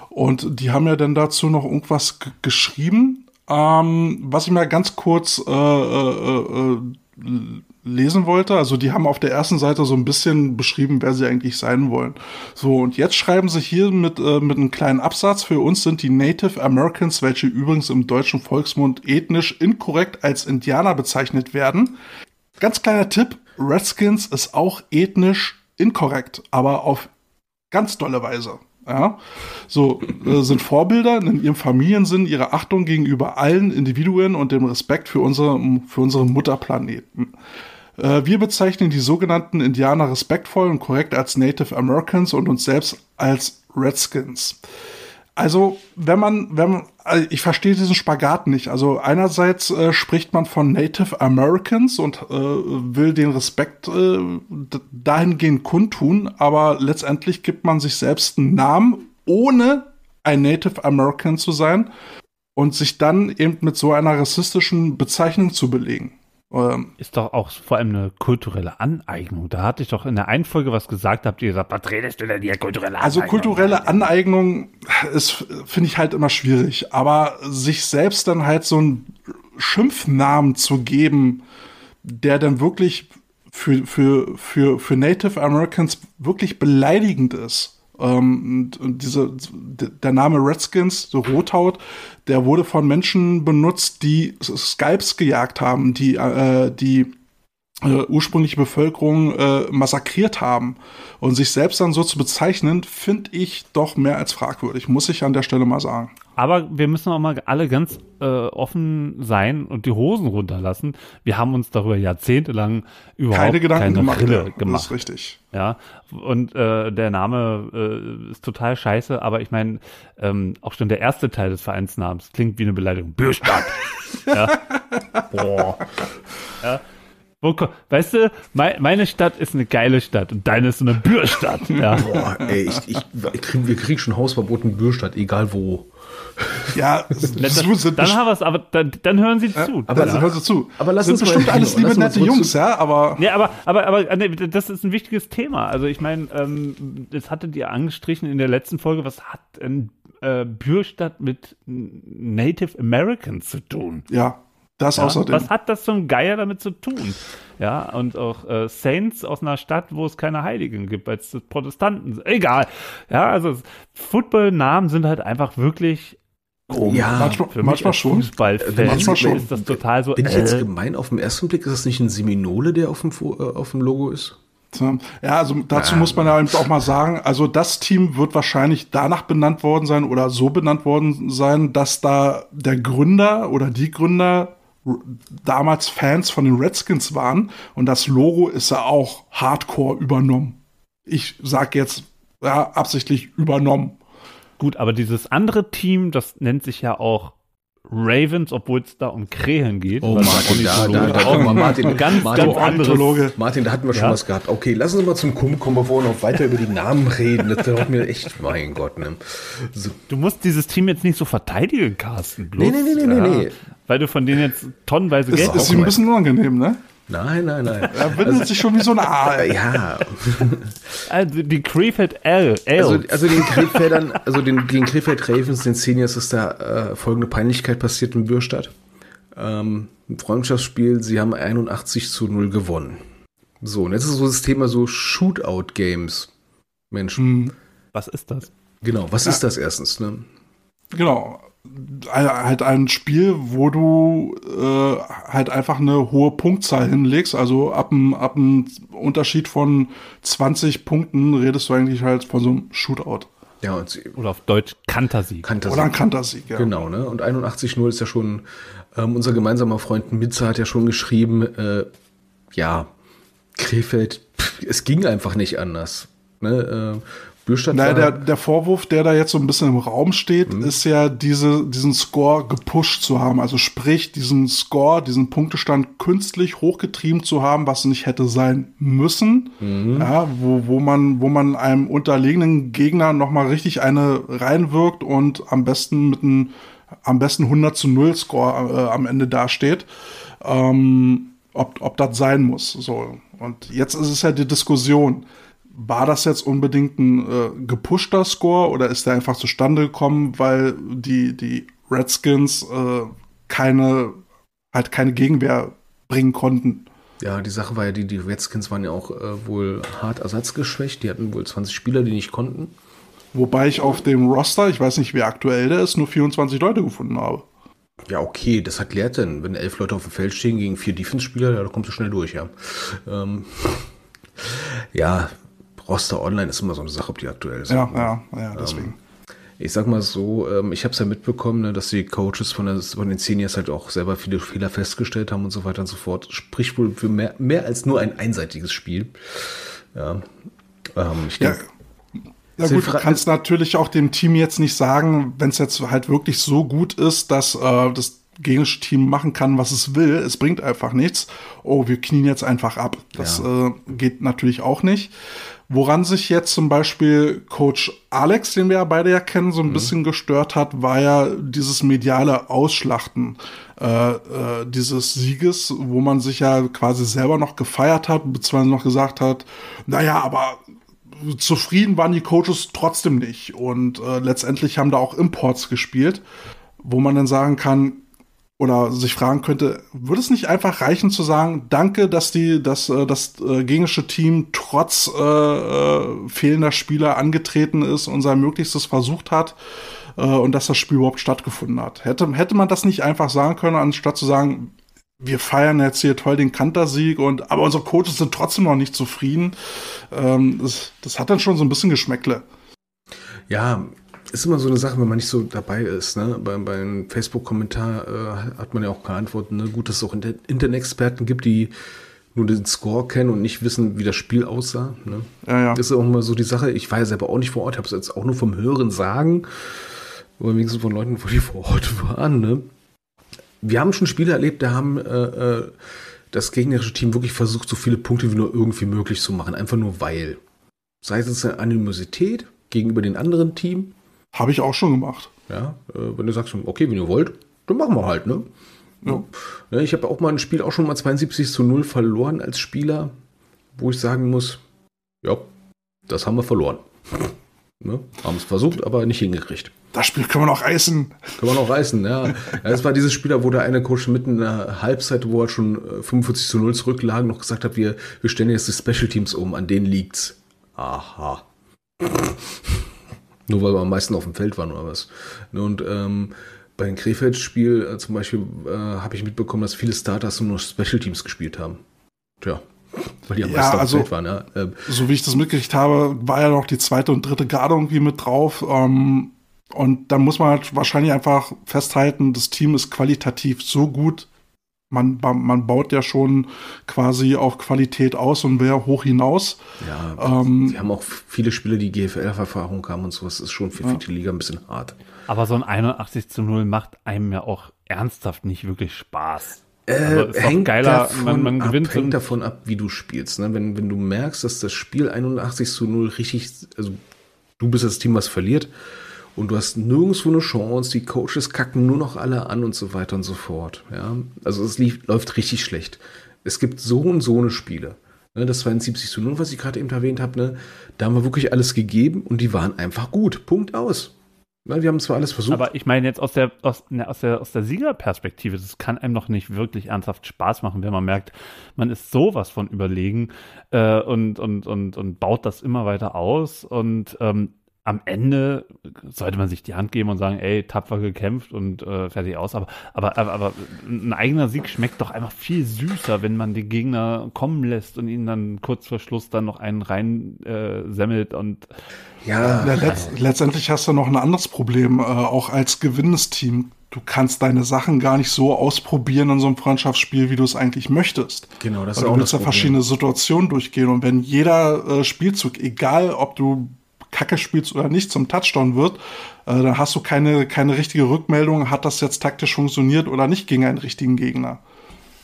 und die haben ja dann dazu noch irgendwas geschrieben, ähm, was ich mal ganz kurz äh, äh, äh, l- lesen wollte. Also die haben auf der ersten Seite so ein bisschen beschrieben, wer sie eigentlich sein wollen. So, und jetzt schreiben sie hier mit, äh, mit einem kleinen Absatz, für uns sind die Native Americans, welche übrigens im deutschen Volksmund ethnisch inkorrekt als Indianer bezeichnet werden, Ganz kleiner Tipp, Redskins ist auch ethnisch inkorrekt, aber auf ganz dolle Weise. Ja, so äh, sind Vorbilder in ihrem Familiensinn ihre Achtung gegenüber allen Individuen und dem Respekt für, unsere, für unseren Mutterplaneten. Äh, wir bezeichnen die sogenannten Indianer respektvoll und korrekt als Native Americans und uns selbst als Redskins. Also, wenn man, wenn man, also ich verstehe diesen Spagat nicht. Also einerseits äh, spricht man von Native Americans und äh, will den Respekt äh, dahingehend kundtun, aber letztendlich gibt man sich selbst einen Namen, ohne ein Native American zu sein und sich dann eben mit so einer rassistischen Bezeichnung zu belegen. Ähm, Ist doch auch vor allem eine kulturelle Aneignung. Da hatte ich doch in der einen Folge was gesagt, habt ihr gesagt, was redest du denn hier, kulturelle Aneignung? Also kulturelle Aneignung ist, finde ich halt immer schwierig. Aber sich selbst dann halt so einen Schimpfnamen zu geben, der dann wirklich für, für, für, für Native Americans wirklich beleidigend ist. Ähm, und, diese, der Name Redskins, so Rothaut, der wurde von Menschen benutzt, die Skypes gejagt haben, die, äh, die äh, ursprüngliche Bevölkerung äh, massakriert haben. Und sich selbst dann so zu bezeichnen, finde ich doch mehr als fragwürdig, muss ich an der Stelle mal sagen. Aber wir müssen auch mal alle ganz äh, offen sein und die Hosen runterlassen. Wir haben uns darüber jahrzehntelang überhaupt Keine Gedanken keine gemacht. Rille ja, Das gemacht. ist richtig. Ja, und äh, der Name äh, ist total scheiße, aber ich meine, ähm, auch schon der erste Teil des Vereinsnamens klingt wie eine Beleidigung. Bürstadt. <laughs> ja. Boah. Ja. Wo, weißt du, mei- meine Stadt ist eine geile Stadt und deine ist so eine Bürstadt. Ja. <laughs> Boah, ey, ich, ich, ich krieg, wir kriegen schon Hausverbot in Bürstadt, egal wo. Ja, <laughs> so sind Dann haben wir es, aber dann, dann hören Sie zu. aber also, hör so zu. aber lass sind uns bestimmt alles liebe nette Jungs, zu- ja, aber Nee, aber, aber, aber äh, nee, das ist ein wichtiges Thema. Also ich meine, ähm, das hattet ihr angestrichen in der letzten Folge. Was hat denn äh, Bürstadt mit Native Americans zu tun? ja, das Ja? außerdem. Was hat das zum Geier damit zu tun? Ja, und auch äh, Saints aus einer Stadt, wo es keine Heiligen gibt, weil es Protestanten sind. Egal. Ja, also Football-Namen sind halt einfach wirklich komisch. Ja, manchmal, manchmal als schon. Fußballfan Manchmal schon. ist das total so. Bin ich jetzt äh, gemein auf den ersten Blick? Ist das nicht ein Seminole, der auf dem, äh, auf dem Logo ist? Ja, also dazu muss man ja eben auch mal sagen, also das Team wird wahrscheinlich danach benannt worden sein oder so benannt worden sein, dass da der Gründer oder die Gründer damals Fans von den Redskins waren und das Logo ist ja auch hardcore übernommen. Ich sag jetzt ja absichtlich übernommen. Gut, aber dieses andere Team, das nennt sich ja auch Ravens, obwohl es da um Krähen geht. Oh, Martin, da, da, da, da, Martin, ganz, Martin, ganz anderes. Martin, da hatten wir schon Ja? was gehabt. Okay, lassen Sie mal zum Kunden kommen, bevor wir noch weiter über die Namen reden. Das dauert mir echt, mein Gott, ne? So, Du musst dieses Team jetzt nicht so verteidigen, Carsten. Bloß, Nee, nee, nee, nee, nee, nee. Weil du von denen jetzt tonnenweise Geld ist ihm ein bisschen unangenehm, ne? Nein, nein, nein. Er windet sich schon wie so ein Aal. <laughs> Ja, Also die Krefeld L. also, Also, also den Krefeldern, also den, den Krefeld Ravens, den Seniors ist da äh, folgende Peinlichkeit passiert in Bürstadt. Ähm, ein Freundschaftsspiel, sie haben 81 zu 0 gewonnen. So, und jetzt ist so das Thema so Shootout-Games. Mensch, Hm, was ist das? genau, was ist das erstens, ne? genau. Ein- Halt ein Spiel, wo du äh, halt einfach eine hohe Punktzahl hinlegst. Also ab einem ab einem Unterschied von 20 Punkten redest du eigentlich halt von so einem Shootout. Ja, und sie Oder auf Deutsch Kantersieg. kannte Oder ein Kantersieg, ja. Genau, ne? Und 81-0 ist ja schon, ähm, unser gemeinsamer Freund Mitzer hat ja schon geschrieben, äh, ja, Krefeld, pff, es ging einfach nicht anders. Ne? Äh, Bürstadt war, der, der Vorwurf, der da jetzt so ein bisschen im Raum steht, ist ja diese, diesen Score gepusht zu haben. Also sprich, diesen Score, diesen Punktestand künstlich hochgetrieben zu haben, was nicht hätte sein müssen. Ja, wo, wo, man, wo man einem unterlegenen Gegner nochmal richtig eine reinwirkt und am besten mit einem am besten 100 zu 0 Score äh, am Ende dasteht. Ähm, ob, ob das sein muss. So. Und jetzt ist es ja die Diskussion war das jetzt unbedingt ein äh, gepushter Score oder ist der einfach zustande gekommen, weil die, die Redskins äh, keine, halt keine Gegenwehr bringen konnten? ja, die Sache war ja, die, die Redskins waren ja auch äh, wohl hart ersatzgeschwächt. Die hatten wohl 20 Spieler, die nicht konnten. Wobei ich auf dem Roster, ich weiß nicht, wie aktuell der ist, nur 24 Leute gefunden habe. Ja, okay, das erklärt denn, wenn elf Leute auf dem Feld stehen gegen vier Defense-Spieler, ja, da kommst du schnell durch, ja. Ähm, <laughs> ja, Roster Online ist immer so eine Sache, ob die aktuell sind. Ja, ja, ja, deswegen. Ich sag mal so, ähm, ich habe es ja mitbekommen, ne, dass die Coaches von, der, von den Seniors halt auch selber viele Fehler festgestellt haben und so weiter und so fort. Sprich wohl für mehr, mehr als nur ein einseitiges Spiel. Ja, ähm, ich Ja, denke, ja gut, du kannst natürlich auch dem Team jetzt nicht sagen, wenn es jetzt halt wirklich so gut ist, dass äh, das gegnerische Team machen kann, was es will. Es bringt einfach nichts. Oh, wir knien jetzt einfach ab. Das äh, geht natürlich auch nicht. Woran sich jetzt zum Beispiel Coach Alex, den wir ja beide ja kennen, so ein bisschen gestört hat, war ja dieses mediale Ausschlachten äh, äh, dieses Sieges, wo man sich ja quasi selber noch gefeiert hat, beziehungsweise noch gesagt hat, naja, aber zufrieden waren die Coaches trotzdem nicht. Und äh, letztendlich haben da auch Imports gespielt, wo man dann sagen kann, oder sich fragen könnte, würde es nicht einfach reichen zu sagen, danke, dass die, dass äh, das äh, gegnerische Team trotz äh, äh, fehlender Spieler angetreten ist und sein Möglichstes versucht hat äh, und dass das Spiel überhaupt stattgefunden hat. Hätte, hätte man das nicht einfach sagen können, anstatt zu sagen, wir feiern jetzt hier toll den Kantersieg und aber unsere Coaches sind trotzdem noch nicht zufrieden. Ähm, das, das hat dann schon so ein bisschen Geschmäckle. ja, ist immer so eine Sache, wenn man nicht so dabei ist. Ne? Bei, beim Facebook-Kommentar äh, hat man ja auch geantwortet. Ne? Gut, dass es auch Inter Internet-Experten gibt, die nur den Score kennen und nicht wissen, wie das Spiel aussah. Ne? Ja, ja. Das ist auch immer so die Sache. Ich war ja selber auch nicht vor Ort, habe es jetzt auch nur vom Hören sagen. Oder wenigstens von Leuten, die <laughs> vor Ort waren. Ne? Wir haben schon Spiele erlebt, da haben äh, äh, das gegnerische Team wirklich versucht, so viele Punkte wie nur irgendwie möglich zu machen. Einfach nur weil. Sei es eine Animosität gegenüber dem anderen Team. Habe ich auch schon gemacht. Ja, äh, wenn du sagst, okay, wenn ihr wollt, dann machen wir halt, ne? Ja. Ja, ich habe auch mal ein Spiel auch schon mal 72 zu 0 verloren als Spieler, wo ich sagen muss, ja, das haben wir verloren. <laughs> ne? Haben es versucht, aber nicht hingekriegt. Das Spiel können wir noch reißen. Kann man auch reißen, ja. Es war dieses Spieler, wo der eine Coach mitten in der Halbzeit, wo er schon äh, 45 zu 0 zurücklag, noch gesagt hat, wir, wir stellen jetzt die Special Teams um, an denen liegt's. Aha. Nur weil wir am meisten auf dem Feld waren oder was. Und ähm, bei dem Krefeld-Spiel äh, zum Beispiel äh, habe ich mitbekommen, dass viele Starters nur Special Teams gespielt haben. Tja, weil die am Ja, meisten also- auf dem Feld waren. Ja. Ähm, So wie ich das mitgekriegt habe, war ja noch die zweite und dritte Garde irgendwie mit drauf. Ähm, und dann muss man halt wahrscheinlich einfach festhalten, das Team ist qualitativ so gut, man, man baut ja schon quasi auf Qualität aus und wer hoch hinaus. Ja, Ähm, die haben auch viele Spieler, die GFL-Erfahrung haben und sowas. ist schon für die Liga ein bisschen hart. Aber so ein 81 zu 0 macht einem ja auch ernsthaft nicht wirklich Spaß. Äh, Also hängt geiler, davon man, man gewinnt ab, hängt davon ab, wie du spielst. Ne? Wenn, wenn du merkst, dass das Spiel 81 zu 0 richtig, also du bist das Team, was verliert und du hast nirgendwo eine Chance, die Coaches kacken nur noch alle an und so weiter und so fort. Ja? Also es lief, läuft richtig schlecht. Es gibt so und so eine Spiele. Ne? Das 72 zu 0, was ich gerade eben erwähnt habe, ne? da haben wir wirklich alles gegeben und die waren einfach gut. Punkt aus. Ne? Wir haben zwar alles versucht. Aber ich meine jetzt aus der, aus, ne, aus der, aus der Siegerperspektive, das kann einem noch nicht wirklich ernsthaft Spaß machen, wenn man merkt, man ist sowas von überlegen äh, und, und, und, und baut das immer weiter aus und ähm, am Ende sollte man sich die Hand geben und sagen, ey, tapfer gekämpft und äh, fertig aus. Aber, aber, aber, aber ein eigener Sieg schmeckt doch einfach viel süßer, wenn man den Gegner kommen lässt und ihn dann kurz vor Schluss dann noch einen rein äh, semmelt und ja, Ja, letzt, letztendlich hast du noch ein anderes Problem, äh, auch als gewinnendes Team. Du kannst deine Sachen gar nicht so ausprobieren in so einem Freundschaftsspiel, wie du es eigentlich möchtest. Genau, das Weil ist du auch willst das ja verschiedene Situationen durchgehen und wenn jeder äh, Spielzug, egal ob du Kacke spielst oder nicht, zum Touchdown wird, äh, dann hast du keine, keine richtige Rückmeldung, hat das jetzt taktisch funktioniert oder nicht gegen einen richtigen Gegner.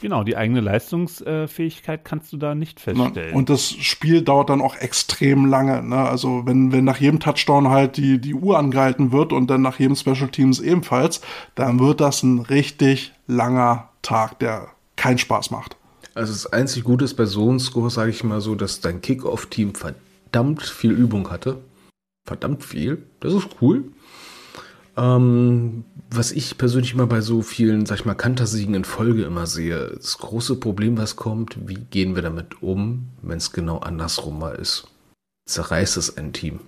genau, die eigene Leistungsfähigkeit kannst du da nicht Ne? feststellen. Und das Spiel dauert dann auch extrem lange. Ne? Also wenn, wenn nach jedem Touchdown halt die, die Uhr angehalten wird und dann nach jedem Special Teams ebenfalls, dann wird das ein richtig langer Tag, der keinen Spaß macht. Also das einzig Gute ist bei so einem Score, sage ich mal so, dass dein Kickoff-Team verdammt viel Übung hatte. Verdammt viel. Das ist cool. Ähm, was ich persönlich immer bei so vielen, sag ich mal, Kantersiegen in Folge immer sehe, das große Problem, was kommt, wie gehen wir damit um, wenn es genau andersrum mal ist? Zerreißt es ein Team?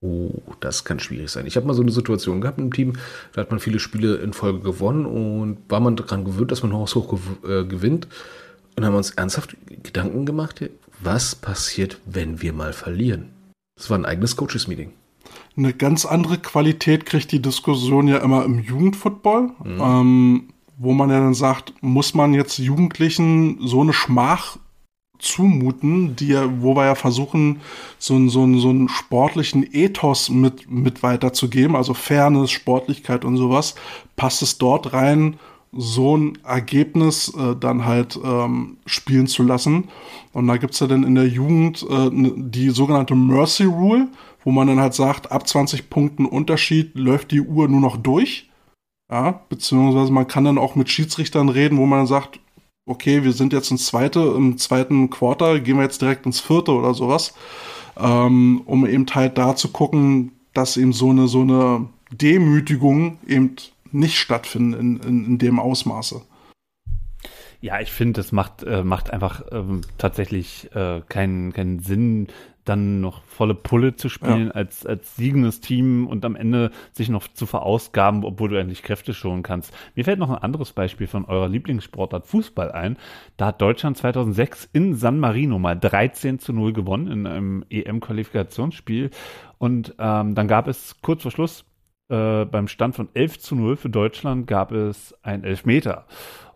Oh, das kann schwierig sein. Ich habe mal so eine Situation gehabt im Team, da hat man viele Spiele in Folge gewonnen und war man daran gewöhnt, dass man haushoch äh, gewinnt. Und haben uns ernsthaft Gedanken gemacht, was passiert, wenn wir mal verlieren? Das war ein eigenes Coaches-Meeting. Eine ganz andere Qualität kriegt die Diskussion ja immer im Jugendfootball, ähm, wo man ja dann sagt, muss man jetzt Jugendlichen so eine Schmach zumuten, die ja, wo wir ja versuchen, so, einen- so, einen- so einen sportlichen Ethos mit, mit weiterzugeben, also Fairness, Sportlichkeit und sowas, passt es dort rein, so ein Ergebnis äh, dann halt ähm, spielen zu lassen. Und da gibt's ja dann in der Jugend äh, die sogenannte Mercy Rule, wo man dann halt sagt, ab 20 Punkten Unterschied läuft die Uhr nur noch durch. Ja, beziehungsweise man kann dann auch mit Schiedsrichtern reden, wo man dann sagt, okay, wir sind jetzt ins zweite, im zweiten Quarter, gehen wir jetzt direkt ins vierte oder sowas, ähm, um eben halt da zu gucken, dass eben so eine, so eine Demütigung eben nicht stattfinden in, in, in dem Ausmaße. Ja, ich finde, es macht, äh, macht einfach ähm, tatsächlich äh, keinen, keinen Sinn, dann noch volle Pulle zu spielen als, als siegendes Team und am Ende sich noch zu verausgaben, obwohl du endlich Kräfte schonen kannst. Mir fällt noch ein anderes Beispiel von eurer Lieblingssportart Fußball ein. Da hat Deutschland 2006 in San Marino mal 13 zu 0 gewonnen in einem EM-Qualifikationsspiel und ähm, dann gab es kurz vor Schluss äh, beim Stand von 11 zu 0 für Deutschland gab es ein Elfmeter.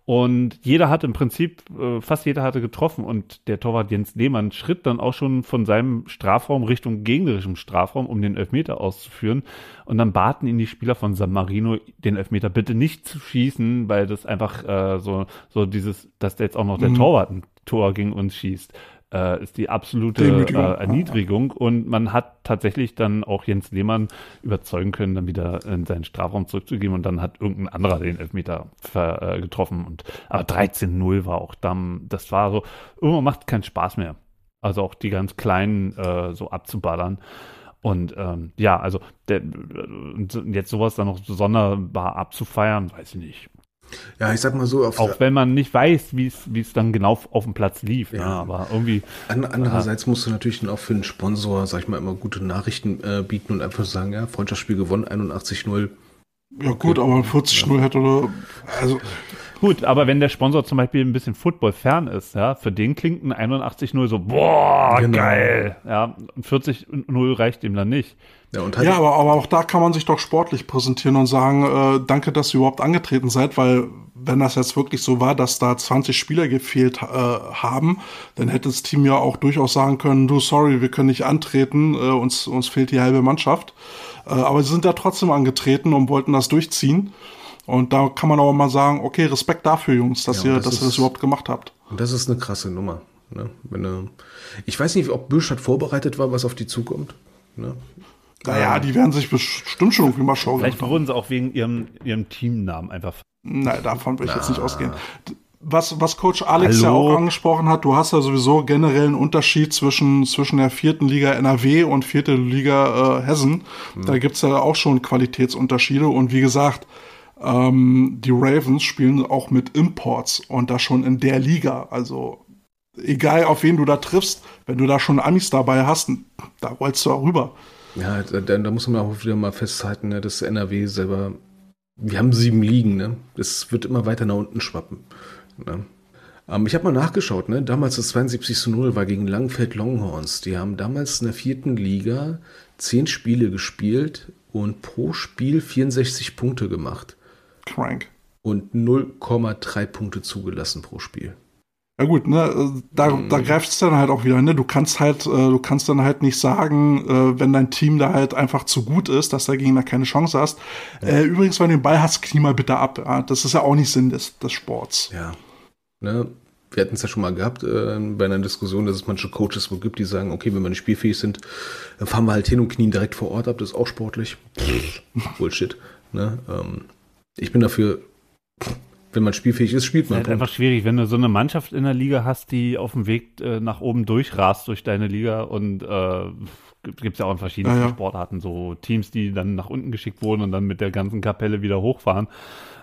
Und jeder hat im Prinzip, äh, fast jeder hatte getroffen und der Torwart Jens Lehmann schritt dann auch schon von seinem Strafraum Richtung gegnerischem Strafraum, um den Elfmeter auszuführen. Und dann baten ihn die Spieler von San Marino, den Elfmeter bitte nicht zu schießen, weil das einfach äh, so, so dieses, dass jetzt auch noch der Mhm. Torwart ein Tor gegen uns schießt, äh, ist die absolute äh, Erniedrigung. Und man hat tatsächlich dann auch Jens Lehmann überzeugen können, dann wieder in seinen Strafraum zurückzugeben und dann hat irgendein anderer den Elfmeter ver, äh, getroffen. Und aber 13-0 war auch dann, das war so, irgendwann macht keinen Spaß mehr. Also auch die ganz kleinen äh, so abzuballern. Und ähm, ja, also der, und jetzt sowas dann noch sonderbar abzufeiern, weiß ich nicht. Ja, ich sag mal so, auf Auch wenn man nicht weiß, wie es wie es dann genau auf dem Platz lief. Ne? Ja. Aber irgendwie, An, andererseits musst du natürlich dann auch für einen Sponsor, sag ich mal, immer gute Nachrichten äh, bieten und einfach sagen, ja, Freundschaftsspiel gewonnen, 81-0. Ja gut, aber 40-0 hätte oder also Gut, aber wenn der Sponsor zum Beispiel ein bisschen Football fern ist, ja, für den klingt ein 81-0 so, boah, Genau. geil. Ja, und 40-0 reicht ihm dann nicht. Ja, und halt, Ja, aber, aber auch da kann man sich doch sportlich präsentieren und sagen, äh, danke, dass ihr überhaupt angetreten seid, weil wenn das jetzt wirklich so war, dass da 20 Spieler gefehlt äh, haben, dann hätte das Team ja auch durchaus sagen können, du, sorry, wir können nicht antreten, äh, uns, uns fehlt die halbe Mannschaft. Äh, aber sie sind da trotzdem angetreten und wollten das durchziehen. Und da kann man auch mal sagen, okay, Respekt dafür, Jungs, dass, Ja, ihr, das dass ihr das ist- überhaupt gemacht habt. Und das ist eine krasse Nummer. Ne? Wenn, du- ich weiß nicht, ob Bürstadt vorbereitet war, was auf die zukommt. Ne? Naja, die werden sich bestimmt schon irgendwie mal schauen. Vielleicht wurden sie auch wegen ihrem, ihrem Teamnamen einfach. Nein, davon will ich jetzt nicht ausgehen. Was, was Coach Alex ja Hallo? auch angesprochen hat, du hast ja sowieso generell einen Unterschied zwischen, zwischen der vierten Liga NRW und vierte Liga äh, Hessen. Da gibt's ja auch schon Qualitätsunterschiede. Und wie gesagt, ähm, die Ravens spielen auch mit Imports und das schon in der Liga. Also egal auf wen du da triffst, wenn du da schon Amis dabei hast, da rollst du auch rüber. Ja, da, da muss man auch wieder mal festhalten, ne, dass NRW selber, wir haben sieben Ligen, ne? Das wird immer weiter nach unten schwappen. Ne? Ähm, ich habe mal nachgeschaut, ne? Damals das 72 zu 0 war gegen Langfeld Longhorns. Die haben damals in der vierten Liga zehn Spiele gespielt und pro Spiel 64 Punkte gemacht Crank. und 0,3 Punkte zugelassen pro Spiel. Ja gut, ne, da, da greift es dann halt auch wieder, ne? Du kannst halt, äh, du kannst dann halt nicht sagen, äh, wenn dein Team da halt einfach zu gut ist, dass der Gegner keine Chance hast. Äh, übrigens, wenn du den Ball hast, knie mal bitte ab. Ja? Das ist ja auch nicht Sinn des, des Sports. Ja. Ne? Wir hatten es ja schon mal gehabt äh, bei einer Diskussion, dass es manche Coaches wo gibt, die sagen, okay, wenn wir nicht spielfähig sind, dann fahren wir halt hin und knien direkt vor Ort ab. Das ist auch sportlich. <laughs> Bullshit. Ne? Ähm, ich bin dafür, wenn man spielfähig ist, spielt Es ist man. halt einfach schwierig, wenn du so eine Mannschaft in der Liga hast, die auf dem Weg äh, nach oben durchrast durch deine Liga und äh, gibt es ja auch in verschiedenen Ja, ja. Sportarten so Teams, die dann nach unten geschickt wurden und dann mit der ganzen Kapelle wieder hochfahren.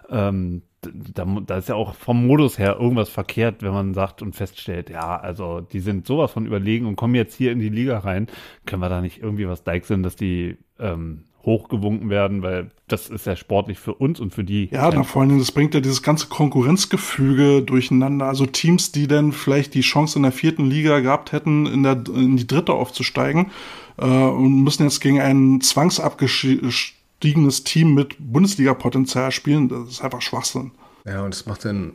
Ähm, da, da ist ja auch vom Modus her irgendwas verkehrt, wenn man sagt und feststellt, ja, also die sind sowas von überlegen und kommen jetzt hier in die Liga rein. Können wir da nicht irgendwie was deichseln, dass die ähm, hochgewunken werden, weil das ist ja sportlich für uns und für die. Ja, na, vor allen Dingen, das bringt ja dieses ganze Konkurrenzgefüge durcheinander. Also Teams, die dann vielleicht die Chance in der vierten Liga gehabt hätten, in, der, in die dritte aufzusteigen, äh, und müssen jetzt gegen ein zwangsabgestiegenes Team mit Bundesliga-Potenzial spielen. Das ist einfach Schwachsinn. Ja, und das macht dann,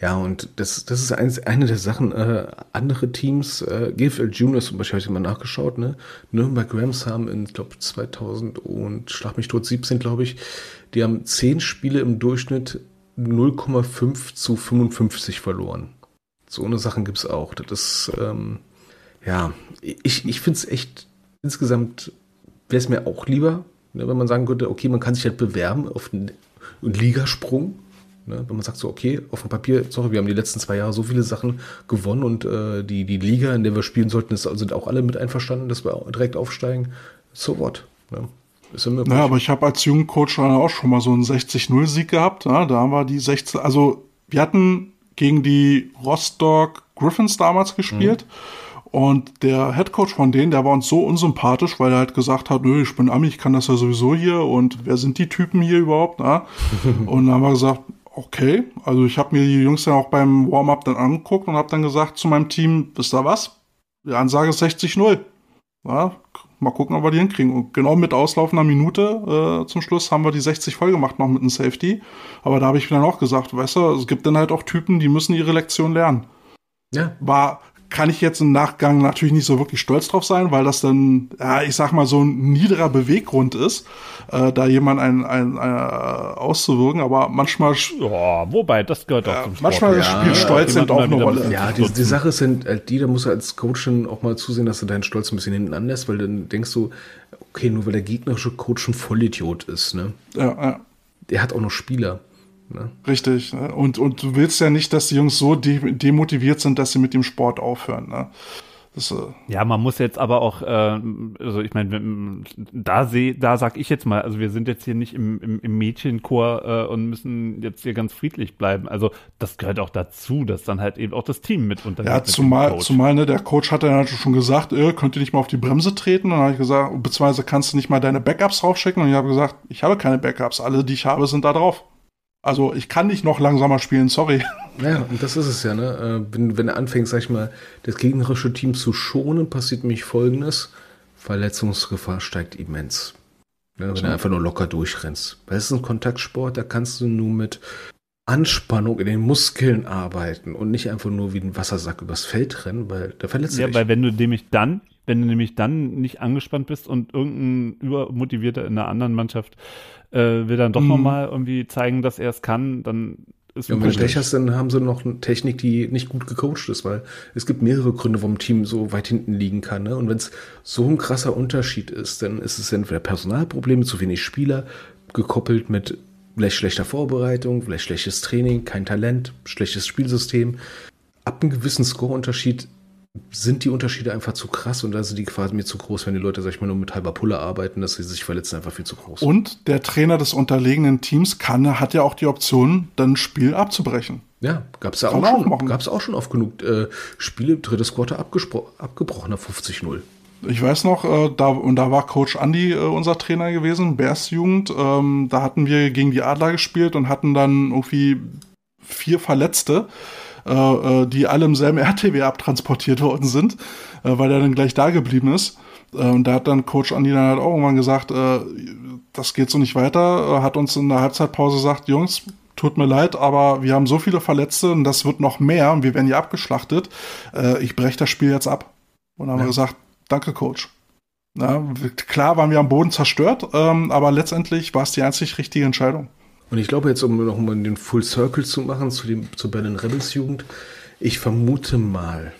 ja, und das, das ist eins, eine der Sachen, äh, andere Teams, äh, GFL Juniors zum Beispiel, habe ich mal nachgeschaut, ne? Nürnberg Rams haben in, glaube 2000 und Schlag mich tot 17, glaube ich, die haben 10 Spiele im Durchschnitt 0,5 zu 55 verloren. So eine Sachen gibt's auch. Das ist, ähm, ja, ich, ich finde es echt, insgesamt wäre es mir auch lieber, ne, wenn man sagen könnte, okay, man kann sich halt bewerben auf einen Ligasprung. Ne, wenn man sagt so, okay, auf dem Papier, sorry, wir haben die letzten zwei Jahre so viele Sachen gewonnen und äh, die, die Liga, in der wir spielen sollten, ist, sind auch alle mit einverstanden, dass wir direkt aufsteigen. So what? Ne? Ist ja. Naja, aber ich habe als Jugendcoach auch schon mal so einen 60-0-Sieg gehabt. Ja, da haben wir die 16, also wir hatten gegen die Rostock Griffins damals gespielt. Und der Headcoach von denen, der war uns so unsympathisch, weil er halt gesagt hat, nö, ich bin Ami, ich kann das ja sowieso hier und wer sind die Typen hier überhaupt? Na? <laughs> und dann haben wir gesagt, okay, also ich habe mir die Jungs dann auch beim Warm-up dann angeguckt und habe dann gesagt zu meinem Team, wisst ihr was? Die Ansage ist 60-0. Ja, mal gucken, ob wir die hinkriegen. Und genau mit auslaufender Minute äh, zum Schluss haben wir die 60 voll gemacht, noch mit einem Safety. Aber da habe ich dann auch gesagt, weißt du, es gibt dann halt auch Typen, die müssen ihre Lektion lernen. ja, War, kann ich jetzt im Nachgang natürlich nicht so wirklich stolz drauf sein, weil das dann, ja, ich sag mal, so ein niederer Beweggrund ist, äh, da jemand ein, ein, äh, auszuwirken. Aber manchmal, Ja, wobei, das gehört auch zum Sport. manchmal Ja, spielt Stolz jemand eben auch eine ein Rolle. Ja, die, die Sache ist halt halt die, da musst du als Coach dann auch mal zusehen, dass du deinen Stolz ein bisschen hinten anlässt, weil dann denkst du, okay, nur weil der gegnerische Coach ein Vollidiot ist, ne? Ja, ja. Der hat auch noch Spieler. Ne? Richtig. ne? Und, und du willst ja nicht, dass die Jungs so de demotiviert sind, dass sie mit dem Sport aufhören. Ne? Das, äh, Ja, man muss jetzt aber auch, äh, also ich meine, da sehe, da sag ich jetzt mal, also wir sind jetzt hier nicht im, im, im Mädchenchor äh, und müssen jetzt hier ganz friedlich bleiben. Also das gehört auch dazu, dass dann halt eben auch das Team mit untergeht. ja, zumal, zumal ne, der Coach hat dann halt schon gesagt, äh, könnt ihr nicht mal auf die Bremse treten? Und dann habe ich gesagt, beziehungsweise kannst du nicht mal deine Backups draufschicken? Und ich habe gesagt, ich habe keine Backups. Alle, die ich habe, sind da drauf. Also ich kann nicht noch langsamer spielen, sorry. Ja, und das ist es ja, ne? Äh, Wenn, wenn du anfängst, sag ich mal, das gegnerische Team zu schonen, passiert nämlich folgendes: Verletzungsgefahr steigt immens. Ne, wenn du einfach nur locker durchrennst. Weil es ist ein Kontaktsport, da kannst du nur mit Anspannung in den Muskeln arbeiten und nicht einfach nur wie ein Wassersack übers Feld rennen, weil der verletzt Ja, sich. weil wenn du nämlich dann, wenn du nämlich dann nicht angespannt bist und irgendein übermotivierter in einer anderen Mannschaft äh, will dann doch Mhm. nochmal irgendwie zeigen, dass er es kann, dann ist Ja, und wenn du hast, dann haben sie noch eine Technik, die nicht gut gecoacht ist, weil es gibt mehrere Gründe, warum ein Team so weit hinten liegen kann. Ne? Und wenn es so ein krasser Unterschied ist, dann ist es entweder Personalprobleme, zu wenig Spieler, gekoppelt mit vielleicht schlechter Vorbereitung, vielleicht schlechtes Training, kein Talent, schlechtes Spielsystem. Ab einem gewissen Scoreunterschied sind die Unterschiede einfach zu krass und da sind die Gefahr mir zu groß, wenn die Leute, sag ich mal, nur mit halber Pulle arbeiten, dass sie sich verletzen, einfach viel zu groß. Und der Trainer des unterlegenen Teams kann, hat ja auch die Option, dann ein Spiel abzubrechen. Ja, gab es ja auch auch schon, gab's auch schon oft genug äh, Spiele, drittes Quarter abgespro- abgebrochen, nach 50-0. Ich weiß noch, äh, da, und da war Coach Andy äh, unser Trainer gewesen, Bears Jugend. Ähm, da hatten wir gegen die Adler gespielt und hatten dann irgendwie vier Verletzte, äh, äh, die alle im selben RTW abtransportiert worden sind, äh, weil er dann gleich da geblieben ist. Äh, und da hat dann Coach Andy dann halt auch irgendwann gesagt, äh, das geht so nicht weiter, hat uns in der Halbzeitpause gesagt, Jungs, tut mir leid, aber wir haben so viele Verletzte und das wird noch mehr und wir werden hier abgeschlachtet. Äh, ich breche das Spiel jetzt ab. Und dann haben wir gesagt, danke Coach. Ja, klar waren wir am Boden zerstört, ähm, aber letztendlich war es die einzig richtige Entscheidung. Und ich glaube jetzt, um noch mal den Full Circle zu machen zu dem zu Berlin Rebels Jugend, ich vermute mal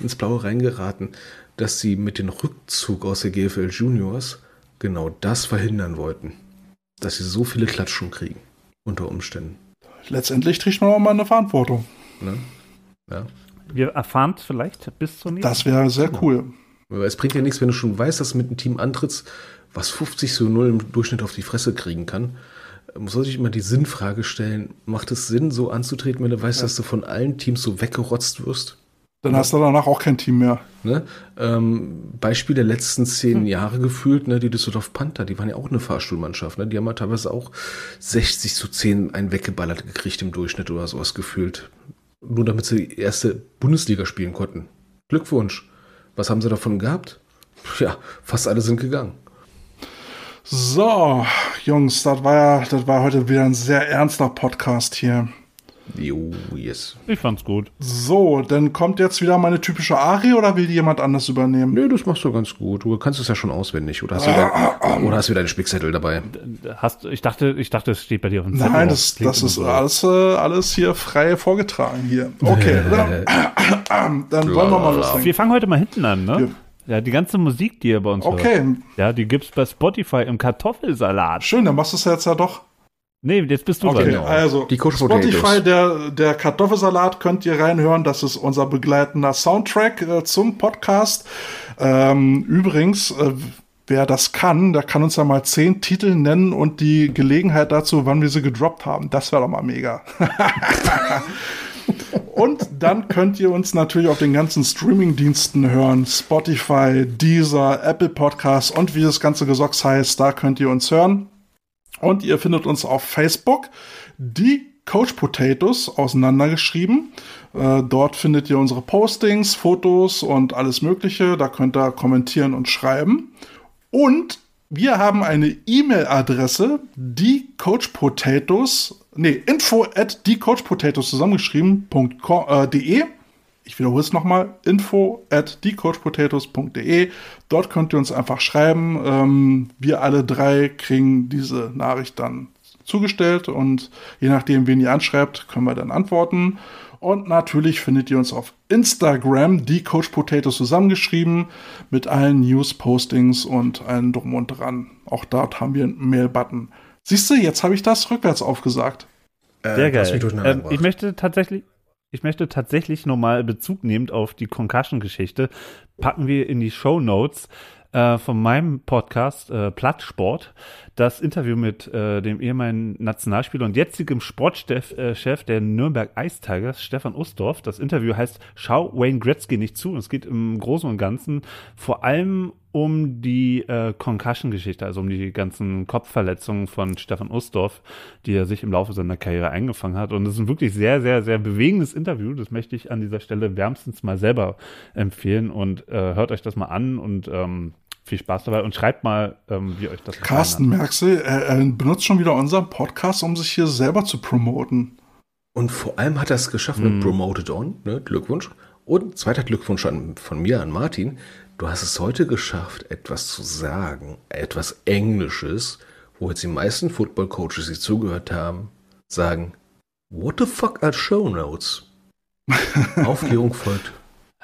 ins Blaue reingeraten, dass sie mit dem Rückzug aus der GFL Juniors genau das verhindern wollten, dass sie so viele Klatschen kriegen unter Umständen. Letztendlich trägt man auch mal eine Verantwortung. Ne? Ja. Wir erfahren es vielleicht bis zur nächsten. Das wäre sehr cool. Aber es bringt ja nichts, wenn du schon weißt, dass du mit einem Team antrittst, was 50 zu 0 im Durchschnitt auf die Fresse kriegen kann. Man soll sich immer die Sinnfrage stellen, macht es Sinn, so anzutreten, wenn du weißt, dass du von allen Teams so weggerotzt wirst? Dann hast du danach auch kein Team mehr. Ne? Ähm, Beispiel der letzten zehn Jahre gefühlt, ne? die Düsseldorf Panther, die waren ja auch eine Fahrstuhlmannschaft. Ne? Die haben ja teilweise auch 60 zu 10 einen weggeballert gekriegt im Durchschnitt oder sowas gefühlt. Nur damit sie die erste Bundesliga spielen konnten. Glückwunsch. Was haben sie davon gehabt? Ja, fast alle sind gegangen. So, Jungs, das war ja, das war heute wieder ein sehr ernster Podcast hier. Jo, yes. Ich fand's gut. So, dann kommt jetzt wieder meine typische Ari oder will die jemand anders übernehmen? Nö, das machst du ganz gut. Du kannst es ja schon auswendig. Oder hast du wieder, oder hast du wieder einen Spickzettel dabei? Hast, ich dachte, ich dachte, es steht bei dir auf dem Nein, Zettel. das, klingt das immer ist so. alles, äh, alles hier frei vorgetragen hier. Okay, <laughs> dann, <clears throat> dann wollen wir mal loslegen. Wir fangen heute mal hinten an, ne? Ja, die ganze Musik, die ihr bei uns hört. Okay, Ja, die gibt's bei Spotify im Kartoffelsalat. schön, dann machst du es jetzt ja doch. Nee, jetzt bist du Okay, dran. also Die Spotify, der, der Kartoffelsalat könnt ihr reinhören. Das ist unser begleitender Soundtrack äh, zum Podcast. Ähm, übrigens, äh, wer das kann, der kann uns ja mal zehn Titel nennen und die Gelegenheit dazu, wann wir sie gedroppt haben. Das wäre doch mal mega. <laughs> Und dann könnt ihr uns natürlich auf den ganzen Streaming-Diensten hören. Spotify, Deezer, Apple Podcasts und wie das ganze Gesocks heißt, da könnt ihr uns hören. Und ihr findet uns auf Facebook, die Coach Potatoes, auseinandergeschrieben. Äh, dort findet ihr unsere Postings, Fotos und alles Mögliche. Da könnt ihr kommentieren und schreiben. Und wir haben eine E-Mail-Adresse, die Coach Potatoes, nee, info at die Coach Potatoes zusammengeschrieben.de. Ich wiederhole es nochmal, info at diecoachpotatoes.de. Dort könnt ihr uns einfach schreiben. Ähm, wir alle drei kriegen diese Nachricht dann zugestellt und je nachdem, wen ihr anschreibt, können wir dann antworten. Und natürlich findet ihr uns auf Instagram, die Coach Potatoes zusammengeschrieben, mit allen News, Postings und allen drum und dran. Auch dort haben wir einen Mail-Button. Siehst du, jetzt habe ich das rückwärts aufgesagt. Äh, Sehr geil. Ähm, ich möchte tatsächlich, ich möchte tatsächlich nochmal Bezug nehmend auf die Concussion-Geschichte, packen wir in die Show Notes äh, von meinem Podcast äh, Plattsport das Interview mit äh, dem ehemaligen Nationalspieler und jetzigem Sportchef äh, der Nürnberg Ice Tigers, Stefan Ustorf. Das Interview heißt Schau Wayne Gretzky nicht zu. Und es geht im Großen und Ganzen vor allem um die äh, Concussion-Geschichte, also um die ganzen Kopfverletzungen von Stefan Ustorf, die er sich im Laufe seiner Karriere eingefangen hat. Und es ist ein wirklich sehr, sehr, sehr bewegendes Interview. Das möchte ich an dieser Stelle wärmstens mal selber empfehlen. Und äh, hört euch das mal an und ähm, viel Spaß dabei und schreibt mal, ähm, wie euch das gefallen Carsten, merkst du, er, er benutzt schon wieder unseren Podcast, um sich hier selber zu promoten. Und vor allem hat er es geschafft mit Promoted On, ne? Glückwunsch. Und zweiter Glückwunsch an, von mir an Martin. Du hast es heute geschafft, etwas zu sagen, etwas Englisches, wo jetzt die meisten Football-Coaches, die zugehört haben, sagen, what the fuck are Show Notes? <laughs> Aufklärung folgt.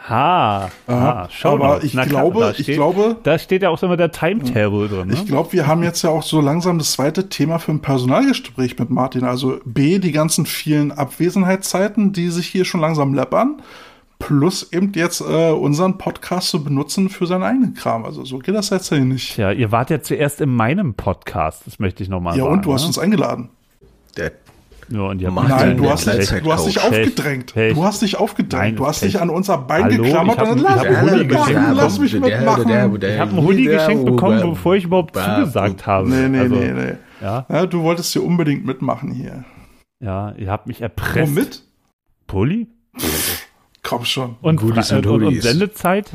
Ha, ha, aber Notes. ich Na klar, glaube, da ich steht- glaube, Da steht ja auch immer der Timetable drin. Ne? ich glaube, wir haben jetzt ja auch so langsam das zweite Thema für ein Personalgespräch mit Martin. Also B, die ganzen vielen Abwesenheitszeiten, die sich hier schon langsam läppern. Plus eben jetzt äh, unseren Podcast zu benutzen für seinen eigenen Kram. Also so geht das jetzt ja nicht. Tja, ihr wart ja zuerst in meinem Podcast, das möchte ich nochmal Ja, sagen. und du hast ne? uns eingeladen. Der Ja, und Martin, mich Nein, du hast, dich, du hast dich aufgedrängt. Pech. Du hast dich aufgedrängt. Nein, du hast dich an unser Bein Hallo, geklammert ich hab- und dann ich lass hab mich einen Hoodie mitmachen, geschenkt lass mich mitmachen. Ich habe einen Hoodie geschenkt bekommen, bevor ich überhaupt zugesagt habe. Nee, nee, also, nee, nee. Ja, Ja, du wolltest hier unbedingt mitmachen hier. ja, ihr habt mich erpresst. Womit? Pulli? Komm schon. Und, und und, und. Sendezeit?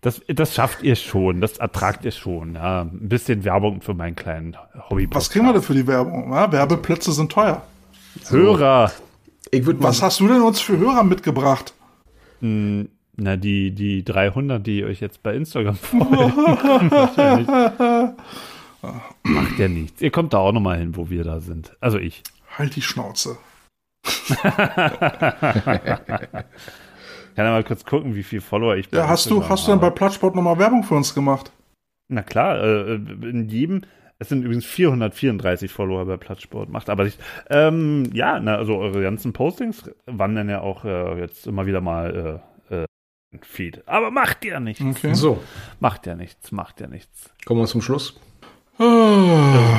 Das, das schafft ihr schon, das ertragt ihr schon. Ja, ein bisschen Werbung für meinen kleinen hobby Was kriegen wir denn für die Werbung? Ja, Werbeplätze sind teuer. Hörer. Was hast du denn uns für Hörer mitgebracht? Hm, Na, die, die 300, die euch jetzt bei Instagram <laughs> folgen. Wahrscheinlich. Macht ja nichts. Ihr kommt da auch nochmal hin, wo wir da sind. Also ich. Halt die Schnauze. <laughs> Kann ja mal kurz gucken, wie viel Follower ich bei Ja, hast du, hast du denn bei. Plattsport nochmal Werbung für uns gemacht? Na klar, äh, in jedem, es sind übrigens 434 Follower bei Plattsport, macht aber nicht. Ähm, ja, na, also eure ganzen Postings wandern ja auch äh, jetzt immer wieder mal äh, äh, Feed. Aber macht ja nichts. Okay. So, Macht ja nichts, macht ja nichts. kommen wir zum Schluss. Ah,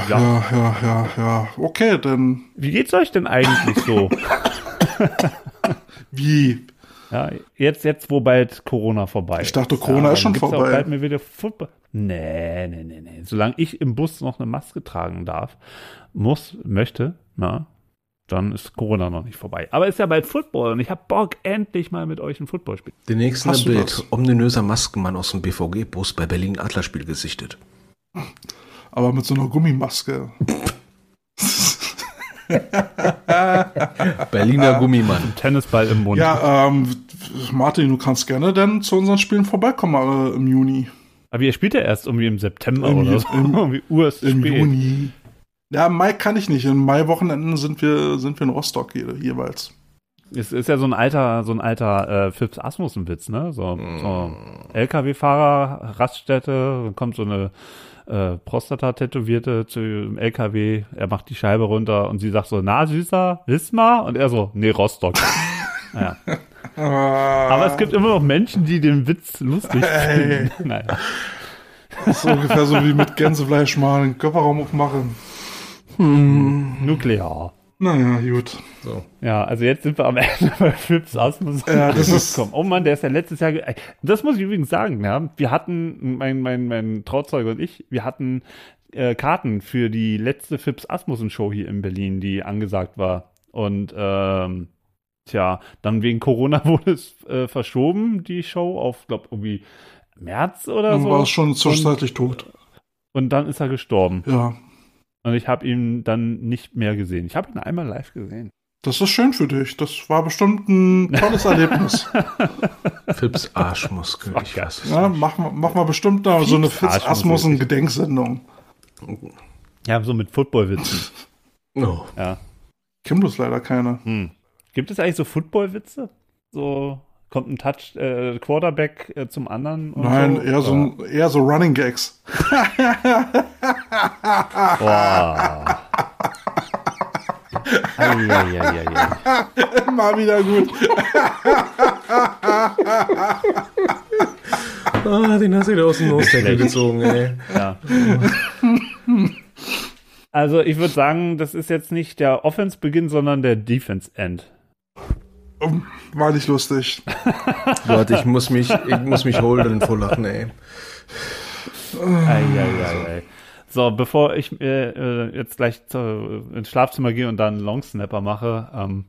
ja. ja, ja, ja, ja. Okay, dann Wie geht's euch denn eigentlich so? <laughs> wie? Ja, jetzt, jetzt, wo bald Corona vorbei Ich dachte, Corona ja, ist schon vorbei. Auch bald mir wieder Football. Nee, nee, nee, nee. Solange ich im Bus noch eine Maske tragen darf, muss, möchte, na, dann ist Corona noch nicht vorbei. Aber ist ja bald Football und ich hab Bock, endlich mal mit euch ein Football spielen. Den nächsten Hast Bild. Ominöser Maskenmann aus dem BVG-Bus bei Berlin Adlerspiel gesichtet. Aber mit so einer Gummimaske. <laughs> <laughs> Berliner Gummimann. Tennisball im Mund. Ja, ähm, Martin, du kannst gerne dann zu unseren Spielen vorbeikommen äh, im Juni. Aber ihr spielt ja erst irgendwie im September Im oder so. im- <laughs> irgendwie urst Im spät. Juni. Ja, im Mai kann ich nicht. Im Mai-Wochenenden sind wir, sind wir in Rostock je, jeweils. Es ist ja so ein alter, so ein alter äh, Phipps Asmussen-Witz, ne? So, so LKW-Fahrer, Raststätte, dann kommt so eine äh, Prostata-Tätowierte zu LKW, er macht die Scheibe runter und sie sagt so, na Süßer, Wismar? Und er so, nee, Rostock. <laughs> naja. Aber es gibt immer noch Menschen, die den Witz lustig finden. Naja. Das ist ungefähr so wie mit <laughs> Gänsefleisch mal den Körperraum aufmachen. Nuklear. Naja, gut. So. Ja, also jetzt sind wir am <laughs> Ende bei Phipps Asmussen. Ja, das ist- Komm, oh Mann, der ist ja letztes Jahr. Das muss ich übrigens sagen, ja. Wir hatten, mein, mein, mein Trauzeuge und ich, wir hatten äh, Karten für die letzte Phipps Asmussen-Show hier in Berlin, die angesagt war. Und ähm, tja, dann wegen Corona <laughs> wurde es äh, verschoben, die Show, auf, glaub, irgendwie März oder Dann so. war es schon zwischenzeitlich tot. Und dann ist er gestorben. Ja. Und ich habe ihn dann nicht mehr gesehen. Ich habe ihn einmal live gesehen. Das ist schön für dich. Das war bestimmt ein tolles Erlebnis. <laughs> Phipps Arschmuskel. Ich weiß es Ja, wir mach mal bestimmt da so eine Fitz- Fitz Asmussen Gedenksendung. Ja, so mit Footballwitzen. Oh. Ja. Kennt bloß leider keine. Hm. Gibt es eigentlich so Football-Witze? So kommt ein Touch äh, Quarterback äh, zum anderen? und Nein, so? eher so, ein, eher so Running Gags. Boah. Eieieiei. <laughs> Mal wieder gut. Ah, den hast du wieder aus dem Nose-Tackle gezogen, ey. Ja. Also ich würde sagen, das ist jetzt nicht der Offense-Beginn, sondern der Defense-End. War nicht lustig. Warte, ich muss mich, ich muss mich holen vor Lachen, ey. Eieiei. So, bevor ich äh, äh, jetzt gleich zu, ins Schlafzimmer gehe und dann einen Longsnapper mache, ähm,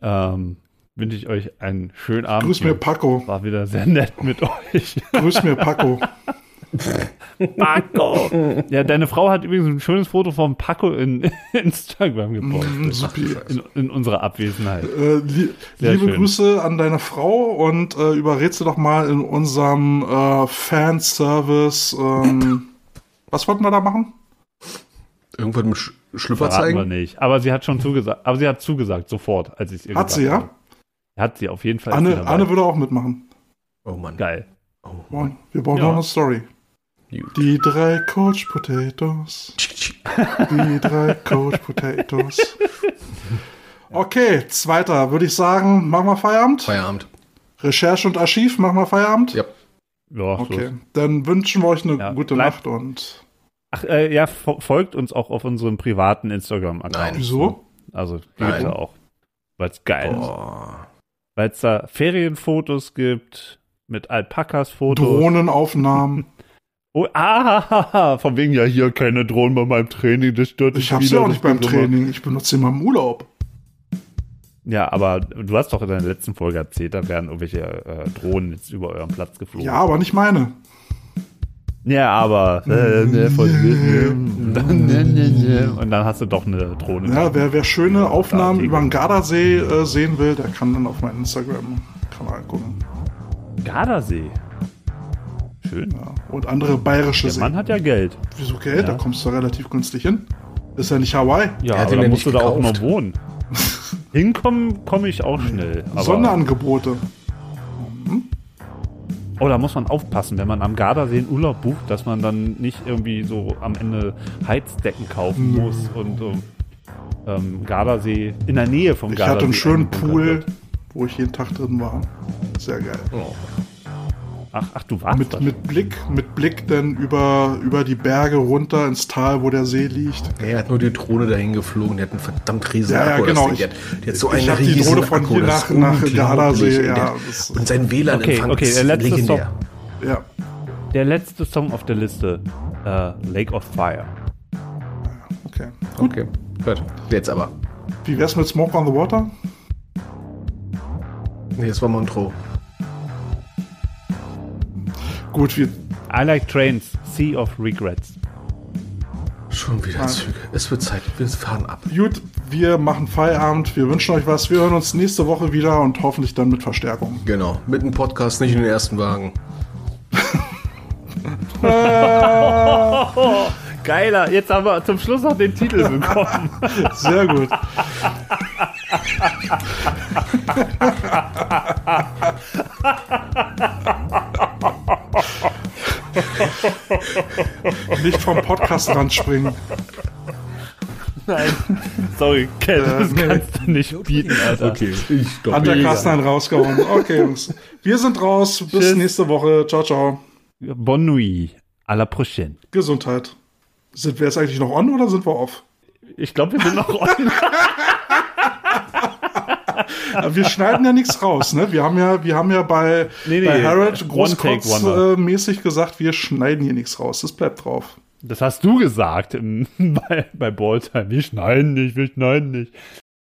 ähm, wünsche ich euch einen schönen Abend. Grüß mir. Paco. War wieder sehr nett mit <laughs> euch. Grüß mir Paco. Paco! Ja, deine Frau hat übrigens ein schönes Foto von Paco in <laughs> Instagram gepostet. Supi. In, in unserer Abwesenheit. Äh, li Sehr liebe schön. Grüße an deine Frau und äh, überred sie doch mal in unserem äh, Fanservice. Ähm, <clears throat> was wollten wir da machen? Irgendwann mit Sch Schlüpfer Verraten wir zeigen? nicht. Aber sie hat schon zugesagt. Aber sie hat zugesagt, sofort, als ich es ihr Hat sie, ja? Hat sie auf jeden Fall. Anne. Anne würde auch mitmachen. Oh Mann. Geil. Oh. Wollen- Wir brauchen Ja. noch eine Story. Gut. Die drei Coach Potatoes. Die drei Coach Potatoes. Okay, zweiter, würde ich sagen, machen wir Feierabend. Feierabend. Recherche und Archiv, machen wir Feierabend. Ja. Ja, so Okay, dann wünschen wir euch eine Ja, gute Nacht und Ach, äh, ja, fo- folgt uns auch auf unserem privaten Instagram-Account. Nein. wieso? Also, Nein. bitte auch. Weil es geil ist. Weil es da Ferienfotos gibt, mit Alpakas-Fotos. Drohnenaufnahmen. <laughs> Oh, ah, <laughs> von wegen ja hier keine Drohnen bei meinem Training, das stört Ich dich hab's wieder, ja auch nicht beim. Training. Ich benutze sie mal im Urlaub. Ja, aber du hast doch in der letzten Folge erzählt, da werden irgendwelche äh, Drohnen jetzt über euren Platz geflogen. Ja, aber nicht meine. Ja, aber äh, ne, von und dann, ne, ne, ne, und dann hast du doch eine Drohne. Ja, wer, wer schöne Aufnahmen über den Gardasee äh, sehen will, der kann dann auf meinen Instagram-Kanal gucken. Gardasee. Schön. Ja. Und andere bayerische Der Mann Seen. hat ja Geld. Wieso Geld? Da Ja. kommst du relativ günstig hin. Ist ja nicht Hawaii. Ja, Er aber da ja musst du nicht da auch gekauft. noch wohnen. <laughs> Hinkommen komme ich auch schnell. Aber, Sonderangebote. oh, da muss man aufpassen, wenn man am Gardasee einen Urlaub bucht, dass man dann nicht irgendwie so am Ende Heizdecken kaufen muss und so. Ähm, Gardasee in der Nähe vom Ich Gardasee. hatte einen schönen Pool, wird. wo ich jeden Tag drin war. Sehr geil. Ach, ach, du warst da Mit, mit Blick, mit Blick dann über, über die Berge runter ins Tal, wo der See liegt. Er hat nur die Drohne dahin geflogen, der hat einen verdammt riesen Ja, ja, Akku. das genau. Der, hat- der hat so Ich einen die Drohne von Akku, hier nach- nach. Gardasee, Und ja, Und sein WLAN-Empfang Okay, okay, ist der letzte legendär. Ja, Der letzte Song auf der Liste, äh, Lake of Fire. okay. Okay, gut. Jetzt aber. Wie wär's mit Smoke on the Water? Nee, das war Montreux. Gut, wir, I Like Trains, Sea of Regrets. Schon wieder. Züge. Es wird Zeit. Wir fahren ab. gut, wir machen Feierabend. Wir wünschen euch was. Wir hören uns nächste Woche wieder und hoffentlich dann mit Verstärkung. Genau. Mit dem Podcast, nicht in den ersten Wagen. <laughs> Geiler, jetzt haben wir zum Schluss noch den Titel bekommen. <laughs> Sehr gut. <laughs> Nicht vom Podcast springen. Nein. Sorry, Ken, das nee. kannst du nicht bieten, Alter. Okay, ich doch. Hat der einen rausgehauen. Okay, Jungs. Wir sind raus. Bis Tschüss. nächste Woche. Ciao, ciao. Bonne nuit. À la prochaine. Gesundheit. Sind wir jetzt eigentlich noch on oder sind wir off? Ich glaube, wir sind noch on. <laughs> Wir schneiden ja nichts raus, ne? Wir haben ja, wir haben ja bei, Nee, nee, bei Wonder. großkotz-mäßig gesagt, wir schneiden hier nichts raus. Das bleibt drauf. Das hast du gesagt im, <laughs> bei, bei Balltime. Wir schneiden nicht, wir schneiden nicht.